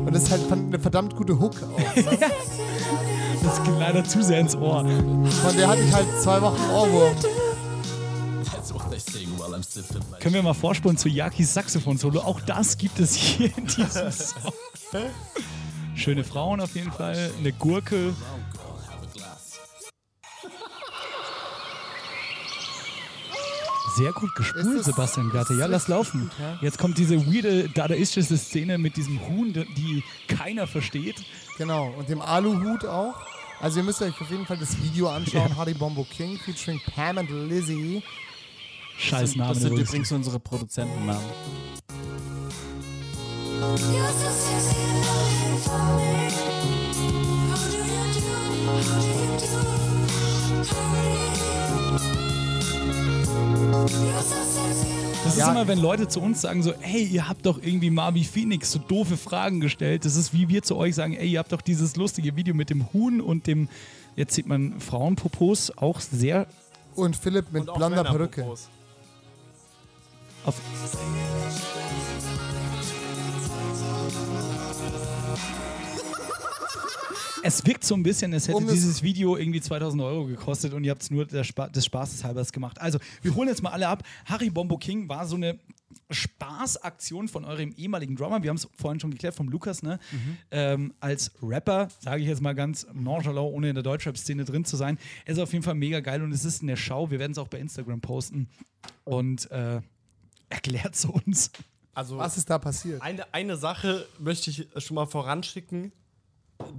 Und das ist halt eine verdammt gute Hook auch. Ne?
Das geht leider zu sehr ins Ohr.
Von der hatte ich halt zwei Wochen Ohrwurm.
Können wir mal vorspulen zu Yakis Saxophon-Solo? Auch das gibt es hier in diesem Song. Schöne Frauen auf jeden Fall, eine Gurke. Sehr gut gespult, Sebastian Gatte. Ja, lass laufen.
gut, ja.
Jetzt kommt diese weirde dadaistische Szene mit diesem Huhn, die keiner versteht.
Genau. Und dem Aluhut auch. Also ihr müsst euch auf jeden Fall das Video anschauen. Harry Bombo King featuring Pam und Lizzie.
Scheiß Name.
Das sind
übrigens.
übrigens unsere Produzentennamen.
Das ist
Ja.
immer, wenn Leute zu uns sagen so, hey, ihr habt doch irgendwie Marvi Phoenix so doofe Fragen gestellt. Das ist wie wir zu euch sagen, ey, ihr habt doch dieses lustige Video mit dem Huhn und dem, jetzt sieht man Frauenpopos, auch sehr
Und Philipp mit
Und
blonder Perücke.
Männerpopos.
Auf... Es wirkt so ein bisschen, als hätte
Um es-
dieses Video irgendwie 2000 Euro gekostet und ihr habt es nur Spa des Spaßes halber gemacht. Also, wir holen jetzt mal alle ab. Harry Bombo King war so eine Spaßaktion von eurem ehemaligen Drummer. Wir haben es vorhin schon geklärt, vom Lukas, ne? Ähm, als Rapper, sage ich jetzt mal ganz nonchalant, ohne in der Deutschrap-Szene drin zu sein. Er ist auf jeden Fall mega geil und es ist in der Schau. Wir werden es auch bei Instagram posten. Und äh, erklärt es uns.
Also
Was ist da passiert?
eine, eine Sache möchte ich schon mal voranschicken.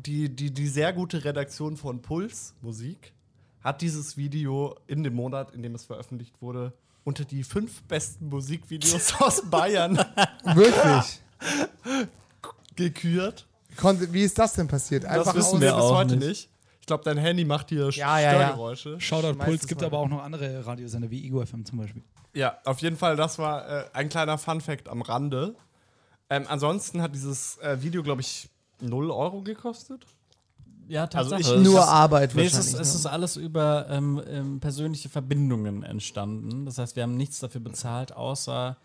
Die, die, die sehr gute Redaktion von Puls Musik hat dieses Video in dem Monat, in dem es veröffentlicht wurde, unter die fünf besten Musikvideos aus Bayern
Wirklich?
gekürt.
Konnte, wie ist das denn passiert?
Das
Einfach
wissen
aus-
wir bis heute
nicht.
nicht. Ich glaube, dein Handy macht hier
Ja, ja, ja.
Störgeräusche.
Shoutout Puls
es
gibt aber auch noch andere Radiosender wie Ego FM zum Beispiel.
Ja, auf jeden Fall, das war äh, ein kleiner Fun-Fact am Rande. Ähm, ansonsten hat dieses äh, Video, glaube ich, 0 Euro gekostet.
Ja,
Also
Tatsache.
ich-
Nur
Das-
Arbeit
Nee, es ist, es ist alles über ähm, ähm, persönliche Verbindungen entstanden. Das heißt, wir haben nichts dafür bezahlt, außer,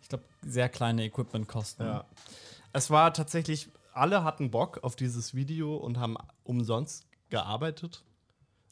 ich glaube, sehr kleine Equipmentkosten.
Ja. Es war tatsächlich, alle hatten Bock auf dieses Video und haben umsonst gearbeitet.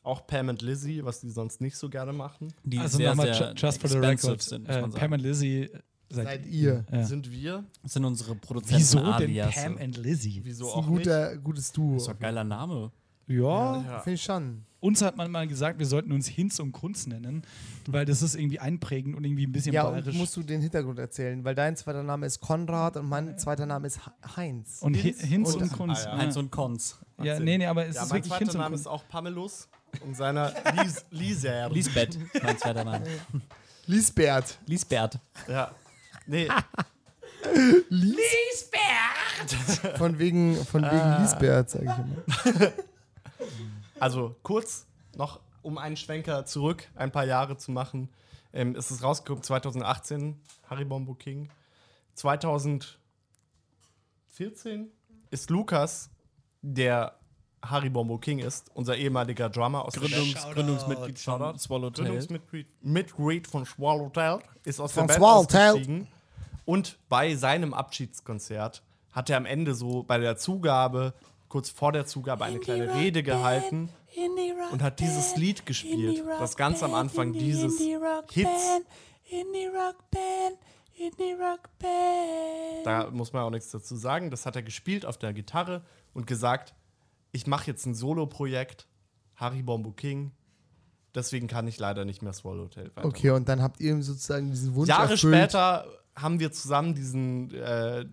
Auch Pam und Lizzie, was die sonst nicht so gerne machen.
Die
also
sehr,
nochmal just for the record.
sind,
äh. Pam und Lizzie seid,
Seid ihr.
Ja.
Sind wir.
Das sind unsere Produzenten
Wieso denn
alias.
Pam and Lizzie?
Wieso
Das ist
auch
ein guter, gutes Duo.
Das ist doch ein geiler Name.
Ja,
Ja.
Finde ich schon.
uns hat man mal gesagt, wir sollten uns Hinz und Kunz nennen, weil das ist irgendwie einprägend und irgendwie ein bisschen
Ja, und
bayerisch.
musst du den Hintergrund erzählen, weil dein zweiter Name ist Konrad und mein zweiter Name ist Heinz.
Und Hi- Hinz und,
und-
Kunz.
Ah,
ja.
Heinz und Konz.
ja, nee, nee, aber es
Ja,
ist
mein
wirklich
zweiter
Hinz und
Name
Kunz.
ist auch Pamelus und seiner Lies Liser.
Lisbeth, mein zweiter Name.
Lisbert.
Lisbert.
Ja. Nee,
Von wegen, von wegen Lisbert, sage ich immer.
also kurz noch, um einen Schwenker zurück, ein paar Jahre zu machen. Ähm, ist es rausgekommen 2018, Harry Bombo King. 2014 ist Lukas, der Harry Bombo King ist, unser ehemaliger Drummer aus
Gründungs
Band.
Gründungsmitglied
Shoutout.
von Swallowtail.
Gründungsmitglied Mitglied von Swallowtail ist aus
Von
der Band ausgestiegen. Und bei seinem Abschiedskonzert hat er am Ende so bei der Zugabe kurz vor der Zugabe eine kleine Rede gehalten und hat dieses Lied gespielt. Das ganz am Anfang dieses Hits.
Indie Rock Band, Indie Rock Band.
Da muss man auch nichts dazu sagen. Das hat er gespielt auf der Gitarre und gesagt, ich mache jetzt ein Solo-Projekt, Harry Bombo King. Deswegen kann ich leider nicht mehr Swallowtail weiter.
Okay, und dann habt ihr sozusagen diesen Wunsch
Jahre
erfüllt.
später haben wir zusammen diesen, äh,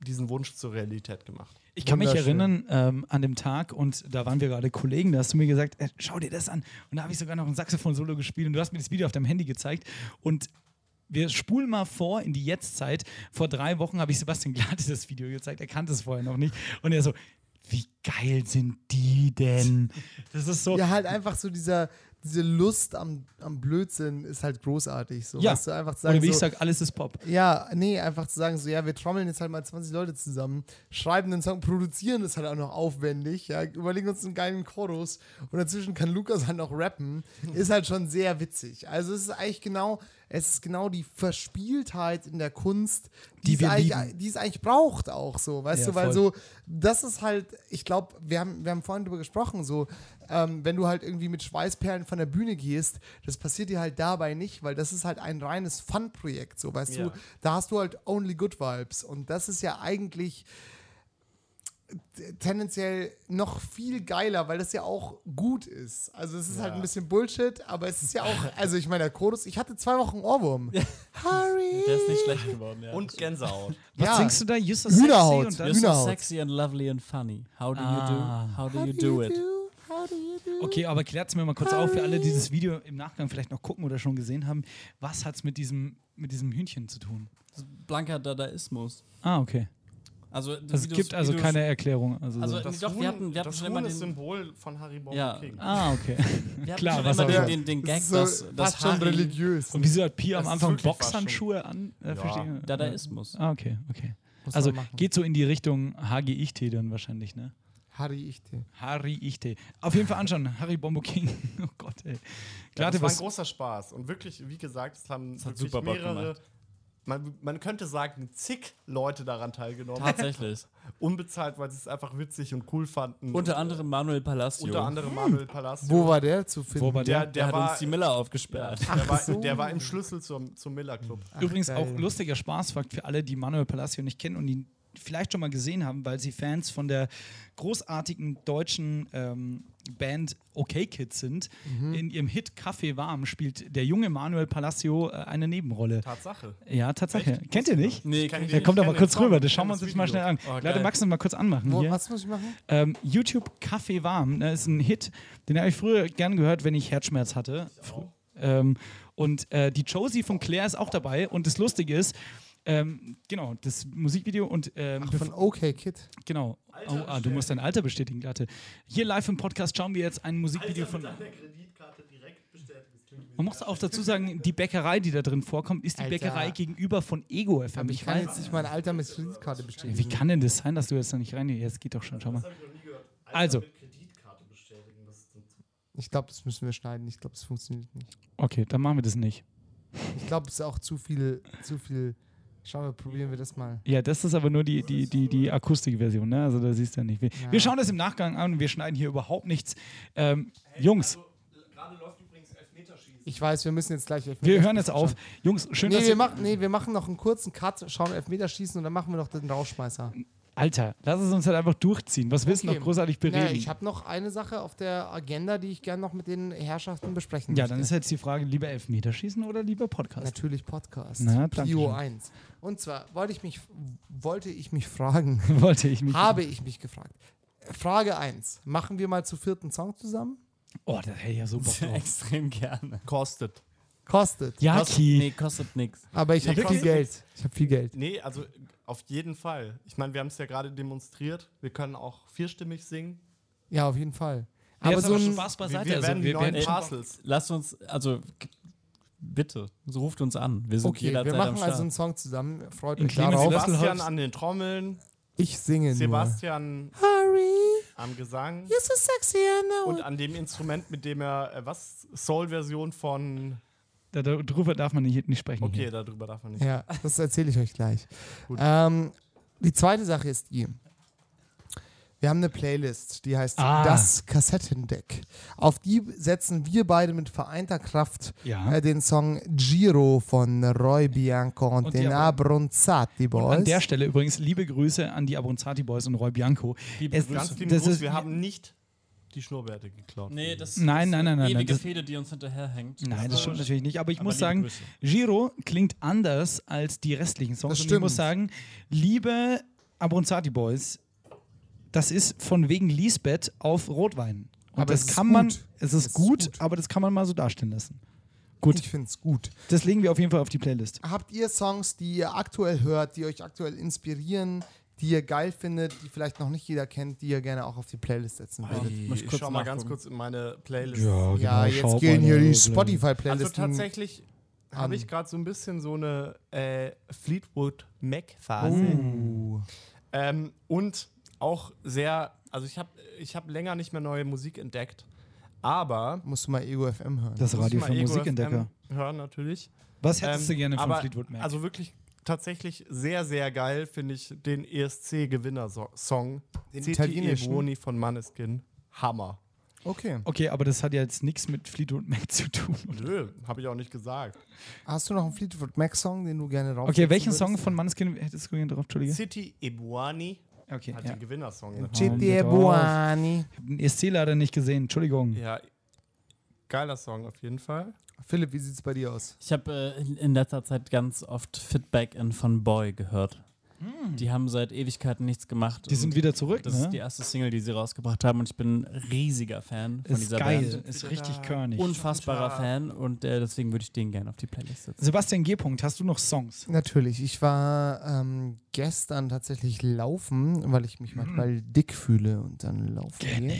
diesen Wunsch zur Realität gemacht.
Ich kann mich erinnern ähm, an dem Tag und da waren wir gerade Kollegen, da hast du mir gesagt, äh, schau dir das an. Und da habe ich sogar noch ein Saxophon-Solo gespielt und du hast mir das Video auf deinem Handy gezeigt. Und wir spulen mal vor in die Jetztzeit. Vor drei Wochen habe ich Sebastian Glatte das Video gezeigt, er kannte es vorher noch nicht. Und er so, wie geil sind die denn? Das ist so.
Ja, halt einfach so dieser, diese Lust am, am Blödsinn ist halt großartig. So,
Ja.
weißt du, einfach zu sagen,
Oder wie ich
so,
sage, alles ist Pop.
Ja, nee, einfach zu sagen, so, ja, wir trommeln jetzt halt mal 20 Leute zusammen, schreiben den Song, produzieren das halt auch noch aufwendig, ja, überlegen uns einen geilen Chorus und dazwischen kann Lukas halt noch rappen, ist halt schon sehr witzig. Also es ist eigentlich genau, es ist genau die Verspieltheit in der Kunst, die,
Die
es, eigentlich, die es eigentlich braucht auch so, weißt
Ja,
du, weil
voll.
so, das ist halt, ich glaube, wir haben, wir haben vorhin drüber gesprochen, so, ähm, wenn du halt irgendwie mit Schweißperlen von der Bühne gehst, das passiert dir halt dabei nicht, weil das ist halt ein reines Fun-Projekt, so, weißt
Ja.
du, da hast du halt only good vibes und das ist ja eigentlich tendenziell noch viel geiler, weil das ja auch gut ist. Also es ist halt ein bisschen Bullshit, aber es ist ja auch, also ich meine, der Chorus, ich hatte zwei Wochen Ohrwurm. Harry!
Der ist nicht schlecht geworden, ja.
Und Gänsehaut.
Was
Ja.
singst du da? You're so
Hühnerhaut.
sexy und
You're so
Hühnerhaut.
sexy and lovely and funny. How do
Ah.
you do? How do you do it?
Okay, aber klärt es mir mal kurz auf, für alle, die dieses Video im Nachgang vielleicht noch gucken oder schon gesehen haben. Was hat es mit diesem, mit diesem Hühnchen zu tun?
Blanker Dadaismus.
Ah, okay.
Also,
es gibt also keine Erklärung. Also,
Also,
so.
Das
doch,
Huhn,
wir hatten, wir hatten
das
schon
Huhn
immer
ist
den,
Symbol von Harry Bombo
Ja.
King.
ah, okay.
wir hatten
Klar,
schon
was
immer
auch
den,
immer.
den, den Gag,
Das so
dass
fast schon religiös.
Und wieso hat Pia am
Das
Anfang Boxhandschuhe an? Äh,
Ja.
Dadaismus.
Ah, okay, okay.
Muss
Also geht so in die Richtung HG Ichte dann wahrscheinlich, ne?
Harry Ichte.
Harry Ichte. Auf jeden Fall anschauen. Harry Bombo King. Oh Gott, ey.
Ja, das war ein großer Spaß. Und wirklich, wie gesagt, es haben
super
mehrere,
gemacht.
Man, man könnte sagen, zig Leute daran teilgenommen.
Tatsächlich.
Unbezahlt, weil sie es einfach witzig und cool fanden.
Unter anderem Manuel Palacio.
Unter anderem Manuel Palacio.
Wo war der zu finden?
Wo war
der,
der?
der,
der hat
war,
uns die Miller aufgesperrt.
der, war,
so.
der war im Schlüssel zum, zum Miller Club.
Übrigens
geil.
auch lustiger Spaßfakt für alle, die Manuel Palacio nicht kennen und ihn vielleicht schon mal gesehen haben, weil sie Fans von der großartigen deutschen ähm, Band OK Kids sind.
Mhm.
In ihrem Hit Kaffee warm spielt der junge Manuel Palacio äh, eine Nebenrolle.
Tatsache.
Ja, Tatsache.
Echt?
Kennt ihr nicht?
Nee,
Ich kenn
kenn
die-
Ja, kommt
ich
doch mal
kenn
kurz rüber,
ich
das schauen wir uns
das
jetzt mal schnell an.
Oh,
Leute, magst du mal kurz anmachen?
Wo,
hier?
was muss ich machen?
Ähm, YouTube Kaffee warm, ne, ist ein Hit, den habe ich früher gern gehört, wenn ich Herzschmerz hatte. Ähm, und äh, die Josie von Claire ist auch dabei. Und das Lustige ist, ähm, genau, das Musikvideo und ähm,
Ach, von OK Kid.
genau. Oh, ah, du musst dein Alter bestätigen, Glatte. Hier live im Podcast schauen wir jetzt ein Musikvideo von. Man muss auch dazu sagen, die Bäckerei, die da drin vorkommt, ist die
Alter.
Bäckerei gegenüber von Ego FM.
Aber ich kann
weiß,
jetzt nicht mein Alter mit Kreditkarte bestätigen.
wie kann denn das sein, dass du jetzt noch nicht rein? Jetzt geht doch schon, schau mal. Also,
Ich glaube, das müssen wir schneiden. Ich glaube, das funktioniert nicht.
okay, dann machen wir das nicht.
Ich glaube, es ist auch zu viel, zu viel. Schauen wir, probieren wir das mal.
Ja, das ist aber nur die, die, die, die Akustikversion, ne? Also da siehst du ja nicht. Wir,
Ja.
wir schauen das im Nachgang an und wir schneiden hier überhaupt nichts. Ähm, Jungs,
Ich weiß, wir müssen jetzt gleich
wir
Elfmeterschießen
hören jetzt auf.
schauen.
Jungs, schön,
Nee
dass
wir, machen, nee, wir machen noch einen kurzen Cut, schauen Elfmeterschießen und dann machen wir noch den Rauschmeißer.
Alter, lass es uns halt einfach durchziehen. Was willst du
Okay.
noch großartig bereden?
Naja, ich habe noch eine Sache auf der Agenda, die ich gerne noch mit den Herrschaften besprechen
ja,
möchte.
dann ist jetzt die Frage, lieber Elfmeterschießen oder lieber Podcast?
Natürlich Podcast.
Na,
Prio
schön.
1. Und zwar wollte ich mich, wollte ich mich fragen,
Wollte ich mich.
habe ich mich gefragt. Frage 1. Machen wir mal zu vierten Song zusammen?
Oh, da hätte ich ja so Bock drauf.
Extrem gerne.
Kostet.
Kostet.
Ja,
Kostet, nee, kostet nix.
Aber ich
Nee,
habe viel Geld. Ich habe viel Geld.
Nee, also auf jeden Fall. Ich meine, wir haben es ja gerade demonstriert. Wir können auch vierstimmig singen.
Ja, auf jeden Fall.
Ja,
Aber so
aber
ein,
Spaß
Wir,
beiseite.
wir
also,
werden die
wir,
neuen
wir,
Parcels.
Lasst uns, also bitte, so ruft uns an. Wir sind
okay,
jederzeit
wir
am
machen
Start.
also einen Song zusammen. Freut
In
euch darauf.
Sebastian-
an den Trommeln,
Ich singe
Sebastian
nur. Harry,
am Gesang
you're so sexy, I know.
und an dem Instrument, mit dem er, äh, was, Soul-Version von,
darüber darf man nicht, nicht sprechen.
okay,
hier.
darüber darf man nicht.
Ja, das erzähle ich euch gleich. Ähm, die zweite Sache ist die. Wir haben eine Playlist, die heißt
Ah.
Das Kassettendeck. Auf die setzen wir beide mit vereinter Kraft
Ja.
äh, den Song Giro von Roy Bianco und,
Und
den
Ab-
Abronzati
Und an
Boys.
der Stelle übrigens liebe Grüße an die Abronzati Boys und Roy Bianco. Es-
Ganz lieben
das
Gruß,
ist,
wir haben nicht die Schnurrbärte geklaut.
Nee, das
Nein,
ist
nein, nein, nein,
ewige
das-
Fehde, die uns hinterherhängt.
Nein, das stimmt natürlich nicht. Aber ich
Aber
muss sagen,
Grüße.
Giro klingt anders als die restlichen Songs.
Das
Und ich
stimmt.
muss sagen, liebe Abronzati Boys, das ist von wegen Lisbeth auf Rotwein. Und
Aber
das kann man,
gut.
es ist,
Es ist
gut,
gut.
aber das kann man mal so dastehen lassen. Gut,
Ich finde es gut.
das legen wir auf jeden Fall auf die Playlist.
Habt ihr Songs, die ihr aktuell hört, die euch aktuell inspirieren, die ihr geil findet, die vielleicht noch nicht jeder kennt, die ihr gerne auch auf die Playlist setzen würdet?
Ich,
ich kurz
schau mal ganz kurz in meine Playlist.
genau,
Ja, jetzt gehen hier die Spotify-Playlisten.
Also tatsächlich habe ich gerade so ein bisschen so eine äh, Fleetwood Mac-Phase.
Uh.
Ähm, und auch sehr, also ich habe ich hab länger nicht mehr neue Musik entdeckt, aber
Musst du mal Ego FM hören.
Das Radio
ich
für Musikentdecker.
Hören natürlich.
Was hättest
Ähm,
du gerne von
aber,
Fleetwood Mac?
Also wirklich tatsächlich sehr, sehr geil finde ich den ESC-Gewinner-Song.
Den
CT
italienischen?
Ebony von Maneskin. Hammer.
Okay.
okay, aber das hat ja jetzt nichts mit Fleetwood Mac zu tun. oder?
Nö, habe ich auch nicht gesagt.
Hast du noch einen Fleetwood Mac-Song, den du gerne rauf
Okay, welchen Song von Maneskin hättest du gerne drauf? Entschuldige.
City Ebony
Okay,
hat
ja.
den Gewinnersong.
Drauf.
Buani.
Ich habe den ESC leider nicht gesehen, Entschuldigung.
Ja, geiler Song auf jeden Fall.
Philipp, wie sieht's bei dir aus?
Ich habe äh, in, letzter Zeit ganz oft Feedback in von Boy gehört. Die haben seit Ewigkeiten nichts gemacht.
Die sind wieder zurück,
Das
ne?
ist die erste Single, die sie rausgebracht haben und ich bin ein riesiger Fan von
Ist
dieser
geil,
Band.
ist richtig körnig.
Unfassbarer Fan und äh, deswegen würde ich den gerne auf die Playlist setzen.
Sebastian G. Punkt, hast du noch Songs?
Natürlich. Ich war ähm, gestern tatsächlich laufen, weil ich mich manchmal dick fühle und dann laufen gehe.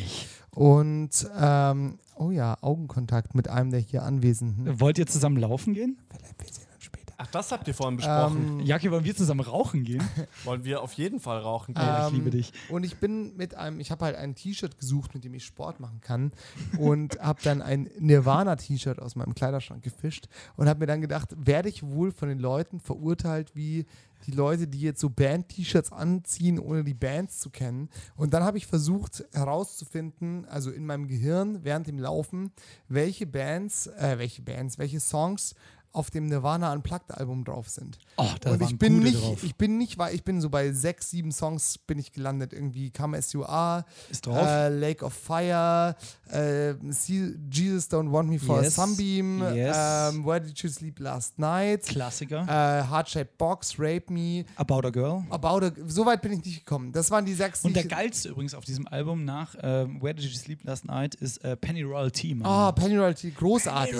Und ähm, oh ja, Augenkontakt mit einem der hier Anwesenden.
Wollt ihr zusammen laufen gehen?
Wir sehen uns später.
Ach, das habt ihr vorhin besprochen.
Ähm,
Jacke, wollen wir zusammen rauchen gehen?
Wollen wir auf jeden Fall rauchen gehen.
Ja, ich liebe dich.
Und ich bin mit einem, ich habe halt ein T-Shirt gesucht, mit dem ich Sport machen kann und habe dann ein Nirvana-T-Shirt aus meinem Kleiderschrank gefischt und habe mir dann gedacht, werde ich wohl von den Leuten verurteilt wie die Leute, die jetzt so Band-T-Shirts anziehen, ohne die Bands zu kennen. Und dann habe ich versucht herauszufinden, also in meinem Gehirn während dem Laufen, welche Bands, äh, welche Bands, welche Songs auf dem Nirvana Unplugged Album drauf sind.
Oh, da
und ich bin nicht,
drauf.
ich bin nicht, weil ich bin so bei sechs, sieben Songs bin ich gelandet. Irgendwie Come As You Are,
Ist drauf.
äh, Lake of Fire, äh, Jesus Don't Want Me for
Yes.
a Sunbeam,
Yes.
ähm, Where Did You Sleep Last Night,
Klassiker.
äh, Heart Shaped Box, Rape Me,
About a Girl.
About a, so weit bin ich nicht gekommen. Das waren die sechs.
Und der geilste übrigens auf diesem Album nach ähm, Where Did You Sleep Last Night ist äh, Penny Royalty. Mann.
Ah, Penny Royalty, großartig.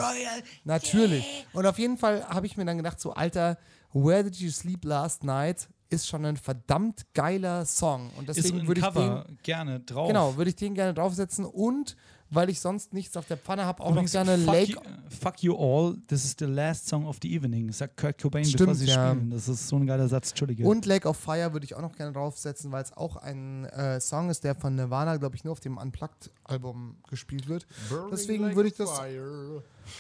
Natürlich. Und auf jeden Fall habe ich mir dann gedacht, so Alter, Where Did You Sleep Last Night ist schon ein verdammt geiler Song. Und
ist
deswegen
ein
würde ich den,
gerne drauf.
genau, würde ich den gerne draufsetzen und weil ich sonst nichts auf der Pfanne habe, auch
Übrigens,
noch gerne
fuck,
Lake.
you, fuck You All, this is the last song of the evening, sagt Kurt Cobain, bevor
Stimmt,
sie
ja.
spielen. Das ist so ein geiler Satz, Entschuldige.
Und Lake of Fire würde ich auch noch gerne draufsetzen, weil es auch ein äh, Song ist, der von Nirvana, glaube ich, nur auf dem Unplugged-Album gespielt wird. Deswegen würde ich das.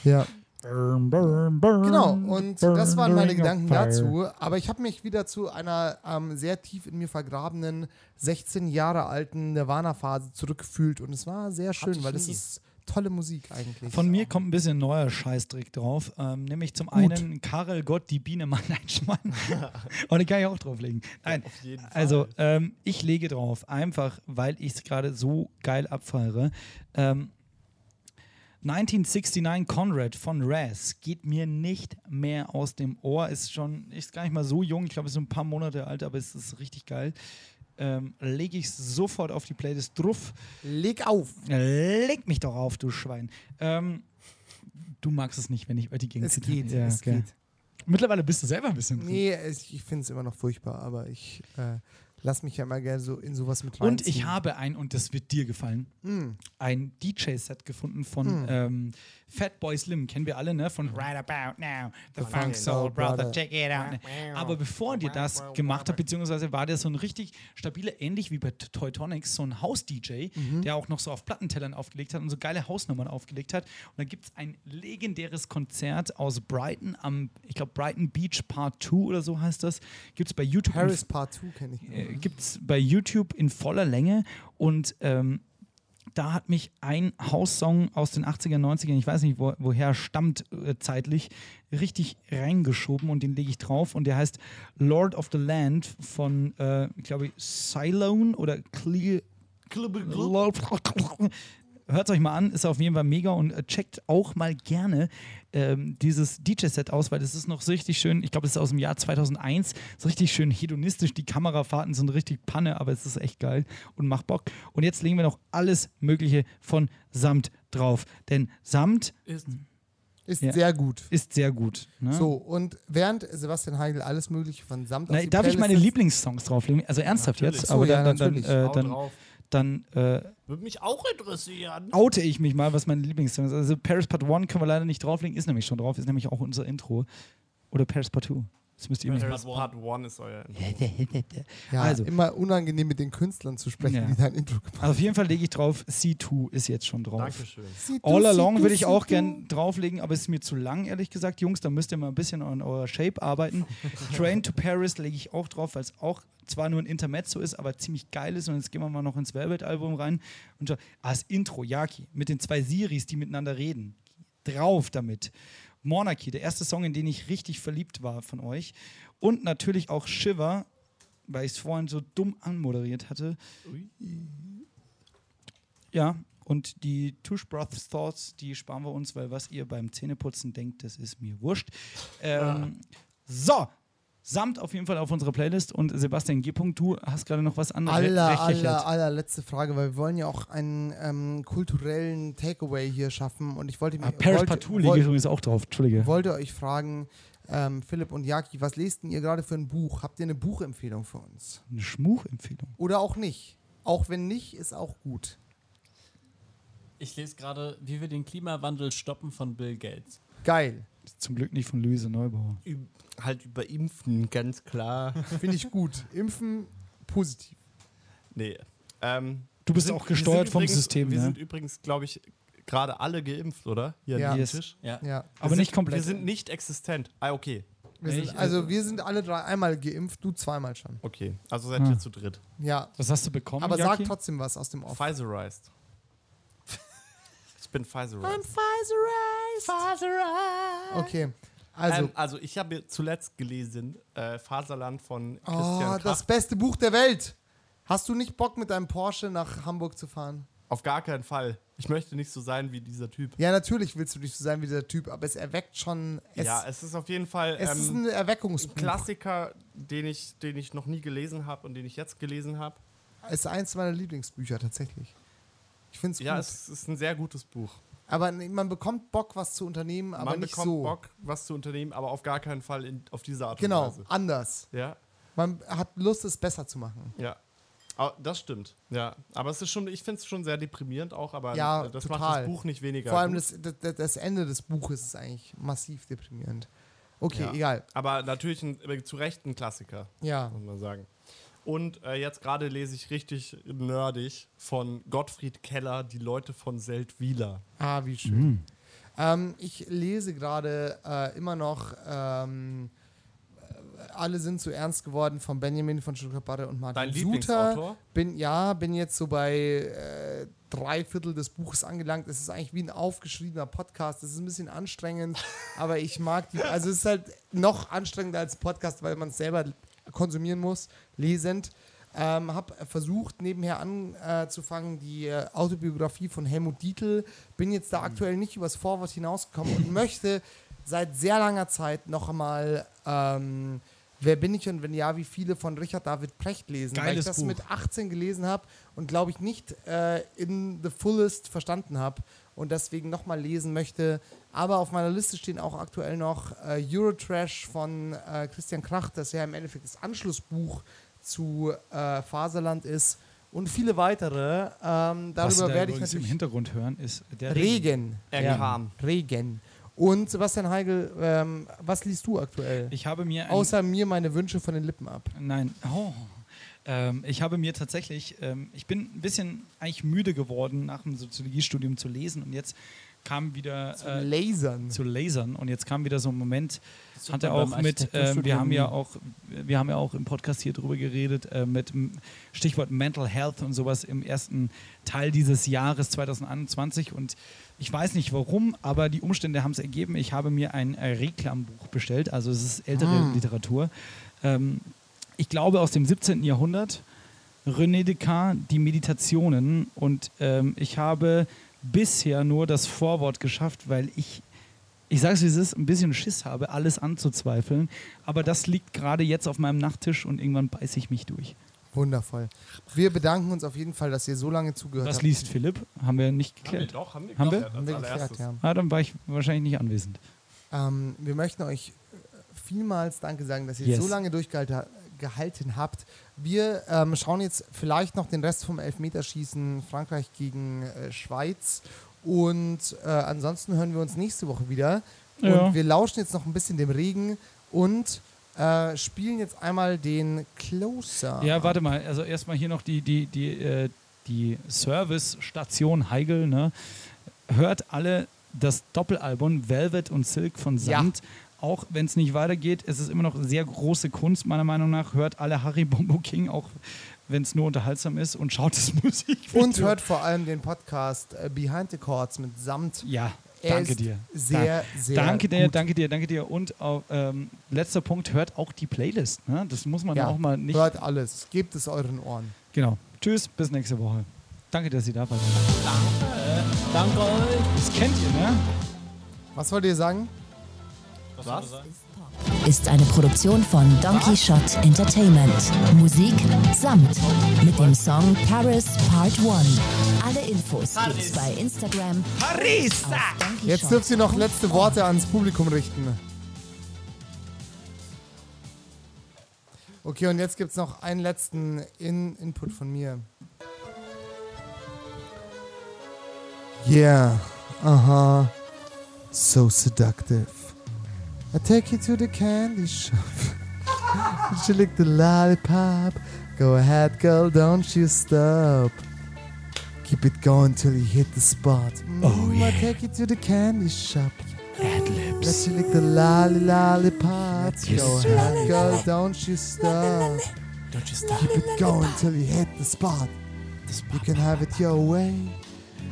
Ja.
Burn, burn, burn,
Genau, und das waren meine Gedanken dazu. Aber ich habe mich wieder zu einer ähm, sehr tief in mir vergrabenen, 16 Jahre alten Nirvana-Phase zurückgefühlt. Und es war sehr schön, weil das
nie.
ist tolle Musik eigentlich.
Von mir kommt ein bisschen neuer Scheißdreck drauf. Ähm, nämlich zum einen Karel Gott, die Biene, Mann, ein Schwein. Und den kann ich auch drauflegen. Nein,
auf jeden Fall.
also ähm, ich lege drauf, einfach weil ich es gerade so geil abfeiere. Ähm, 1969 Conrad von Raz geht mir nicht mehr aus dem Ohr. Ist schon, ist gar nicht mal so jung. Ich glaube, es ist ein paar Monate alt, aber es ist richtig geil. Ähm, lege ich sofort auf die Playlist drauf.
Leg auf.
Leg mich doch auf, du Schwein. Ähm, du magst es nicht, wenn ich über die Gegend
Es
zitiere.
geht,
Ja,
es
okay.
geht.
Mittlerweile bist du selber ein bisschen.
Nee, ich finde es immer noch furchtbar, aber ich äh, lass mich ja immer gerne so in sowas mit
Und
reinziehen.
ich habe ein, und das wird dir gefallen,
Mm.
ein DJ-Set gefunden von
Mm.
ähm, Fatboy Slim. Kennen wir alle, ne? Von Right About Now, The
Funk
Funk Soul Brother,
Brother.
check it out. Aber bevor dir das gemacht hat, beziehungsweise war der so ein richtig stabiler, ähnlich wie bei Teutonics, so ein House-DJ,
Mhm.
der auch noch so auf Plattentellern aufgelegt hat und so geile Hausnummern aufgelegt hat. Und da gibt es ein legendäres Konzert aus Brighton am, ich glaube, Brighton Beach Part 2 oder so heißt das. Gibt es bei YouTube.
Paris Part 2 kenne ich.
Äh, äh, gibt es bei YouTube in voller Länge und ähm, da hat mich ein Haussong aus den 80er, 90ern, ich weiß nicht, wo, woher er stammt äh, zeitlich, richtig reingeschoben und den lege ich drauf und der heißt Lord of the Land von, äh, ich glaube, Cylone oder Clear. Hört es euch mal an, ist auf jeden Fall mega und äh, checkt auch mal gerne ähm, dieses DJ-Set aus, weil das ist noch so richtig schön. Ich glaube, es ist aus dem Jahr 2001, so richtig schön hedonistisch. Die Kamerafahrten sind richtig Panne, aber es ist echt geil und macht Bock. Und jetzt legen wir noch alles Mögliche von Samt drauf, denn Samt
Ist
Ist
Ja.
sehr gut.
ist sehr gut. Ne?
So, und während Sebastian Heigl alles Mögliche von Samt
Na,
auf die
darf ich meine Lieblingssongs drauflegen? Also ernsthaft
Natürlich.
jetzt?
So,
aber
ja,
dann, dann, äh,
Hau
dann,
drauf.
Dann äh,
Würde mich auch interessieren.
oute ich mich mal, was meine Lieblingssongs sind. Also Paris Part 1 können wir leider nicht drauflegen, ist nämlich schon drauf, ist nämlich auch unser Intro. Oder Paris Part 2. Das müsst ihr mir
Paris Part 1 ist euer
Ja,
Also.
immer unangenehm mit den Künstlern zu sprechen,
Ja.
die dein Intro gemacht
Also auf jeden Fall lege ich drauf, C2 ist jetzt schon drauf.
Dankeschön.
haben.
All Along
Sie,
würde ich
sie,
auch
du.
gern drauflegen, aber es ist mir zu lang, ehrlich gesagt, Jungs. Da müsst ihr mal ein bisschen an eurer Shape arbeiten. Train to Paris lege ich auch drauf, weil es auch zwar nur ein Intermezzo ist, aber ziemlich geil ist. Und jetzt gehen wir mal noch ins Velvet-Album rein. Und so, ah, das Intro, Yaki, mit den zwei Siris, die miteinander reden. Drauf damit. Monarchy, der erste Song, in den ich richtig verliebt war von euch. Und natürlich auch Shiver, weil ich es vorhin so dumm anmoderiert hatte. Ja, und die Tush Broth Thoughts, die sparen wir uns, weil was ihr beim Zähneputzen denkt, das ist mir wurscht. Ähm, So, samt auf jeden Fall auf unserer Playlist. Und Sebastian G. du hast gerade noch was anderes.
Aller, aller, allerletzte Frage, weil wir wollen ja auch einen ähm, kulturellen Takeaway hier schaffen und ich wollte mir
Ah, Paris
wollte,
Partout ich übrigens auch drauf, Entschuldige.
wollte euch fragen, ähm, Philipp und Jaki, was lest denn ihr gerade für ein Buch? Habt ihr eine Buchempfehlung für uns?
Eine Schmuchempfehlung.
Oder auch nicht? Auch wenn nicht, ist auch gut.
Ich lese gerade, wie wir den Klimawandel stoppen von Bill Gates.
Geil.
Zum Glück nicht von Luise Neubauer.
Üb- halt über Impfen, ganz klar.
Finde ich gut. Impfen positiv.
nee. Ähm,
Du bist
wir
auch gesteuert vom
übrigens,
System,
Wir
ne?
sind übrigens, glaube ich, gerade alle geimpft, oder? Hier
Ja.
an
Yes.
diesem Tisch.
Ja.
Ja.
Aber
Wir
nicht
sind,
komplett.
Wir sind nicht existent. Ah, okay.
Wir sind, also wir sind alle drei einmal geimpft, du zweimal schon.
Okay. Also seid
Ah.
ihr zu dritt.
Ja.
Was hast du bekommen?
Aber
Jaki?
sag trotzdem was aus dem Off.
Pfizerized. ich bin Pfizerized.
Okay. Also,
ähm, also ich habe zuletzt gelesen äh, Faserland von
oh,
Christian Krach.
das beste Buch der Welt. Hast du nicht Bock mit deinem Porsche nach Hamburg zu fahren?
Auf gar keinen Fall. Ich möchte nicht so sein wie dieser Typ.
Ja, natürlich willst du nicht so sein wie dieser Typ, aber es erweckt schon. Es,
ja, es ist auf jeden Fall
es ist
ähm,
ein Erweckungsbuch.
Klassiker, den ich, den ich noch nie gelesen habe und den ich jetzt gelesen habe.
Es ist eins meiner Lieblingsbücher tatsächlich. Ich finde es
Ja,
gut.
es ist ein sehr gutes Buch.
Aber man bekommt Bock, was zu unternehmen, aber
Man
nicht
bekommt
so.
Bock, was zu unternehmen, aber auf gar keinen Fall in, auf diese Art
Genau,
und Weise.
anders.
Ja,
Man hat Lust, es besser zu machen.
ja. Aber das stimmt. Ja, aber es ist schon, ich finde es schon sehr deprimierend auch, aber
Ja,
das
total.
macht das Buch nicht weniger.
Vor allem das, das, das Ende des Buches ist eigentlich massiv deprimierend. Okay,
Ja.
egal.
Aber natürlich ein, äh, zu Recht ein Klassiker,
Ja.
muss man sagen. Und äh, jetzt gerade lese ich richtig nerdig von Gottfried Keller, Die Leute von Seldwyla.
Ah, wie schön. Ähm, ich lese gerade äh, immer noch ähm, äh, Alle sind zu ernst geworden von Benjamin von Stuttgart-Barre und Martin
Dein. Lieblingsautor?
Bin, ja, bin jetzt so bei äh, drei Viertel des Buches angelangt. Es ist eigentlich wie ein aufgeschriebener Podcast. Es ist ein bisschen anstrengend, aber ich mag die. Also es ist halt noch anstrengender als Podcast, weil man es selber konsumieren muss, lesend. Ähm, habe versucht, nebenher anzufangen, die äh, Autobiografie von Helmut Dietl. Bin jetzt da aktuell nicht übers Vorwort hinausgekommen und möchte seit sehr langer Zeit noch einmal ähm, Wer bin ich und wenn ja, wie viele von Richard David Precht lesen? weil ich
Geiles
das
Buch.
mit 18 gelesen habe und glaube ich nicht äh, in the fullest verstanden habe und deswegen nochmal lesen möchte. Aber auf meiner Liste stehen auch aktuell noch äh, Eurotrash von äh, Christian Krach, das ja im Endeffekt das Anschlussbuch zu äh, Faserland ist und viele weitere. Ähm, darüber
da
werde ich
übrigens im
natürlich
Hintergrund hören, ist der
Regen.
Er
Ja,
kam.
Regen. Und Sebastian Heigl, ähm, was liest du aktuell?
Ich habe mir
Außer mir meine Wünsche von den Lippen ab.
Nein. Oh. Ähm, ich habe mir tatsächlich, ähm, ich bin ein bisschen eigentlich müde geworden, nach dem Soziologiestudium zu lesen und jetzt kam wieder
Zu
äh,
lasern.
zu lasern und jetzt kam wieder so ein Moment,
Das
hat er auch mit, äh, wir haben ja auch, wir haben ja auch im Podcast hier drüber geredet, äh, mit Stichwort Mental Health und sowas im ersten Teil dieses Jahres 2021 und ich weiß nicht warum, aber die Umstände haben es ergeben. Ich habe mir ein äh, Reklambuch bestellt, also es ist ältere
Ah.
Literatur. Ähm, ich glaube aus dem 17. Jahrhundert. René Descartes, die Meditationen und ähm, ich habe bisher nur das Vorwort geschafft, weil ich, ich sage es wie es ist, ein bisschen Schiss habe, alles anzuzweifeln. Aber das liegt gerade jetzt auf meinem Nachttisch und irgendwann beiße ich mich durch.
Wundervoll. Wir bedanken uns auf jeden Fall, dass ihr so lange zugehört
Was
habt.
liest Philipp? Haben wir nicht
Haben wir
geklärt.
doch, haben wir
Haben wir?
geklärt,
Haben wir geklärt, ja.
Ah, dann war ich wahrscheinlich nicht anwesend.
Ähm, wir möchten euch vielmals Danke sagen, dass ihr
Yes.
so lange durchgehalten gehalten habt. Wir ähm, schauen jetzt vielleicht noch den Rest vom Elfmeterschießen Frankreich gegen äh, Schweiz. Und äh, ansonsten hören wir uns nächste Woche wieder.
Ja.
Und wir lauschen jetzt noch ein bisschen dem Regen und äh, spielen jetzt einmal den Closer.
Ja, warte mal. Also erstmal hier noch die, die, die, äh, die Service-Station Heigl. Ne? Hört alle das Doppelalbum Velvet und Silk von
Ja.
Auch wenn es nicht weitergeht, es ist immer noch sehr große Kunst, meiner Meinung nach. Hört alle Harry Bombo King, auch wenn es nur unterhaltsam ist und schaut das Musikvideo.
Und hört vor allem den Podcast äh, Behind the Chords mit Samt.
Ja,
Er
danke dir.
Sehr, sehr
danke dir,
gut.
danke dir, danke dir. Und auf, ähm, letzter Punkt, hört auch die Playlist. Ne? Das muss man
Ja,
auch mal nicht.
Hört alles. Gebt es euren Ohren.
Genau. Tschüss, bis nächste Woche. Danke, dass ihr da wart.
Danke euch.
Das kennt ihr, ne?
Was wollt ihr sagen?
Was?
Ist eine Produktion von Donkey Shot Entertainment. Musik Samt mit dem Song Paris Part 1. Alle Infos gibt's bei Instagram.
Paris!
Jetzt dürft ihr noch letzte Worte ans Publikum richten. Okay, und jetzt gibt es noch einen letzten In Input von mir. Yeah, uh-huh. So seductive. I take you to the candy shop. she lick the lollipop. Go ahead, girl, don't you stop. Keep it going till you hit the spot.
Oh,
Mm, I take you to the candy shop.
Ad libs.
Let you lick the lolly lollipop. Go ahead, girl, don't you stop.
Don't you stop.
Keep it going till you hit the spot. You can have it your way.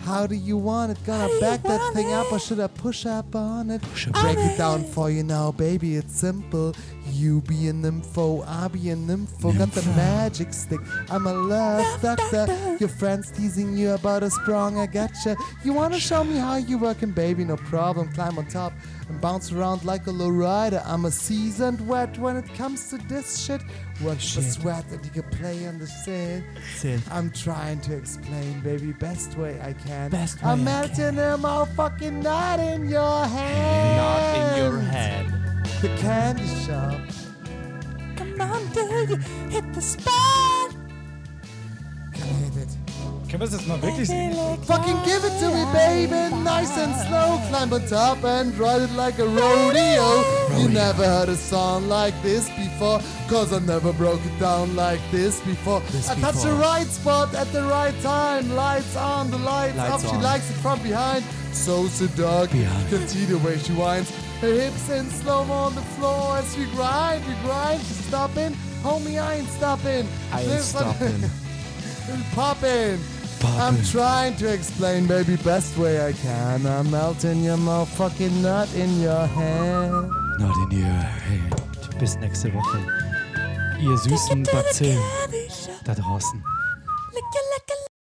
How do you want it? Gonna back that thing up or should I push up on it? Break it down for you now, baby. It's simple. You be a nympho, I be a nympho. Got the magic stick. I'm a love doctor. Your friends teasing you about a sprung. I gotcha. You wanna show me how you working, baby? No problem. Climb on top and bounce around like a low rider. I'm a seasoned wet when it comes to this shit. Watch the sweat that you can play on the sin. I'm trying to explain, baby, best way I can.
Best way
I'm
I
melting a motherfucking knot in your hand.
Not in your head.
The candy shop.
Come on, you hit the spot.
Can I hit it?
Können wir das jetzt mal wirklich singen?
Fucking give it to me, baby, nice and slow. Climb on top and ride it like a rodeo. You never heard a song like this before, cause I never broke it down like this before. I touch the right spot at the right time. Lights on, the lights,
Lights
up. She
on.
likes it from behind. So seductive.
Behind.
Can see the way she whines. Her hips in slow mo on the floor as we grind, we grind. She's stopping. Homie, I ain't stopping.
I ain't
Lives on-
stopping.
Poppin'. I'm trying to explain, baby, best way I can. I'm melting your motherfucking nut in your hand.
Not in your hand. Bis nächste Woche. Ihr süßen Bazillen da draußen.
Lick, lick,